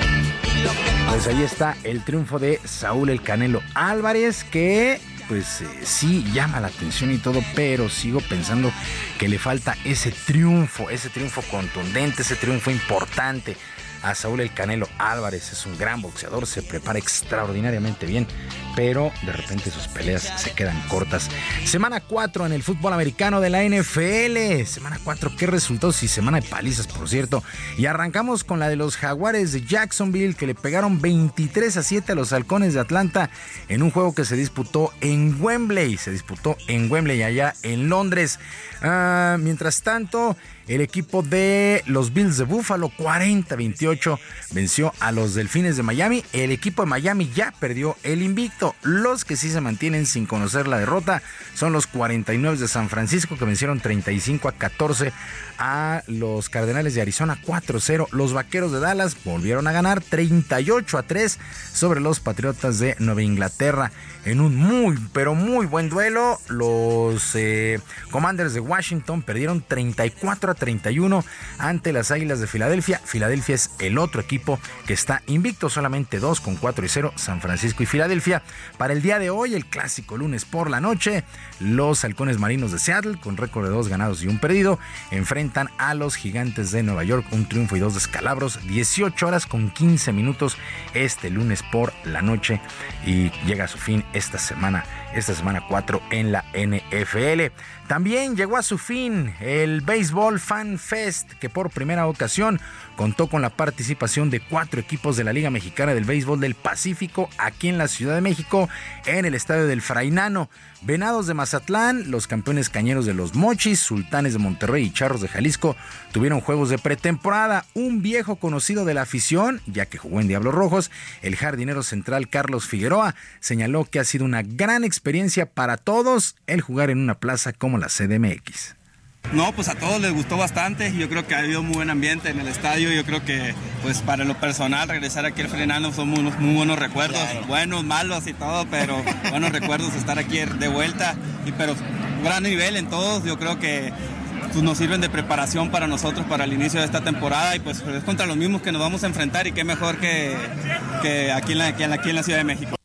Pues ahí está el triunfo de Saúl El Canelo Álvarez, que pues eh, sí llama la atención y todo, pero sigo pensando que le falta ese triunfo, ese triunfo contundente, ese triunfo importante. A Saúl El Canelo Álvarez es un gran boxeador, se prepara extraordinariamente bien, pero de repente sus peleas se quedan cortas. Semana 4 en el fútbol americano de la NFL. Semana 4, qué resultados y semana de palizas, por cierto. Y arrancamos con la de los Jaguares de Jacksonville, que le pegaron 23 a 7 a los Halcones de Atlanta en un juego que se disputó en Wembley. Se disputó en Wembley, allá en Londres. Ah, mientras tanto, el equipo de los Bills de Buffalo 40-28 venció a los Delfines de Miami. El equipo de Miami ya perdió el invicto. Los que sí se mantienen sin conocer la derrota son los 49 de San Francisco que vencieron 35 a 14 a los Cardenales de Arizona 4-0. Los Vaqueros de Dallas volvieron a ganar 38 a 3 sobre los Patriotas de Nueva Inglaterra en un muy, pero muy buen duelo. Los eh, Commanders de Washington perdieron 34 a 31 ante las Águilas de Filadelfia. Filadelfia es el otro equipo que está invicto, solamente 2 con 4 y 0, San Francisco y Filadelfia. Para el día de hoy, el clásico lunes por la noche, los Halcones Marinos de Seattle, con récord de 2 ganados y un perdido, enfrentan a los Gigantes de Nueva York, un triunfo y dos descalabros, 18 horas con 15 minutos este lunes por la noche y llega a su fin esta semana, esta semana 4 en la NFL. También llegó a su fin el Baseball Fan Fest, que por primera ocasión contó con la participación de cuatro equipos de la Liga Mexicana del Béisbol del Pacífico aquí en la Ciudad de México, en el estadio del Frainano. Venados de Mazatlán, los campeones cañeros de los Mochis, Sultanes de Monterrey y Charros de Jalisco tuvieron juegos de pretemporada. Un viejo conocido de la afición, ya que jugó en Diablos Rojos, el jardinero central Carlos Figueroa, señaló que ha sido una gran experiencia para todos el jugar en una plaza como la CDMX. No, pues a todos les gustó bastante. Yo creo que ha habido muy buen ambiente en el estadio. Yo creo que, pues para lo personal, regresar aquí al Frenano son unos muy buenos recuerdos. Buenos, malos y todo, pero buenos recuerdos estar aquí de vuelta. Y pero gran nivel en todos. Yo creo que pues, nos sirven de preparación para nosotros para el inicio de esta temporada. Y pues es contra los mismos que nos vamos a enfrentar. Y qué mejor que, que aquí, en la, que aquí en la Ciudad de México.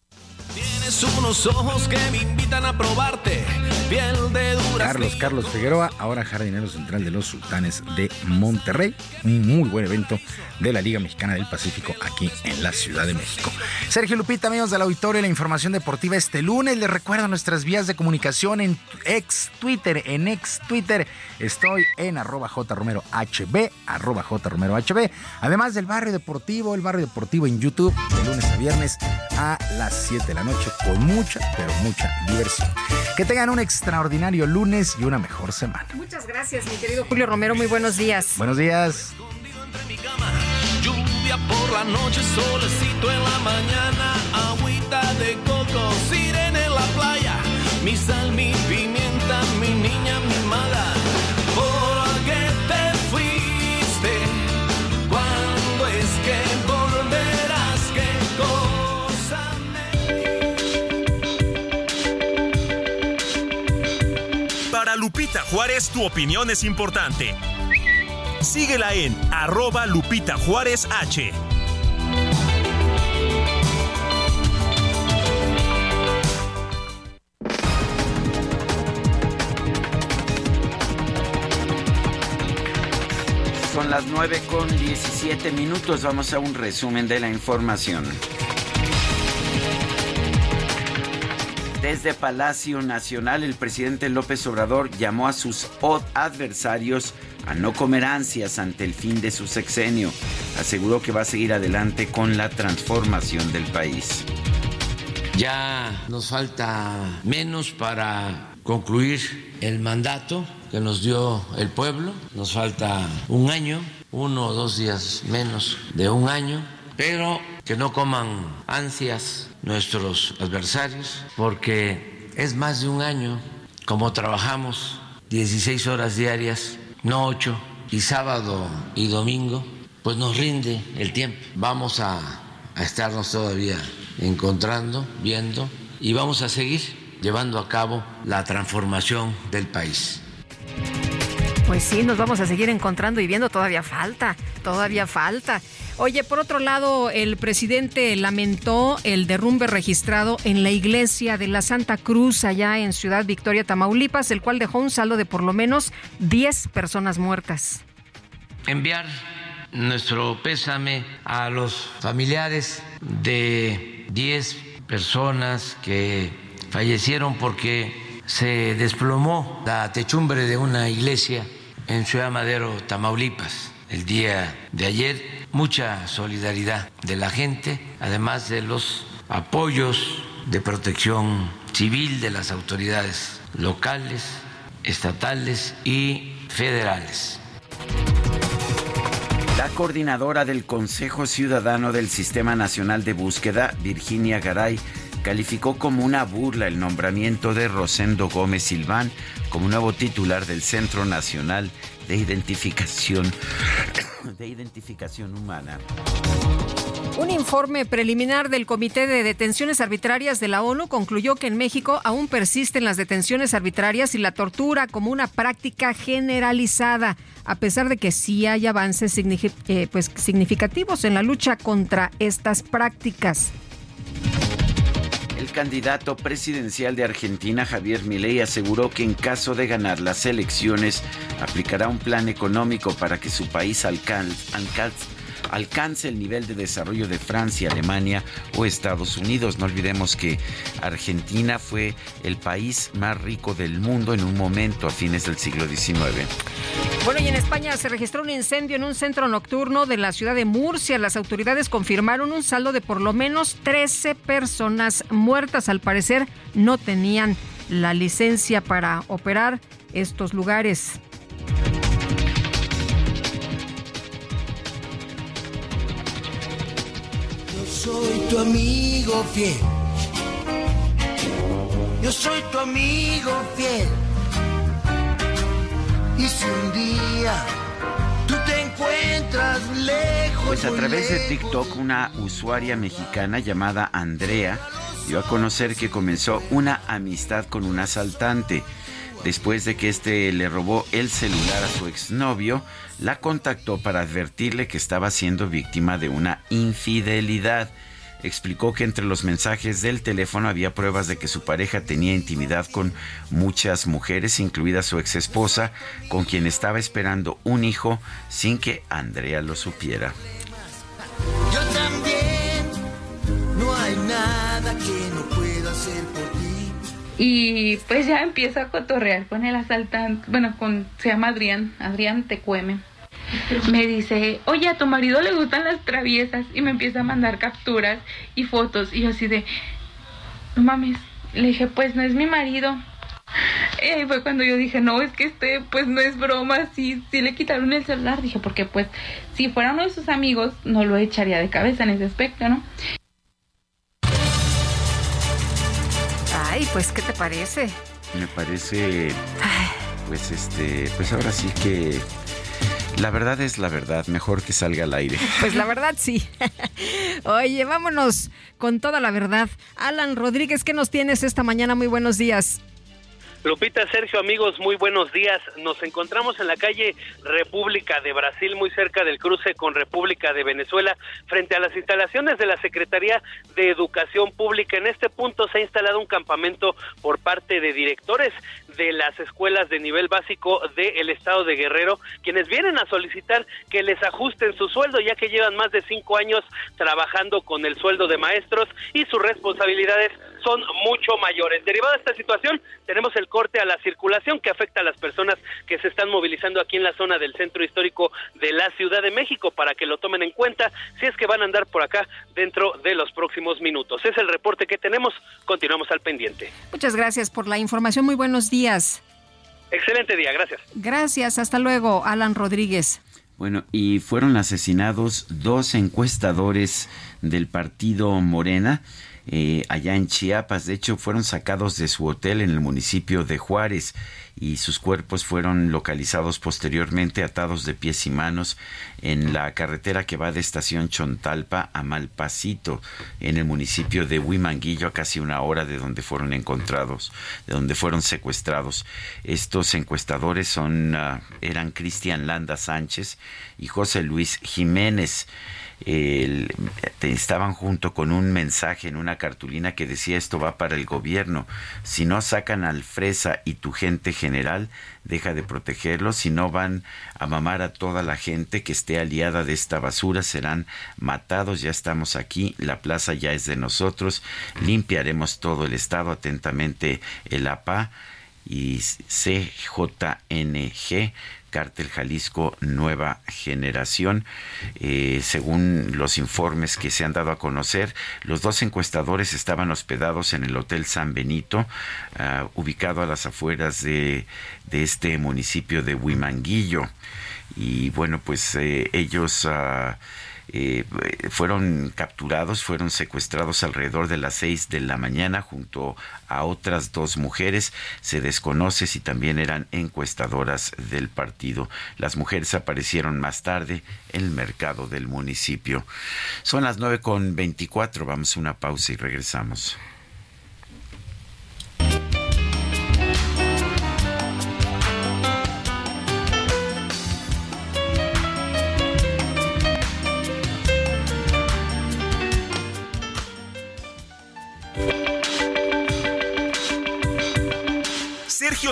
Tienes unos ojos que me invitan a probarte. Piel de durazno. Carlos Carlos Figueroa, ahora jardinero central de los Sultanes de Monterrey. Un muy buen evento de la Liga Mexicana del Pacífico aquí en la Ciudad de México. Sergio Lupita, amigos del auditorio, la información deportiva este lunes. Les recuerdo nuestras vías de comunicación en ex Twitter. En ex Twitter estoy en arroba jromerohb, arroba jromerohb. Además del barrio deportivo, el barrio deportivo en YouTube, de lunes a viernes a las 7 de la noche, con mucha, pero mucha diversión. Que tengan un extraordinario lunes y una mejor semana. Muchas gracias, mi querido Julio Romero. Muy buenos días. Buenos días. Lluvia Por la noche solecito en la mañana, agüita de coco, sirena en la playa, mi sal, mi pimienta, mi niña mimada. Lupita Juárez, tu opinión es importante. Síguela en arroba Lupita Juárez H. Son las 9 con 17 minutos. Vamos a un resumen de la información. Desde Palacio Nacional, el presidente López Obrador llamó a sus adversarios a no comer ansias ante el fin de su sexenio. Aseguró que va a seguir adelante con la transformación del país. Ya nos falta menos para concluir el mandato que nos dio el pueblo. Nos falta un año, uno o dos días menos de un año, pero que no coman ansias nuestros adversarios, porque es más de un año como trabajamos 16 horas diarias, no 8, y sábado y domingo, pues nos rinde el tiempo. Vamos a, a estarnos todavía encontrando, viendo, y vamos a seguir llevando a cabo la transformación del país. Pues sí, nos vamos a seguir encontrando y viendo, todavía falta, todavía falta. Oye, por otro lado, el presidente lamentó el derrumbe registrado en la iglesia de la Santa Cruz allá en Ciudad Victoria, Tamaulipas, el cual dejó un saldo de por lo menos 10 personas muertas. enviar nuestro pésame a los familiares de 10 personas que fallecieron porque se desplomó la techumbre de una iglesia en Ciudad Madero, Tamaulipas, el día de ayer. Mucha solidaridad de la gente, además de los apoyos de protección civil de las autoridades locales, estatales y federales. La coordinadora del Consejo Ciudadano del Sistema Nacional de Búsqueda, Virginia Garay, calificó como una burla el nombramiento de Rosendo Gómez Silván como nuevo titular del Centro Nacional de Identificación de Identificación Humana. Un informe preliminar del Comité de Detenciones Arbitrarias de la ONU concluyó que en México aún persisten las detenciones arbitrarias y la tortura como una práctica generalizada, a pesar de que sí hay avances eh, pues, significativos en la lucha contra estas prácticas. El candidato presidencial de Argentina, Javier Milei, aseguró que en caso de ganar las elecciones, aplicará un plan económico para que su país alcan- alcan- alcance el nivel de desarrollo de Francia, Alemania o Estados Unidos. No olvidemos que Argentina fue el país más rico del mundo en un momento a fines del siglo XIX. Bueno, y en España se registró un incendio en un centro nocturno de la ciudad de Murcia. Las autoridades confirmaron un saldo de por lo menos 13 personas muertas. Al parecer no tenían la licencia para operar estos lugares. Soy tu amigo fiel. Yo soy tu amigo fiel. Y si un día tú te encuentras lejos, Pues a través de TikTok, una usuaria mexicana llamada Andrea dio a conocer que comenzó una amistad con un asaltante. Después de que este le robó el celular a su exnovio, la contactó para advertirle que estaba siendo víctima de una infidelidad. Explicó que entre los mensajes del teléfono había pruebas de que su pareja tenía intimidad con muchas mujeres, incluida su ex esposa, con quien estaba esperando un hijo sin que Andrea lo supiera. yo también. No hay nada que no pueda hacer. Y pues ya empiezo a cotorrear con el asaltante, bueno, con, se llama Adrián, Adrián Tecueme. Me dice, oye, a tu marido le gustan las traviesas y me empieza a mandar capturas y fotos y yo así de, no mames, le dije, pues no es mi marido. Y ahí fue cuando yo dije, no, es que este, pues no es broma, sí, sí le quitaron el celular. Dije, porque pues si fuera uno de sus amigos, no lo echaría de cabeza en ese aspecto, ¿no? Ay, pues, ¿qué te parece? Me parece, pues este, pues ahora sí que la verdad es la verdad, mejor que salga al aire. Pues la verdad sí. Oye, vámonos con toda la verdad. Alan Rodríguez, ¿qué nos tienes esta mañana? Muy buenos días. Lupita, Sergio, amigos, muy buenos días. Nos encontramos en la calle República de Brasil, muy cerca del cruce con República de Venezuela, frente a las instalaciones de la Secretaría de Educación Pública. En este punto se ha instalado un campamento por parte de directores de las escuelas de nivel básico del estado de Guerrero, quienes vienen a solicitar que les ajusten su sueldo, ya que llevan más de cinco años trabajando con el sueldo de maestros y sus responsabilidades son mucho mayores. Derivado de esta situación, tenemos el corte a la circulación que afecta a las personas que se están movilizando aquí en la zona del centro histórico de la Ciudad de México para que lo tomen en cuenta si es que van a andar por acá dentro de los próximos minutos. Es el reporte que tenemos. Continuamos al pendiente. Muchas gracias por la información. Muy buenos días. Excelente día, gracias. Gracias. Hasta luego, Alan Rodríguez. Bueno, y fueron asesinados dos encuestadores del partido Morena. Eh, allá en Chiapas. De hecho, fueron sacados de su hotel en el municipio de Juárez y sus cuerpos fueron localizados posteriormente atados de pies y manos en la carretera que va de estación Chontalpa a Malpasito, en el municipio de Huimanguillo, a casi una hora de donde fueron encontrados, de donde fueron secuestrados. Estos encuestadores son, ah, eran Cristian Landa Sánchez y José Luis Jiménez el- estaban junto con un mensaje en una cartulina que decía esto va para el gobierno. Si no sacan al fresa y tu gente general, deja de protegerlos. Si no van a mamar a toda la gente que esté aliada de esta basura, serán matados. Ya estamos aquí, la plaza ya es de nosotros. Limpiaremos todo el estado. Atentamente el APA y CJNG. Cártel Jalisco Nueva Generación. Eh, según los informes que se han dado a conocer, los dos encuestadores estaban hospedados en el Hotel San Benito, ah, ubicado a las afueras de, este municipio de Huimanguillo. Y bueno, pues eh, ellos... ah, eh, fueron capturados, fueron secuestrados alrededor de las seis de la mañana junto a otras dos mujeres. Se desconoce si también eran encuestadoras del partido. Las mujeres aparecieron más tarde en el mercado del municipio. Son las nueve con veinticuatro. Vamos a una pausa y regresamos.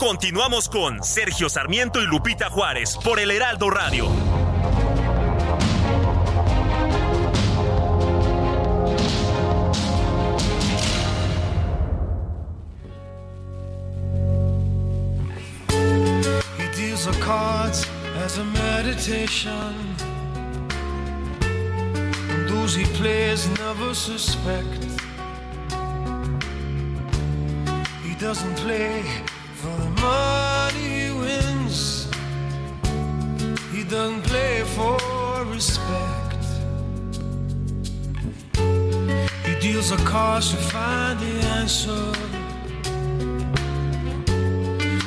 Continuamos con Sergio Sarmiento y Lupita Juárez por el Heraldo Radio. He deals the cards as a meditation. And those he plays never suspect. He doesn't play money he wins. He doesn't play for respect. He deals the cards to find the answer.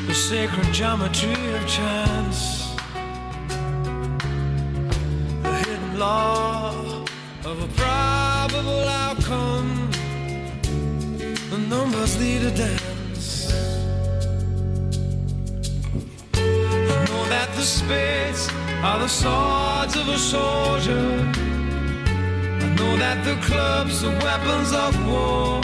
The sacred geometry of chance. The hidden law of a probable outcome. The numbers lead a dance. That the spades are the swords of a soldier. I know that the clubs are weapons of war.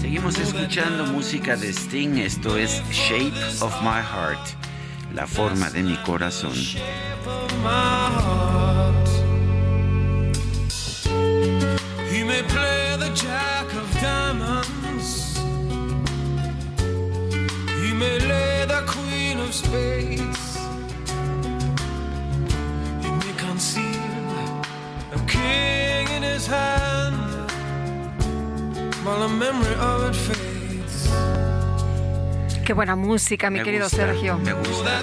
Seguimos escuchando música de Sting. Esto es Shape of My Heart. la forma de mi corazón. He may play the jack of diamonds. He may lay the queen of spades. He may conceal a king in his hand while the memory of it fades. Qué buena música, mi Me querido gusta, Sergio. Me gusta.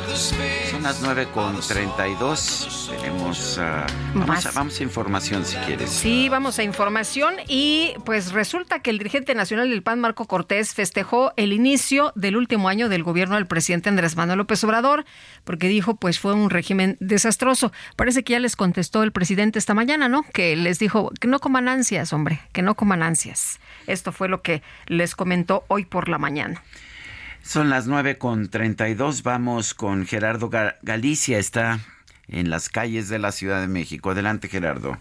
Son las 9 con 32. Tenemos. ah, vamos, Más. a, vamos a información si quieres. Sí, vamos a información y pues resulta que el dirigente nacional del PAN, Marco Cortés, festejó el inicio del último año del gobierno del presidente Andrés Manuel López Obrador, porque dijo pues fue un régimen desastroso. Parece que ya les contestó el presidente esta mañana, ¿no? Que les dijo que no coman ansias, hombre, que no coman ansias. Esto fue lo que les comentó hoy por la mañana. Son las 9 con 32. Vamos con Gerardo Ga- Galicia. Está en las calles de la Ciudad de México. Adelante, Gerardo.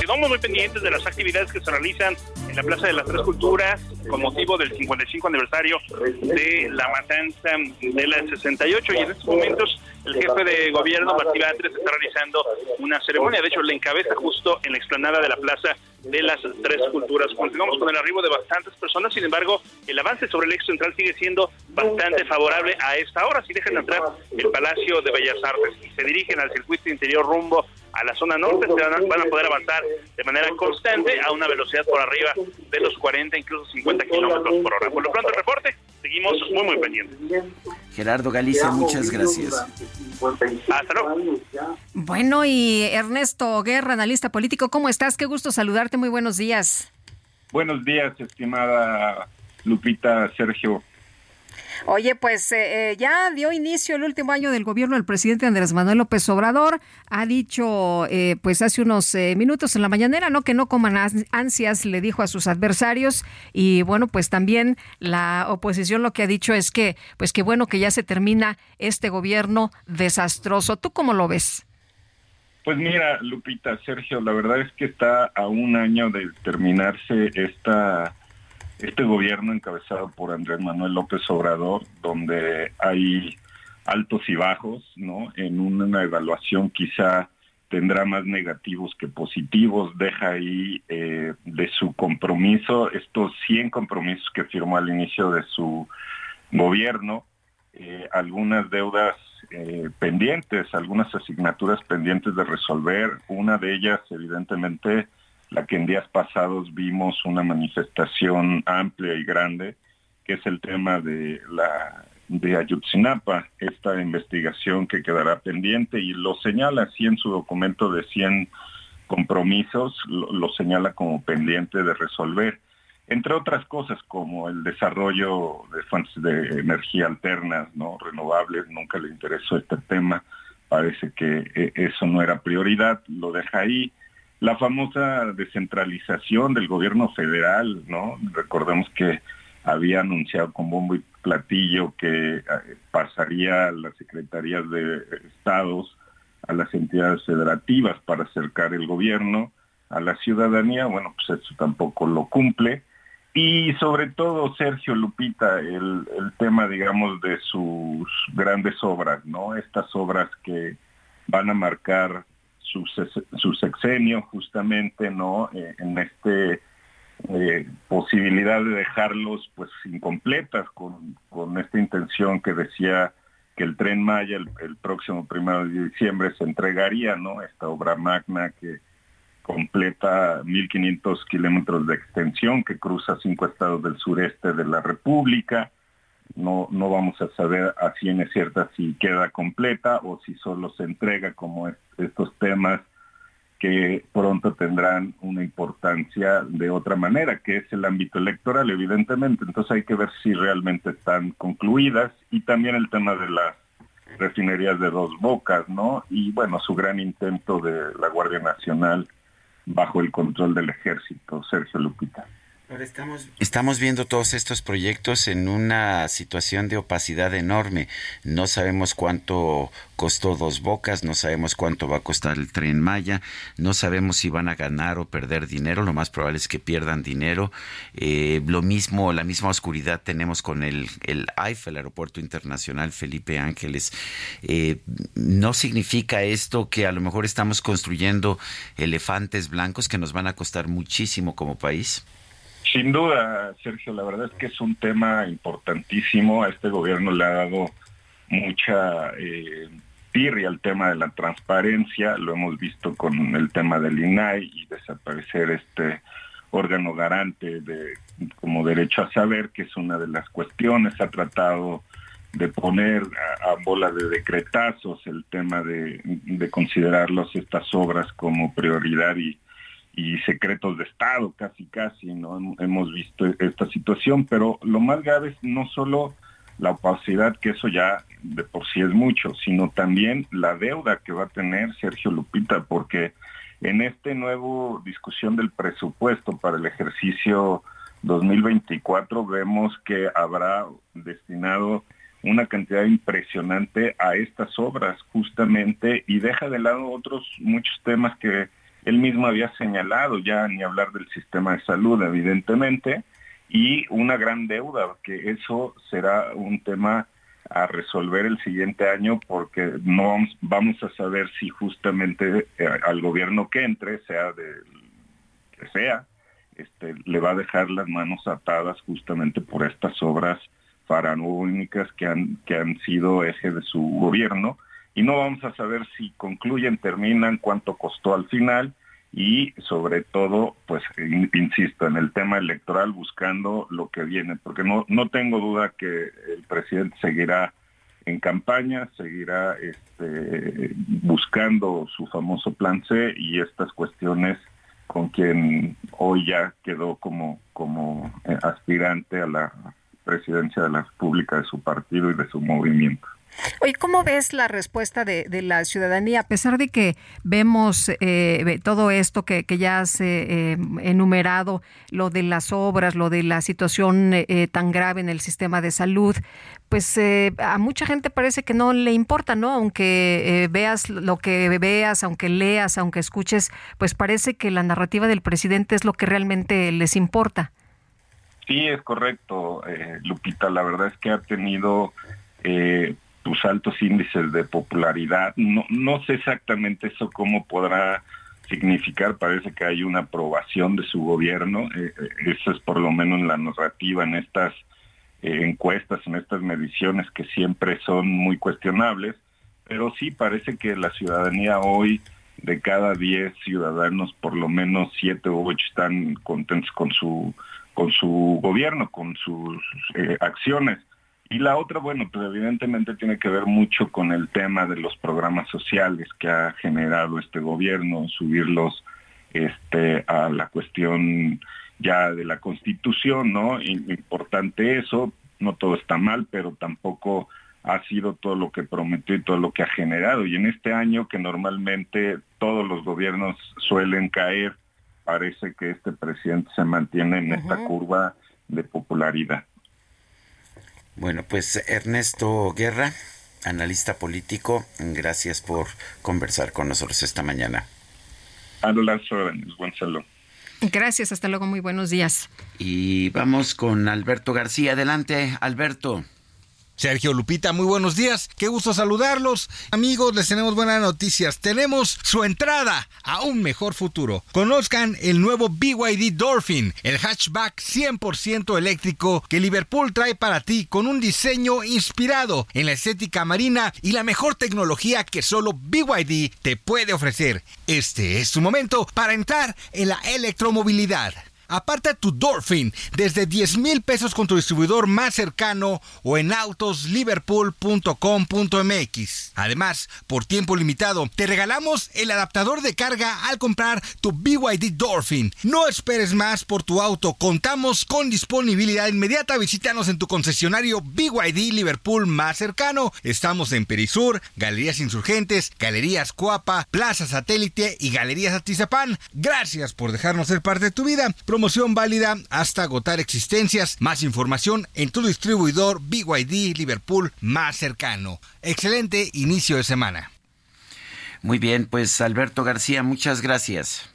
Quedamos muy pendientes de las actividades que se realizan en la Plaza de las Tres Culturas con motivo del 55 aniversario de la matanza de la 68 y en estos momentos el jefe de gobierno, Martí Batres, está realizando una ceremonia, de hecho la encabeza justo en la explanada de la Plaza de las Tres Culturas. Continuamos con el arribo de bastantes personas, sin embargo, el avance sobre el eje central sigue siendo bastante favorable a esta hora. Si dejan entrar el Palacio de Bellas Artes y se dirigen al circuito interior rumbo a la zona norte, se van a, van a poder avanzar de manera constante a una velocidad por arriba de los 40, incluso 50 kilómetros por hora. Por lo pronto, el reporte, seguimos muy, muy pendientes. Gerardo Galicia, muchas gracias. Hasta luego. Bueno, y Ernesto Guerra, analista político, ¿cómo estás? Qué gusto saludarte, muy buenos días. Buenos días, estimada Lupita, Sergio. Oye, pues eh, eh, ya dio inicio el último año del gobierno del presidente Andrés Manuel López Obrador. Ha dicho, eh, pues hace unos eh, minutos en la mañanera, ¿no? Que no coman ans- ansias, le dijo a sus adversarios. Y bueno, pues también la oposición lo que ha dicho es que, pues qué bueno que ya se termina este gobierno desastroso. ¿Tú cómo lo ves? Pues mira, Lupita, Sergio, la verdad es que está a un año de terminarse esta este gobierno encabezado por Andrés Manuel López Obrador, donde hay altos y bajos, ¿no? En una evaluación quizá tendrá más negativos que positivos, deja ahí eh, de su compromiso, estos 100 compromisos que firmó al inicio de su gobierno, eh, algunas deudas eh, pendientes, algunas asignaturas pendientes de resolver. Una de ellas, evidentemente, la que en días pasados vimos una manifestación amplia y grande, que es el tema de la de Ayotzinapa, esta investigación que quedará pendiente y lo señala así en su documento de 100 compromisos, lo, lo señala como pendiente de resolver entre otras cosas como el desarrollo de fuentes de energía alternas, no renovables, nunca le interesó este tema, parece que eh, eso no era prioridad, lo deja ahí. La famosa descentralización del gobierno federal, ¿no? Recordemos que había anunciado con bombo y platillo que eh, pasaría a las secretarías de estados a las entidades federativas para acercar el gobierno a la ciudadanía, bueno, pues eso tampoco lo cumple. Y sobre todo, Sergio Lupita, el, el tema, digamos, de sus grandes obras, ¿no? Estas obras que van a marcar su, su sexenio justamente, ¿no? Eh, en este eh, posibilidad de dejarlos pues incompletas con, con esta intención que decía que el tren Maya el, el próximo primero de diciembre se entregaría, ¿no? Esta obra magna que completa 1.500 kilómetros de extensión que cruza cinco estados del sureste de la República. No, no vamos a saber a ciencia cierta si queda completa o si solo se entrega como es- estos temas que pronto tendrán una importancia de otra manera, que es el ámbito electoral, evidentemente. Entonces hay que ver si realmente están concluidas y también el tema de las refinerías de dos bocas, ¿no? Y bueno, su gran intento de la Guardia Nacional bajo el control del ejército, Sergio Lupita. Ahora estamos... Estamos viendo todos estos proyectos en una situación de opacidad enorme. No sabemos cuánto costó Dos Bocas, no sabemos cuánto va a costar el tren Maya, no sabemos si van a ganar o perder dinero, lo más probable es que pierdan dinero. Eh, lo mismo, la misma oscuridad tenemos con el, el AIFA, el Aeropuerto Internacional Felipe Ángeles. Eh, ¿No significa esto que a lo mejor estamos construyendo elefantes blancos que nos van a costar muchísimo como país? Sin duda, Sergio, la verdad es que es un tema importantísimo. A este gobierno le ha dado mucha eh, tirria al tema de la transparencia. Lo hemos visto con el tema del INAI y desaparecer este órgano garante de como derecho a saber, que es una de las cuestiones. Ha tratado de poner a, bola de decretazos el tema de, de considerarlos estas obras como prioridad y y secretos de Estado, casi, casi, ¿no? Hemos visto esta situación, pero lo más grave es no solo la opacidad, que eso ya de por sí es mucho, sino también la deuda que va a tener Sergio Lupita, porque en este nuevo discusión del presupuesto para el ejercicio 2024 vemos que habrá destinado una cantidad impresionante a estas obras justamente y deja de lado otros muchos temas que él mismo había señalado, ya ni hablar del sistema de salud, evidentemente, y una gran deuda, que eso será un tema a resolver el siguiente año porque no vamos, a saber si justamente eh, al gobierno que entre, sea de que sea, este, le va a dejar las manos atadas justamente por estas obras faraónicas que han, que han sido eje de su gobierno y no vamos a saber si concluyen, terminan, cuánto costó al final y sobre todo, pues in- insisto, en el tema electoral buscando lo que viene, porque no, no tengo duda que el presidente seguirá en campaña, seguirá este, buscando su famoso plan C y estas cuestiones con quien hoy ya quedó como, como eh, aspirante a la presidencia de la República de su partido y de su movimiento. Oye, ¿cómo ves la respuesta de, de la ciudadanía? A pesar de que vemos eh, todo esto que, que ya has eh, enumerado, lo de las obras, lo de la situación eh, eh, tan grave en el sistema de salud, pues eh, a mucha gente parece que no le importa, ¿no? Aunque eh, veas lo que veas, aunque leas, aunque escuches, pues parece que la narrativa del presidente es lo que realmente les importa. Sí, es correcto, eh, Lupita. La verdad es que ha tenido eh, tus altos índices de popularidad. No, no sé exactamente eso cómo podrá significar. Parece que hay una aprobación de su gobierno. eh, eh, eso es por lo menos la narrativa en estas eh, encuestas, en estas mediciones que siempre son muy cuestionables. Pero sí parece que la ciudadanía hoy de cada 10 ciudadanos, por lo menos 7 u 8 están contentos con su con su gobierno, con sus acciones. Y la otra, bueno, pues evidentemente tiene que ver mucho con el tema de los programas sociales que ha generado este gobierno, subirlos este, a la cuestión ya de la constitución, ¿no? Importante eso, no todo está mal, pero tampoco ha sido todo lo que prometió y todo lo que ha generado. Y en este año que normalmente todos los gobiernos suelen caer, parece que este presidente se mantiene en esta curva de popularidad. Bueno, pues Ernesto Guerra, analista político, gracias por conversar con nosotros esta mañana. A las órdenes, buen saludo. Gracias, hasta luego, muy buenos días. Y vamos con Alberto García. Adelante, Alberto. Sergio Lupita, muy buenos días. Qué gusto saludarlos. Amigos, les tenemos buenas noticias. Tenemos su entrada a un mejor futuro. Conozcan el nuevo BYD Dolphin, el hatchback 100% eléctrico que Liverpool trae para ti con un diseño inspirado en la estética marina y la mejor tecnología que solo BYD te puede ofrecer. Este es tu momento para entrar en la electromovilidad. Aparta tu Dolphin desde 10 mil pesos con tu distribuidor más cercano o en autosliverpool.com.mx. Además, por tiempo limitado, te regalamos el adaptador de carga al comprar tu BYD Dolphin. No esperes más por tu auto. Contamos con disponibilidad inmediata. Visítanos en tu concesionario BYD Liverpool más cercano. Estamos en Perisur, Galerías Insurgentes, Galerías Coapa, Plaza Satélite y Galerías Atizapán. Gracias por dejarnos ser parte de tu vida. Promoción válida hasta agotar existencias. Más información en tu distribuidor BYD Liverpool más cercano. Excelente inicio de semana. Muy bien, pues Alberto García, muchas gracias.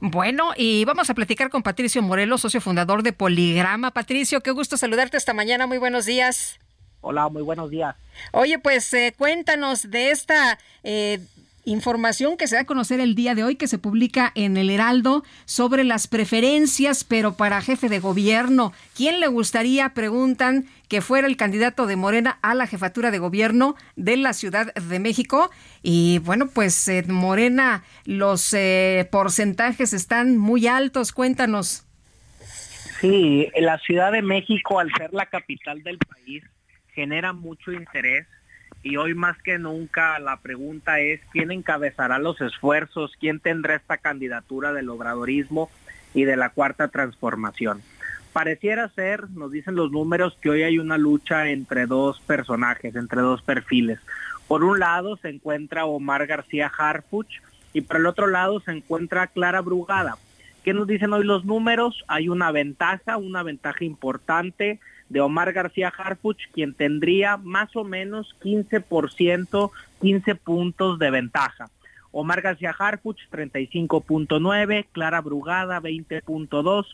Bueno, y vamos a platicar con Patricio Morelos, socio fundador de Poligrama. Patricio, qué gusto saludarte esta mañana. Muy buenos días. Hola, muy buenos días. Oye, pues eh, cuéntanos de esta eh, información que se da a conocer el día de hoy, que se publica en el Heraldo, sobre las preferencias, pero para jefe de gobierno. ¿Quién le gustaría, preguntan, que fuera el candidato de Morena a la jefatura de gobierno de la Ciudad de México? Y bueno, pues en Morena los eh, porcentajes están muy altos. Cuéntanos. Sí, la Ciudad de México, al ser la capital del país, genera mucho interés y hoy más que nunca la pregunta es quién encabezará los esfuerzos, quién tendrá esta candidatura del obradorismo y de la cuarta transformación. Pareciera ser, nos dicen los números, que hoy hay una lucha entre dos personajes, entre dos perfiles. Por un lado se encuentra Omar García Harfuch y por el otro lado se encuentra Clara Brugada. ¿Qué nos dicen hoy los números? Hay una ventaja, una ventaja importante de Omar García Harfuch, quien tendría más o menos 15%, 15 puntos de ventaja. Omar García Harfuch 35.9, Clara Brugada 20.2,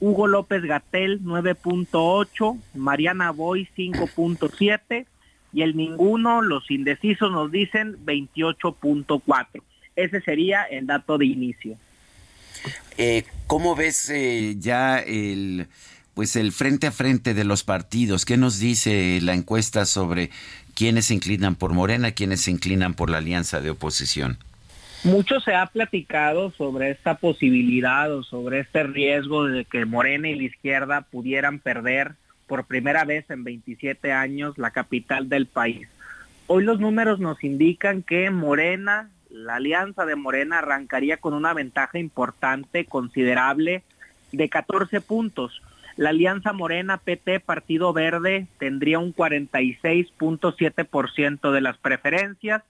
Hugo López Gatel 9.8, Mariana Boy 5.7 y el ninguno, los indecisos nos dicen 28.4. Ese sería el dato de inicio. Eh, ¿Cómo ves eh, ya el pues el frente a frente de los partidos? ¿Qué nos dice la encuesta sobre quiénes se inclinan por Morena, quiénes se inclinan por la alianza de oposición? Mucho se ha platicado sobre esta posibilidad o sobre este riesgo de que Morena y la izquierda pudieran perder por primera vez en 27 años la capital del país. Hoy los números nos indican que Morena, la alianza de Morena arrancaría con una ventaja importante, considerable, de 14 puntos. La alianza Morena PT Partido Verde tendría un 46.7% de las preferencias.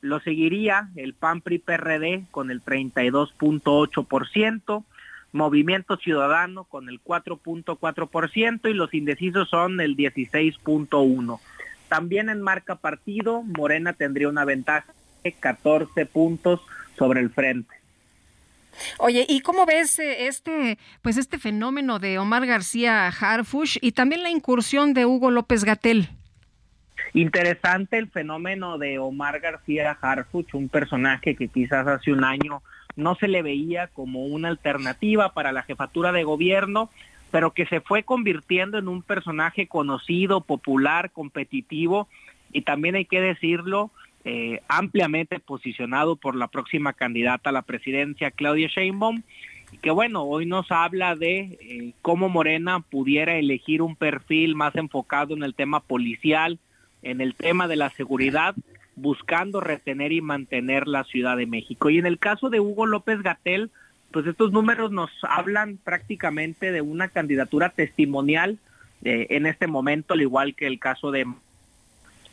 Lo seguiría el PAN PRI PRD con el 32.8%, Movimiento Ciudadano con el 4.4% y los indecisos son el 16.1%. También en marca partido, Morena tendría una ventaja de 14 puntos sobre el frente. Oye, ¿y cómo ves eh, este, pues este fenómeno de Omar García Harfush y también la incursión de Hugo López Gatel? Interesante el fenómeno de Omar García Harfuch, un personaje que quizás hace un año no se le veía como una alternativa para la jefatura de gobierno, pero que se fue convirtiendo en un personaje conocido, popular, competitivo y también hay que decirlo, eh, ampliamente posicionado por la próxima candidata a la presidencia, Claudia Sheinbaum, que bueno, hoy nos habla de eh, cómo Morena pudiera elegir un perfil más enfocado en el tema policial, en el tema de la seguridad, buscando retener y mantener la Ciudad de México. Y en el caso de Hugo López Gatel, pues estos números nos hablan prácticamente de una candidatura testimonial eh, en este momento, al igual que el caso de...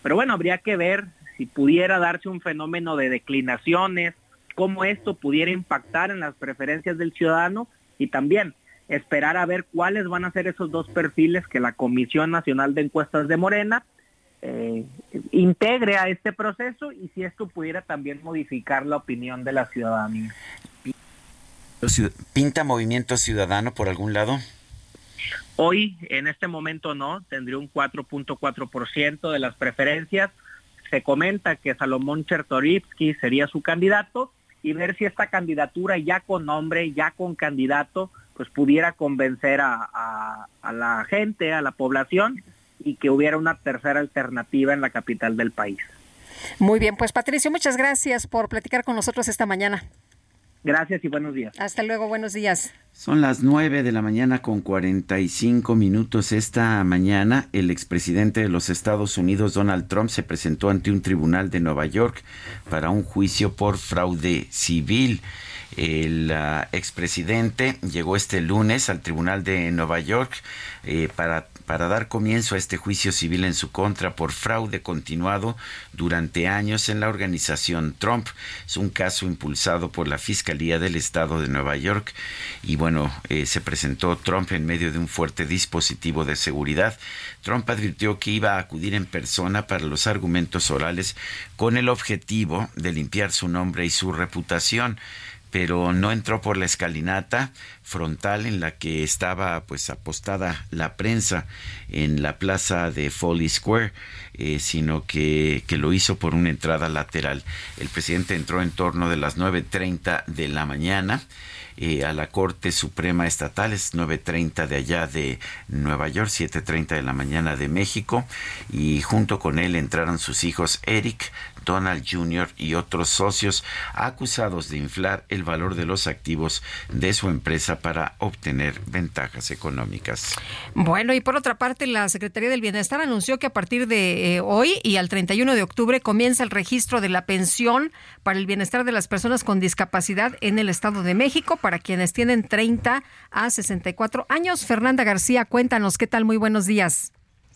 Pero bueno, habría que ver si pudiera darse un fenómeno de declinaciones, cómo esto pudiera impactar en las preferencias del ciudadano y también esperar a ver cuáles van a ser esos dos perfiles que la Comisión Nacional de Encuestas de Morena eh, integre a este proceso y si esto pudiera también modificar la opinión de la ciudadanía. ¿Pinta Movimiento Ciudadano por algún lado? Hoy, en este momento no, tendría un 4.4% de las preferencias. Se comenta que Salomón Chertorivsky sería su candidato y ver si esta candidatura ya con nombre, ya con candidato, pues pudiera convencer a, a, a la gente, a la población y que hubiera una tercera alternativa en la capital del país. Muy bien, pues Patricio, muchas gracias por platicar con nosotros esta mañana. Gracias y buenos días. Hasta luego, buenos días. Son las 9 de la mañana con 45 minutos. Esta mañana el expresidente de los Estados Unidos, Donald Trump, se presentó ante un tribunal de Nueva York para un juicio por fraude civil. El uh, expresidente llegó este lunes al tribunal de Nueva York eh, para para dar comienzo a este juicio civil en su contra por fraude continuado durante años en la organización Trump. Es un caso impulsado por la Fiscalía del Estado de Nueva York y bueno, eh, se presentó Trump en medio de un fuerte dispositivo de seguridad. Trump advirtió que iba a acudir en persona para los argumentos orales con el objetivo de limpiar su nombre y su reputación pero no entró por la escalinata frontal en la que estaba pues apostada la prensa en la plaza de Foley Square, eh, sino que, que, lo hizo por una entrada lateral. El presidente entró en torno de las 9.30 de la mañana. Eh, a la Corte Suprema Estatal, es 9.30 de allá de Nueva York, 7.30 de la mañana de México, y junto con él entraron sus hijos Eric, Donald Jr. y otros socios acusados de inflar el valor de los activos de su empresa para obtener ventajas económicas. Bueno, y por otra parte, la Secretaría del Bienestar anunció que a partir de eh, hoy y al 31 de octubre comienza el registro de la pensión para el bienestar de las personas con discapacidad en el Estado de México para quienes tienen 30 a 64 años. Fernanda García, cuéntanos qué tal, muy buenos días.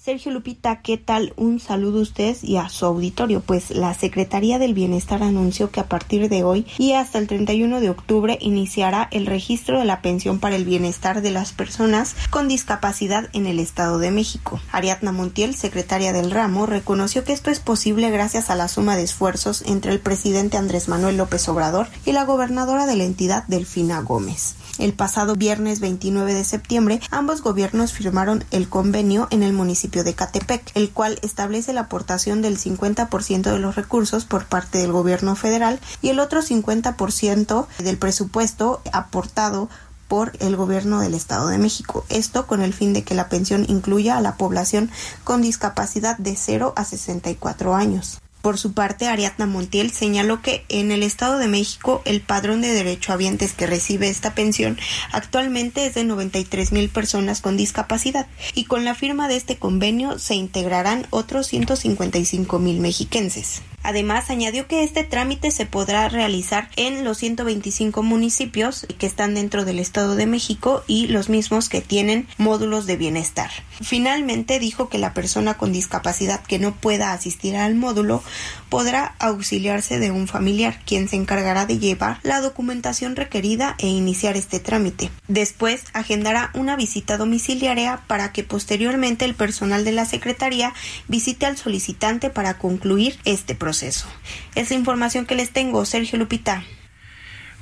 Sergio Lupita, ¿qué tal? Un saludo a ustedes y a su auditorio. Pues la Secretaría del Bienestar anunció que a partir de hoy y hasta el 31 de octubre iniciará el registro de la pensión para el bienestar de las personas con discapacidad en el Estado de México. Ariadna Montiel, secretaria del ramo, reconoció que esto es posible gracias a la suma de esfuerzos entre el presidente Andrés Manuel López Obrador y la gobernadora de la entidad, Delfina Gómez. El pasado viernes 29 de septiembre, ambos gobiernos firmaron el convenio en el municipio de Catepec, el cual establece la aportación del 50% de los recursos por parte del gobierno federal y el otro 50% del presupuesto aportado por el gobierno del Estado de México. Esto con el fin de que la pensión incluya a la población con discapacidad de 0 a 64 años. Por su parte, Ariadna Montiel señaló que en el Estado de México el padrón de derechohabientes que recibe esta pensión actualmente es de 93 mil personas con discapacidad y con la firma de este convenio se integrarán otros 155 mil mexiquenses. Además, añadió que este trámite se podrá realizar en los 125 municipios que están dentro del Estado de México y los mismos que tienen módulos de bienestar. Finalmente, dijo que la persona con discapacidad que no pueda asistir al módulo podrá auxiliarse de un familiar, quien se encargará de llevar la documentación requerida e iniciar este trámite. Después, agendará una visita domiciliaria para que posteriormente el personal de la Secretaría visite al solicitante para concluir este proceso. Es la información que les tengo, Sergio Lupita.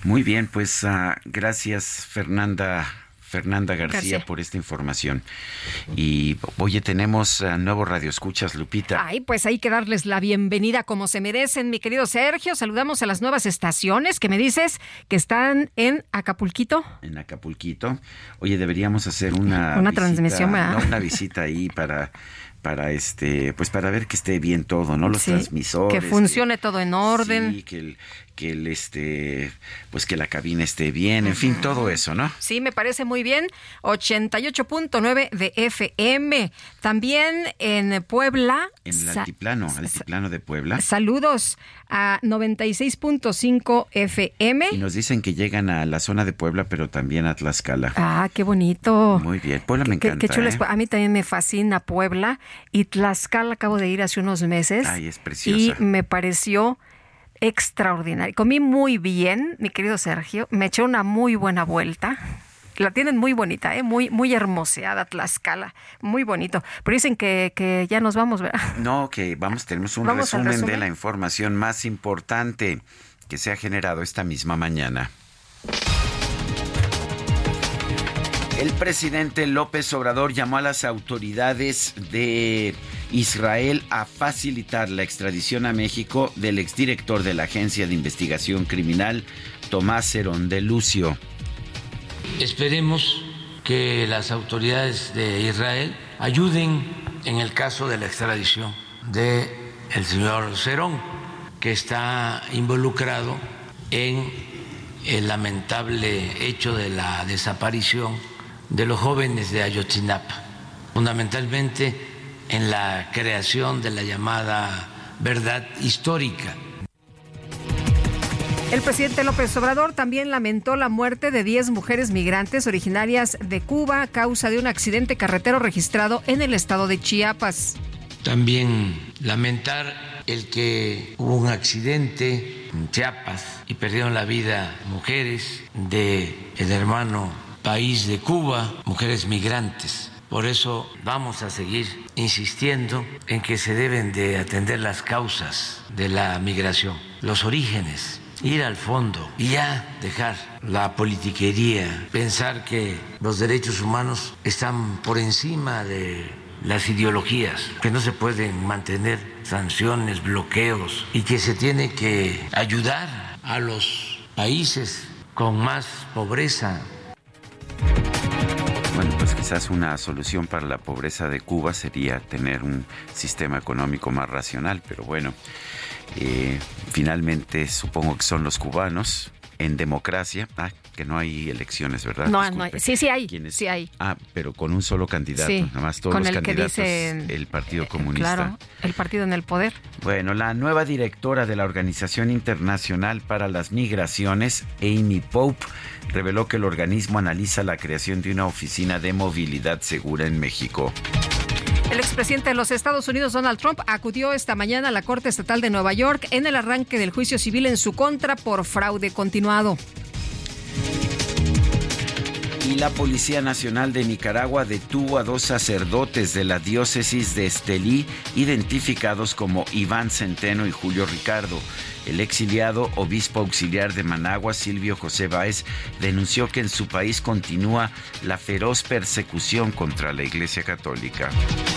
Muy bien, pues uh, gracias Fernanda. Fernanda García, García, por esta información. Y oye, tenemos uh, nuevo Radio Escuchas, Lupita. Ay, pues hay que darles la bienvenida como se merecen, mi querido Sergio. Saludamos a las nuevas estaciones que me dices que están en Acapulquito. En Acapulquito. Oye, deberíamos hacer una, una visita, transmisión, ¿verdad? no, una visita ahí para para este pues para ver que esté bien todo no los Sí, transmisores Que funcione todo en orden. sí, que el que el este pues que la cabina esté bien en fin todo eso no Sí, me parece muy bien. 88.9 de FM. También en Puebla. en el altiplano altiplano de Puebla Saludos a 96.5 FM. y nos dicen que llegan a la zona de Puebla pero también a Tlaxcala Ah, qué bonito. muy bien Puebla me Qué, encanta qué chulo. ¿eh? A mí también me fascina Puebla y Tlaxcala acabo de ir hace unos meses. Ay, es Y preciosa. me pareció extraordinario. Comí muy bien, mi querido Sergio. Me eché una muy buena vuelta. La tienen muy bonita, ¿eh? muy, muy hermoseada Tlaxcala. Muy bonito. Pero dicen que, que ya nos vamos, ¿verdad? No, que vamos, tenemos un Vamos resumen, de la información más importante que se ha generado esta misma mañana. El presidente López Obrador llamó a las autoridades de Israel a facilitar la extradición a México del exdirector de la Agencia de Investigación Criminal, Tomás Herón de Lucio. Esperemos que las autoridades de Israel ayuden en el caso de la extradición de señor Cerón, que está involucrado en el lamentable hecho de la desaparición de los jóvenes de Ayotzinapa, fundamentalmente en la creación de la llamada verdad histórica. El presidente López Obrador también lamentó la muerte de 10 mujeres migrantes originarias de Cuba a causa de un accidente carretero registrado en el estado de Chiapas. También lamentar el que hubo un accidente en Chiapas y perdieron la vida mujeres de el hermano país de Cuba, mujeres migrantes. Por eso vamos a seguir insistiendo en que se deben de atender las causas de la migración, los orígenes, ir al fondo y ya dejar la politiquería, pensar que los derechos humanos están por encima de las ideologías, que no se pueden mantener sanciones, bloqueos y que se tiene que ayudar a los países con más pobreza. Bueno, pues quizás una solución para la pobreza de Cuba sería tener un sistema económico más racional, pero bueno, eh, finalmente supongo que son los cubanos en democracia, ah, que no hay elecciones, ¿verdad? No, Disculpe. no, sí, sí hay, sí hay. Ah, pero con un solo candidato, Sí, nada más todos con los el que candidatos, dice, el Partido Comunista. Claro, el partido en el poder. Bueno, la nueva directora de la Organización Internacional para las Migraciones, Amy Pope, reveló que el organismo analiza la creación de una oficina de movilidad segura en México. El expresidente de los Estados Unidos, Donald Trump, acudió esta mañana a la Corte Estatal de Nueva York en el arranque del juicio civil en su contra por fraude continuado. Yeah. La Policía Nacional de Nicaragua detuvo a dos sacerdotes de la diócesis de Estelí, identificados como Iván Centeno y Julio Ricardo. El exiliado obispo auxiliar de Managua, Silvio José Báez, denunció que en su país continúa la feroz persecución contra la Iglesia Católica.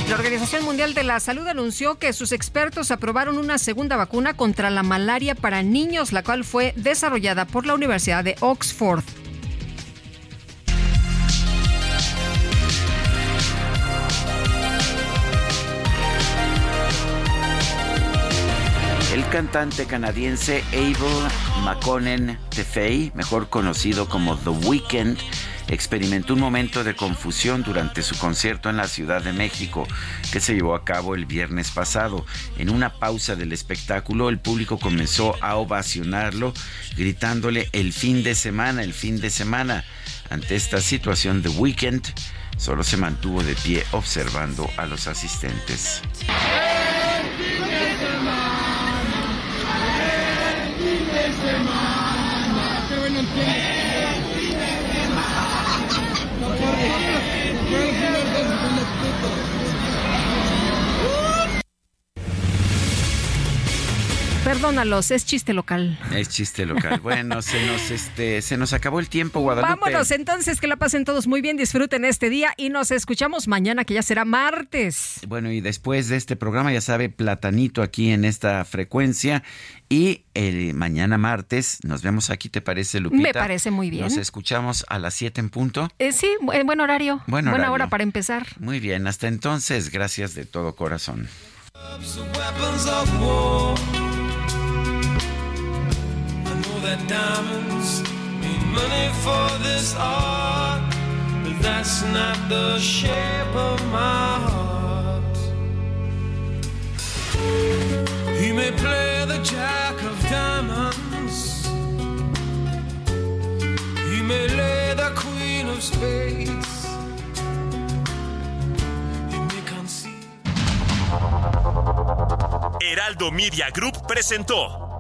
La Organización Mundial de la Salud anunció que sus expertos aprobaron una segunda vacuna contra la malaria para niños, la cual fue desarrollada por la Universidad de Oxford. El cantante canadiense Abel McConnen Tefei, mejor conocido como The Weeknd, experimentó un momento de confusión durante su concierto en la Ciudad de México, que se llevó a cabo el viernes pasado. En una pausa del espectáculo, el público comenzó a ovacionarlo, gritándole el fin de semana, el fin de semana. Ante esta situación, The Weeknd solo se mantuvo de pie observando a los asistentes. Thank you. Perdónalos, es chiste local. Es chiste local. Bueno, se nos este se nos acabó el tiempo, Guadalupe. Vámonos entonces, que la pasen todos muy bien, disfruten este día y nos escuchamos mañana, que ya será martes. Bueno, y después de este programa, ya sabe, platanito aquí en esta frecuencia. Y el mañana martes nos vemos aquí, ¿te parece, Lupita? Me parece muy bien. Nos escuchamos a las 7 en punto. Eh, sí, bu- buen horario. Buen Buena horario. hora para empezar. Muy bien, hasta entonces, gracias de todo corazón. That diamonds mean money for this art, but that's not the shape of my heart. He may play the jack of diamonds, he may lay the queen of spades. Heraldo Media Group presentó